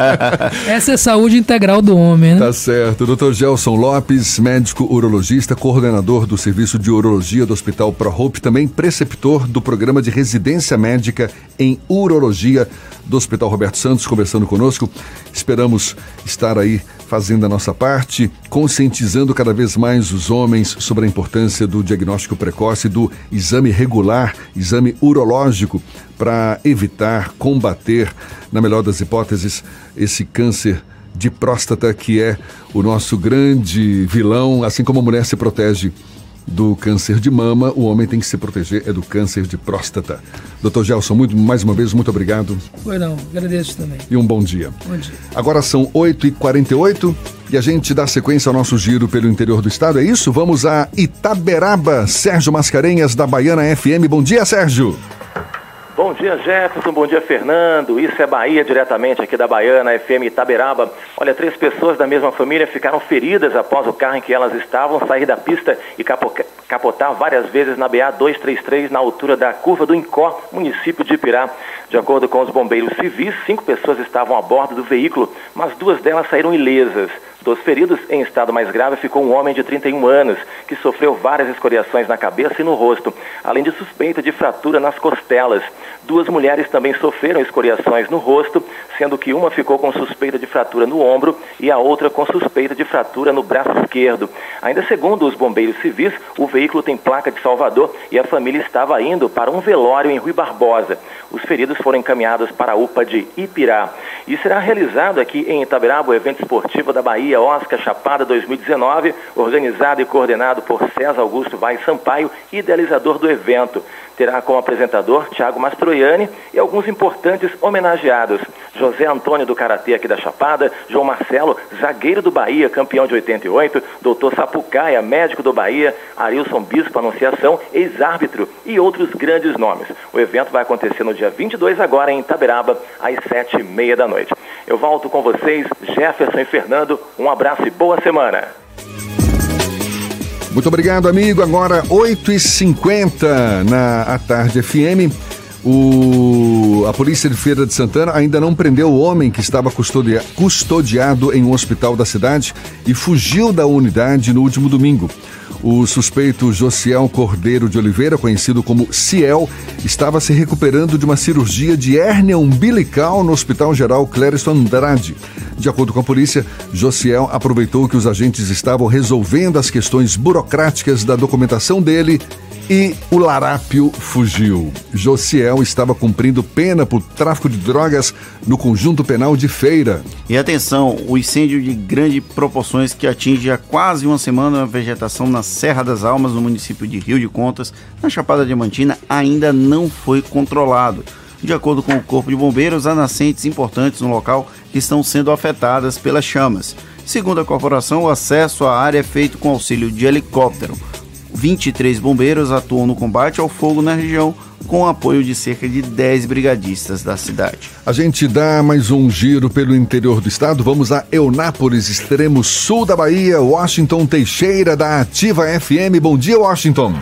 [SPEAKER 3] *laughs*
[SPEAKER 21] Essa é a saúde integral do homem, né?
[SPEAKER 3] Tá certo. Dr. Gelson Lopes, médico urologista, coordenador do Serviço de Urologia do Hospital ProHope, também preceptor do programa de residência médica em urologia do Hospital Roberto Santos, conversando conosco. Esperamos estar aí fazendo a nossa parte, conscientizando cada vez mais os homens sobre a importância do diagnóstico precoce, do exame regular, exame urológico, para evitar, combater, na melhor das hipóteses, esse câncer de próstata que é o nosso grande vilão, assim como a mulher se protege do câncer de mama, o homem tem que se proteger é do câncer de próstata. Doutor Gelson, muito, mais uma vez, muito obrigado.
[SPEAKER 21] Foi não, agradeço também.
[SPEAKER 3] E um bom dia.
[SPEAKER 21] Bom dia.
[SPEAKER 3] Agora são 8h48 e a gente dá sequência ao nosso giro pelo interior do estado, é isso? Vamos a Itaberaba. Sérgio Mascarenhas, da Baiana FM. Bom dia, Sérgio.
[SPEAKER 24] Bom dia, Jefferson. Bom dia, Fernando. Isso é Bahia, diretamente aqui da Baiana, FM Itaberaba. Olha, três pessoas da mesma família ficaram feridas após o carro em que elas estavam sair da pista e capotar várias vezes na BA 233, na altura da curva do Incó, município de Ipirá. De acordo com os bombeiros civis, cinco pessoas estavam a bordo do veículo, mas duas delas saíram ilesas. Dos feridos em estado mais grave ficou um homem de 31 anos, que sofreu várias escoriações na cabeça e no rosto, além de suspeita de fratura nas costelas. Duas mulheres também sofreram escoriações no rosto, sendo que uma ficou com suspeita de fratura no ombro e a outra com suspeita de fratura no braço esquerdo. Ainda segundo os bombeiros civis, o veículo tem placa de Salvador e a família estava indo para um velório em Rui Barbosa. Os feridos foram encaminhados para a UPA de Ipirá.
[SPEAKER 25] E será realizado aqui em Itaberaba o evento esportivo da Bahia Oscar Chapada 2019, organizado e coordenado por César Augusto Vai Sampaio, idealizador do evento terá como apresentador Tiago Mastroianni e alguns importantes homenageados. José Antônio do Karatê aqui da Chapada, João Marcelo, zagueiro do Bahia, campeão de 88, doutor Sapucaia, médico do Bahia, Arilson Bispo Anunciação, ex-árbitro e outros grandes nomes. O evento vai acontecer no dia 22 agora em Itaberaba, às sete e meia da noite. Eu volto com vocês, Jefferson e Fernando. Um abraço e boa semana.
[SPEAKER 3] Muito obrigado, amigo. Agora 8h50 na Tarde FM. O, a Polícia de Feira de Santana ainda não prendeu o homem que estava custodia, custodiado em um hospital da cidade e fugiu da unidade no último domingo. O suspeito Josiel Cordeiro de Oliveira, conhecido como Ciel, estava se recuperando de uma cirurgia de hérnia umbilical no Hospital Geral Clériston Andrade. De acordo com a polícia, Josiel aproveitou que os agentes estavam resolvendo as questões burocráticas da documentação dele e o larápio fugiu. Josiel estava cumprindo pena por tráfico de drogas no conjunto penal de Feira.
[SPEAKER 4] E atenção, o incêndio de grandes proporções que atinge há quase uma semana a vegetação na Serra das Almas, no município de Rio de Contas, na Chapada Diamantina, ainda não foi controlado. De acordo com o Corpo de Bombeiros, há nascentes importantes no local que estão sendo afetadas pelas chamas. Segundo a corporação, o acesso à área é feito com auxílio de helicóptero. 23 bombeiros atuam no combate ao fogo na região, com apoio de cerca de 10 brigadistas da cidade.
[SPEAKER 3] A gente dá mais um giro pelo interior do estado. Vamos a Eunápolis, extremo sul da Bahia. Washington Teixeira, da Ativa FM. Bom dia, Washington.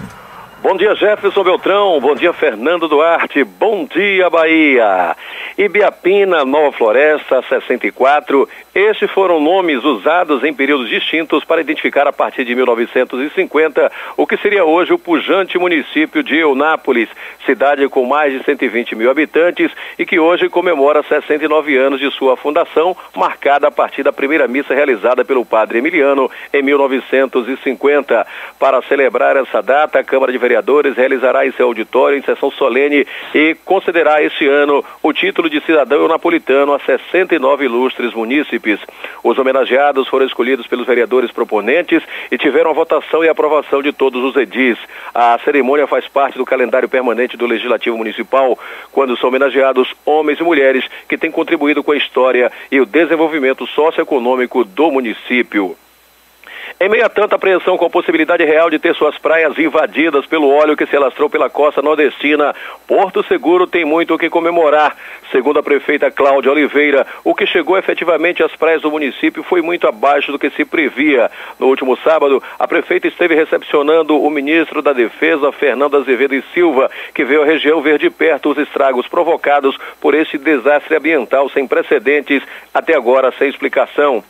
[SPEAKER 11] Bom dia, Jefferson Beltrão. Bom dia, Fernando Duarte. Bom dia, Bahia. Ibiapina, Nova Floresta, 64. Estes foram nomes usados em períodos distintos para identificar a partir de 1950 o que seria hoje o pujante município de Eunápolis, cidade com mais de 120 mil habitantes e que hoje comemora 69 anos de sua fundação, marcada a partir da primeira missa realizada pelo padre Emiliano em 1950. Para celebrar essa data, a Câmara de Vereadores realizará em seu auditório em sessão solene e concederá este ano o título de cidadão napolitano a 69 ilustres munícipes. Os homenageados foram escolhidos pelos vereadores proponentes e tiveram a votação e aprovação de todos os edis. A cerimônia faz parte do calendário permanente do Legislativo Municipal, quando são homenageados homens e mulheres que têm contribuído com a história e o desenvolvimento socioeconômico do município. Em meio a tanta apreensão com a possibilidade real de ter suas praias invadidas pelo óleo que se alastrou pela costa nordestina, Porto Seguro tem muito o que comemorar. Segundo a prefeita Cláudia Oliveira, o que chegou efetivamente às praias do município foi muito abaixo do que se previa. No último sábado, a prefeita esteve recepcionando o ministro da Defesa, Fernando Azevedo e Silva, que veio à região ver de perto os estragos provocados por este desastre ambiental sem precedentes, até agora sem explicação.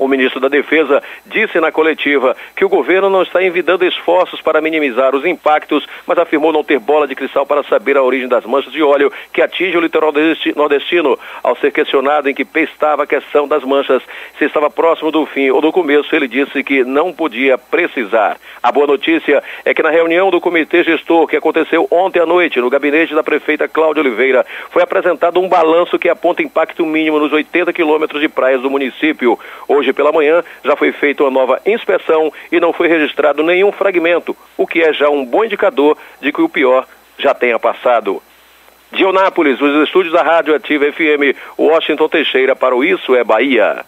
[SPEAKER 11] O ministro da Defesa disse na coletiva que o governo não está envidando esforços para minimizar os impactos, mas afirmou não ter bola de cristal para saber a origem das manchas de óleo que atinge o litoral nordestino. Ao ser questionado em que estava a questão das manchas, se estava próximo do fim ou do começo, ele disse que não podia precisar. A boa notícia é que na reunião do comitê gestor que aconteceu ontem à noite no gabinete da prefeita Cláudia Oliveira, foi apresentado um balanço que aponta impacto mínimo nos 80 quilômetros de praias do município. Hoje Hoje pela manhã já foi feita uma nova inspeção e não foi registrado nenhum fragmento, o que é já um bom indicador de que o pior já tenha passado. De Onápolis, os estúdios da Rádio Ativa FM, Washington Teixeira para o Isso é Bahia.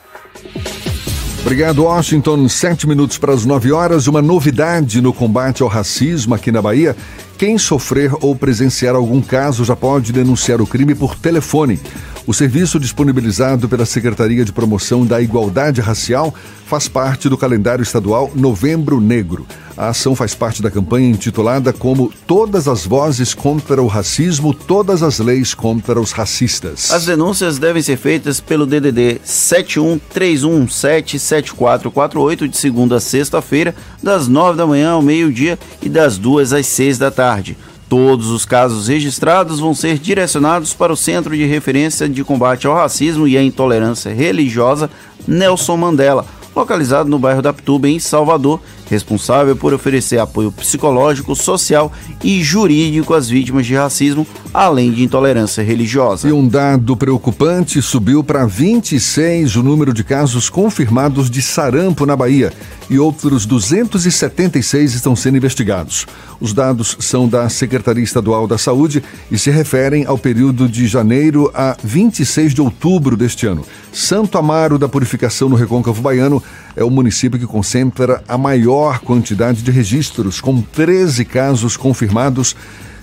[SPEAKER 3] Obrigado, Washington. Sete minutos para as nove horas. Uma novidade no combate ao racismo aqui na Bahia. Quem sofrer ou presenciar algum caso já pode denunciar o crime por telefone. O serviço disponibilizado pela Secretaria de Promoção da Igualdade Racial faz parte do calendário estadual Novembro Negro. A ação faz parte da campanha intitulada como Todas as Vozes contra o Racismo, Todas as Leis contra os Racistas.
[SPEAKER 4] As denúncias devem ser feitas pelo DDD 7131177448 de segunda a sexta-feira, das nove da manhã ao meio-dia e das duas às seis da tarde. Todos os casos registrados vão ser direcionados para o Centro de Referência de Combate ao Racismo e à Intolerância Religiosa Nelson Mandela, localizado no bairro da Pituba, em Salvador, responsável por oferecer apoio psicológico, social e jurídico às vítimas de racismo, além de intolerância religiosa.
[SPEAKER 3] E um dado preocupante subiu para 26 o número de casos confirmados de sarampo na Bahia e outros 276 estão sendo investigados. Os dados são da Secretaria Estadual da Saúde e se referem ao período de janeiro a 26 de outubro deste ano. Santo Amaro da Purificação no Recôncavo Baiano é o município que concentra a maior quantidade de registros, com 13 casos confirmados.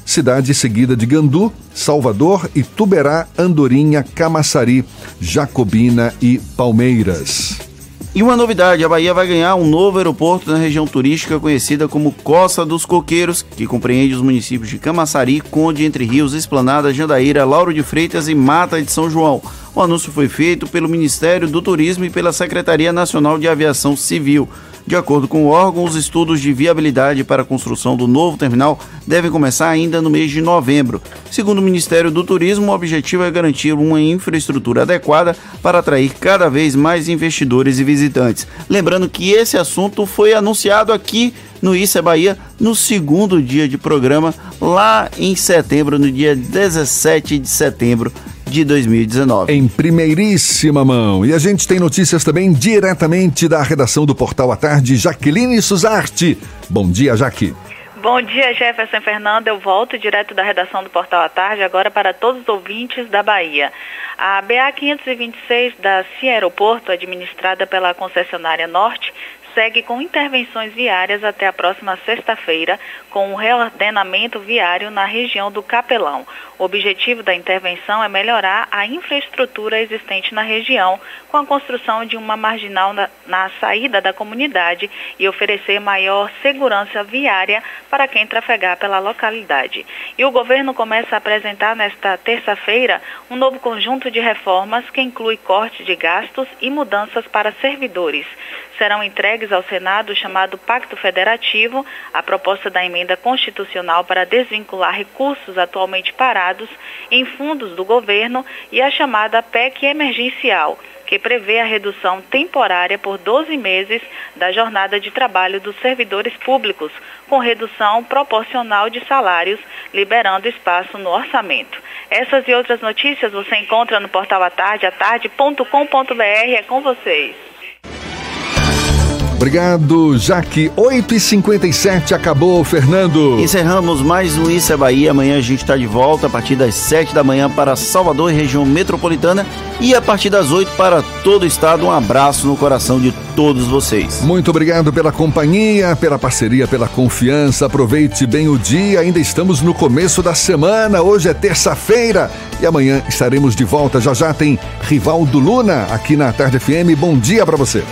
[SPEAKER 3] Cidade seguida de Gandu, Salvador, Ituberá, Andorinha, Camaçari, Jacobina e Palmeiras.
[SPEAKER 4] E uma novidade, a Bahia vai ganhar um novo aeroporto na região turística conhecida como Costa dos Coqueiros, que compreende os municípios de Camaçari, Conde, Entre Rios, Esplanada, Jandaíra, Lauro de Freitas e Mata de São João. O anúncio foi feito pelo Ministério do Turismo e pela Secretaria Nacional de Aviação Civil. De acordo com o órgão, os estudos de viabilidade para a construção do novo terminal devem começar ainda no mês de novembro. Segundo o Ministério do Turismo, o objetivo é garantir uma infraestrutura adequada para atrair cada vez mais investidores e visitantes. Lembrando que esse assunto foi anunciado aqui no é Bahia no segundo dia de programa, lá em setembro, no dia 17 de setembro de 2019.
[SPEAKER 3] Em primeiríssima mão. E a gente tem notícias também diretamente da redação do Portal à Tarde, Jaqueline Suzarte. Bom dia, Jaque.
[SPEAKER 18] Bom dia, Jefferson Fernando. Eu volto direto da redação do Portal à Tarde, agora para todos os ouvintes da Bahia. A BA 526 da CIA Aeroporto, administrada pela concessionária Norte, segue com intervenções viárias até a próxima sexta-feira, com um reordenamento viário na região do Capelão. O objetivo da intervenção é melhorar a infraestrutura existente na região, com a construção de uma marginal na, na saída da comunidade e oferecer maior segurança viária para quem trafegar pela localidade. E o governo começa a apresentar nesta terça-feira um novo conjunto de reformas que inclui corte de gastos e mudanças para servidores serão entregues ao Senado o chamado Pacto Federativo, a proposta da emenda constitucional para desvincular recursos atualmente parados em fundos do governo e a chamada PEC emergencial, que prevê a redução temporária por 12 meses da jornada de trabalho dos servidores públicos, com redução proporcional de salários, liberando espaço no orçamento. Essas e outras notícias você encontra no portal atarde, atarde.com.br. É com vocês.
[SPEAKER 3] Obrigado, Jaque. 8h57 acabou, Fernando.
[SPEAKER 4] Encerramos mais um Isso é Bahia. Amanhã a gente está de volta a partir das 7 da manhã para Salvador e região metropolitana e a partir das 8 para todo o estado. Um abraço no coração de todos vocês.
[SPEAKER 3] Muito obrigado pela companhia, pela parceria, pela confiança. Aproveite bem o dia. Ainda estamos no começo da semana. Hoje é terça-feira e amanhã estaremos de volta. Já já tem Rivaldo Luna aqui na Tarde FM. Bom dia para você.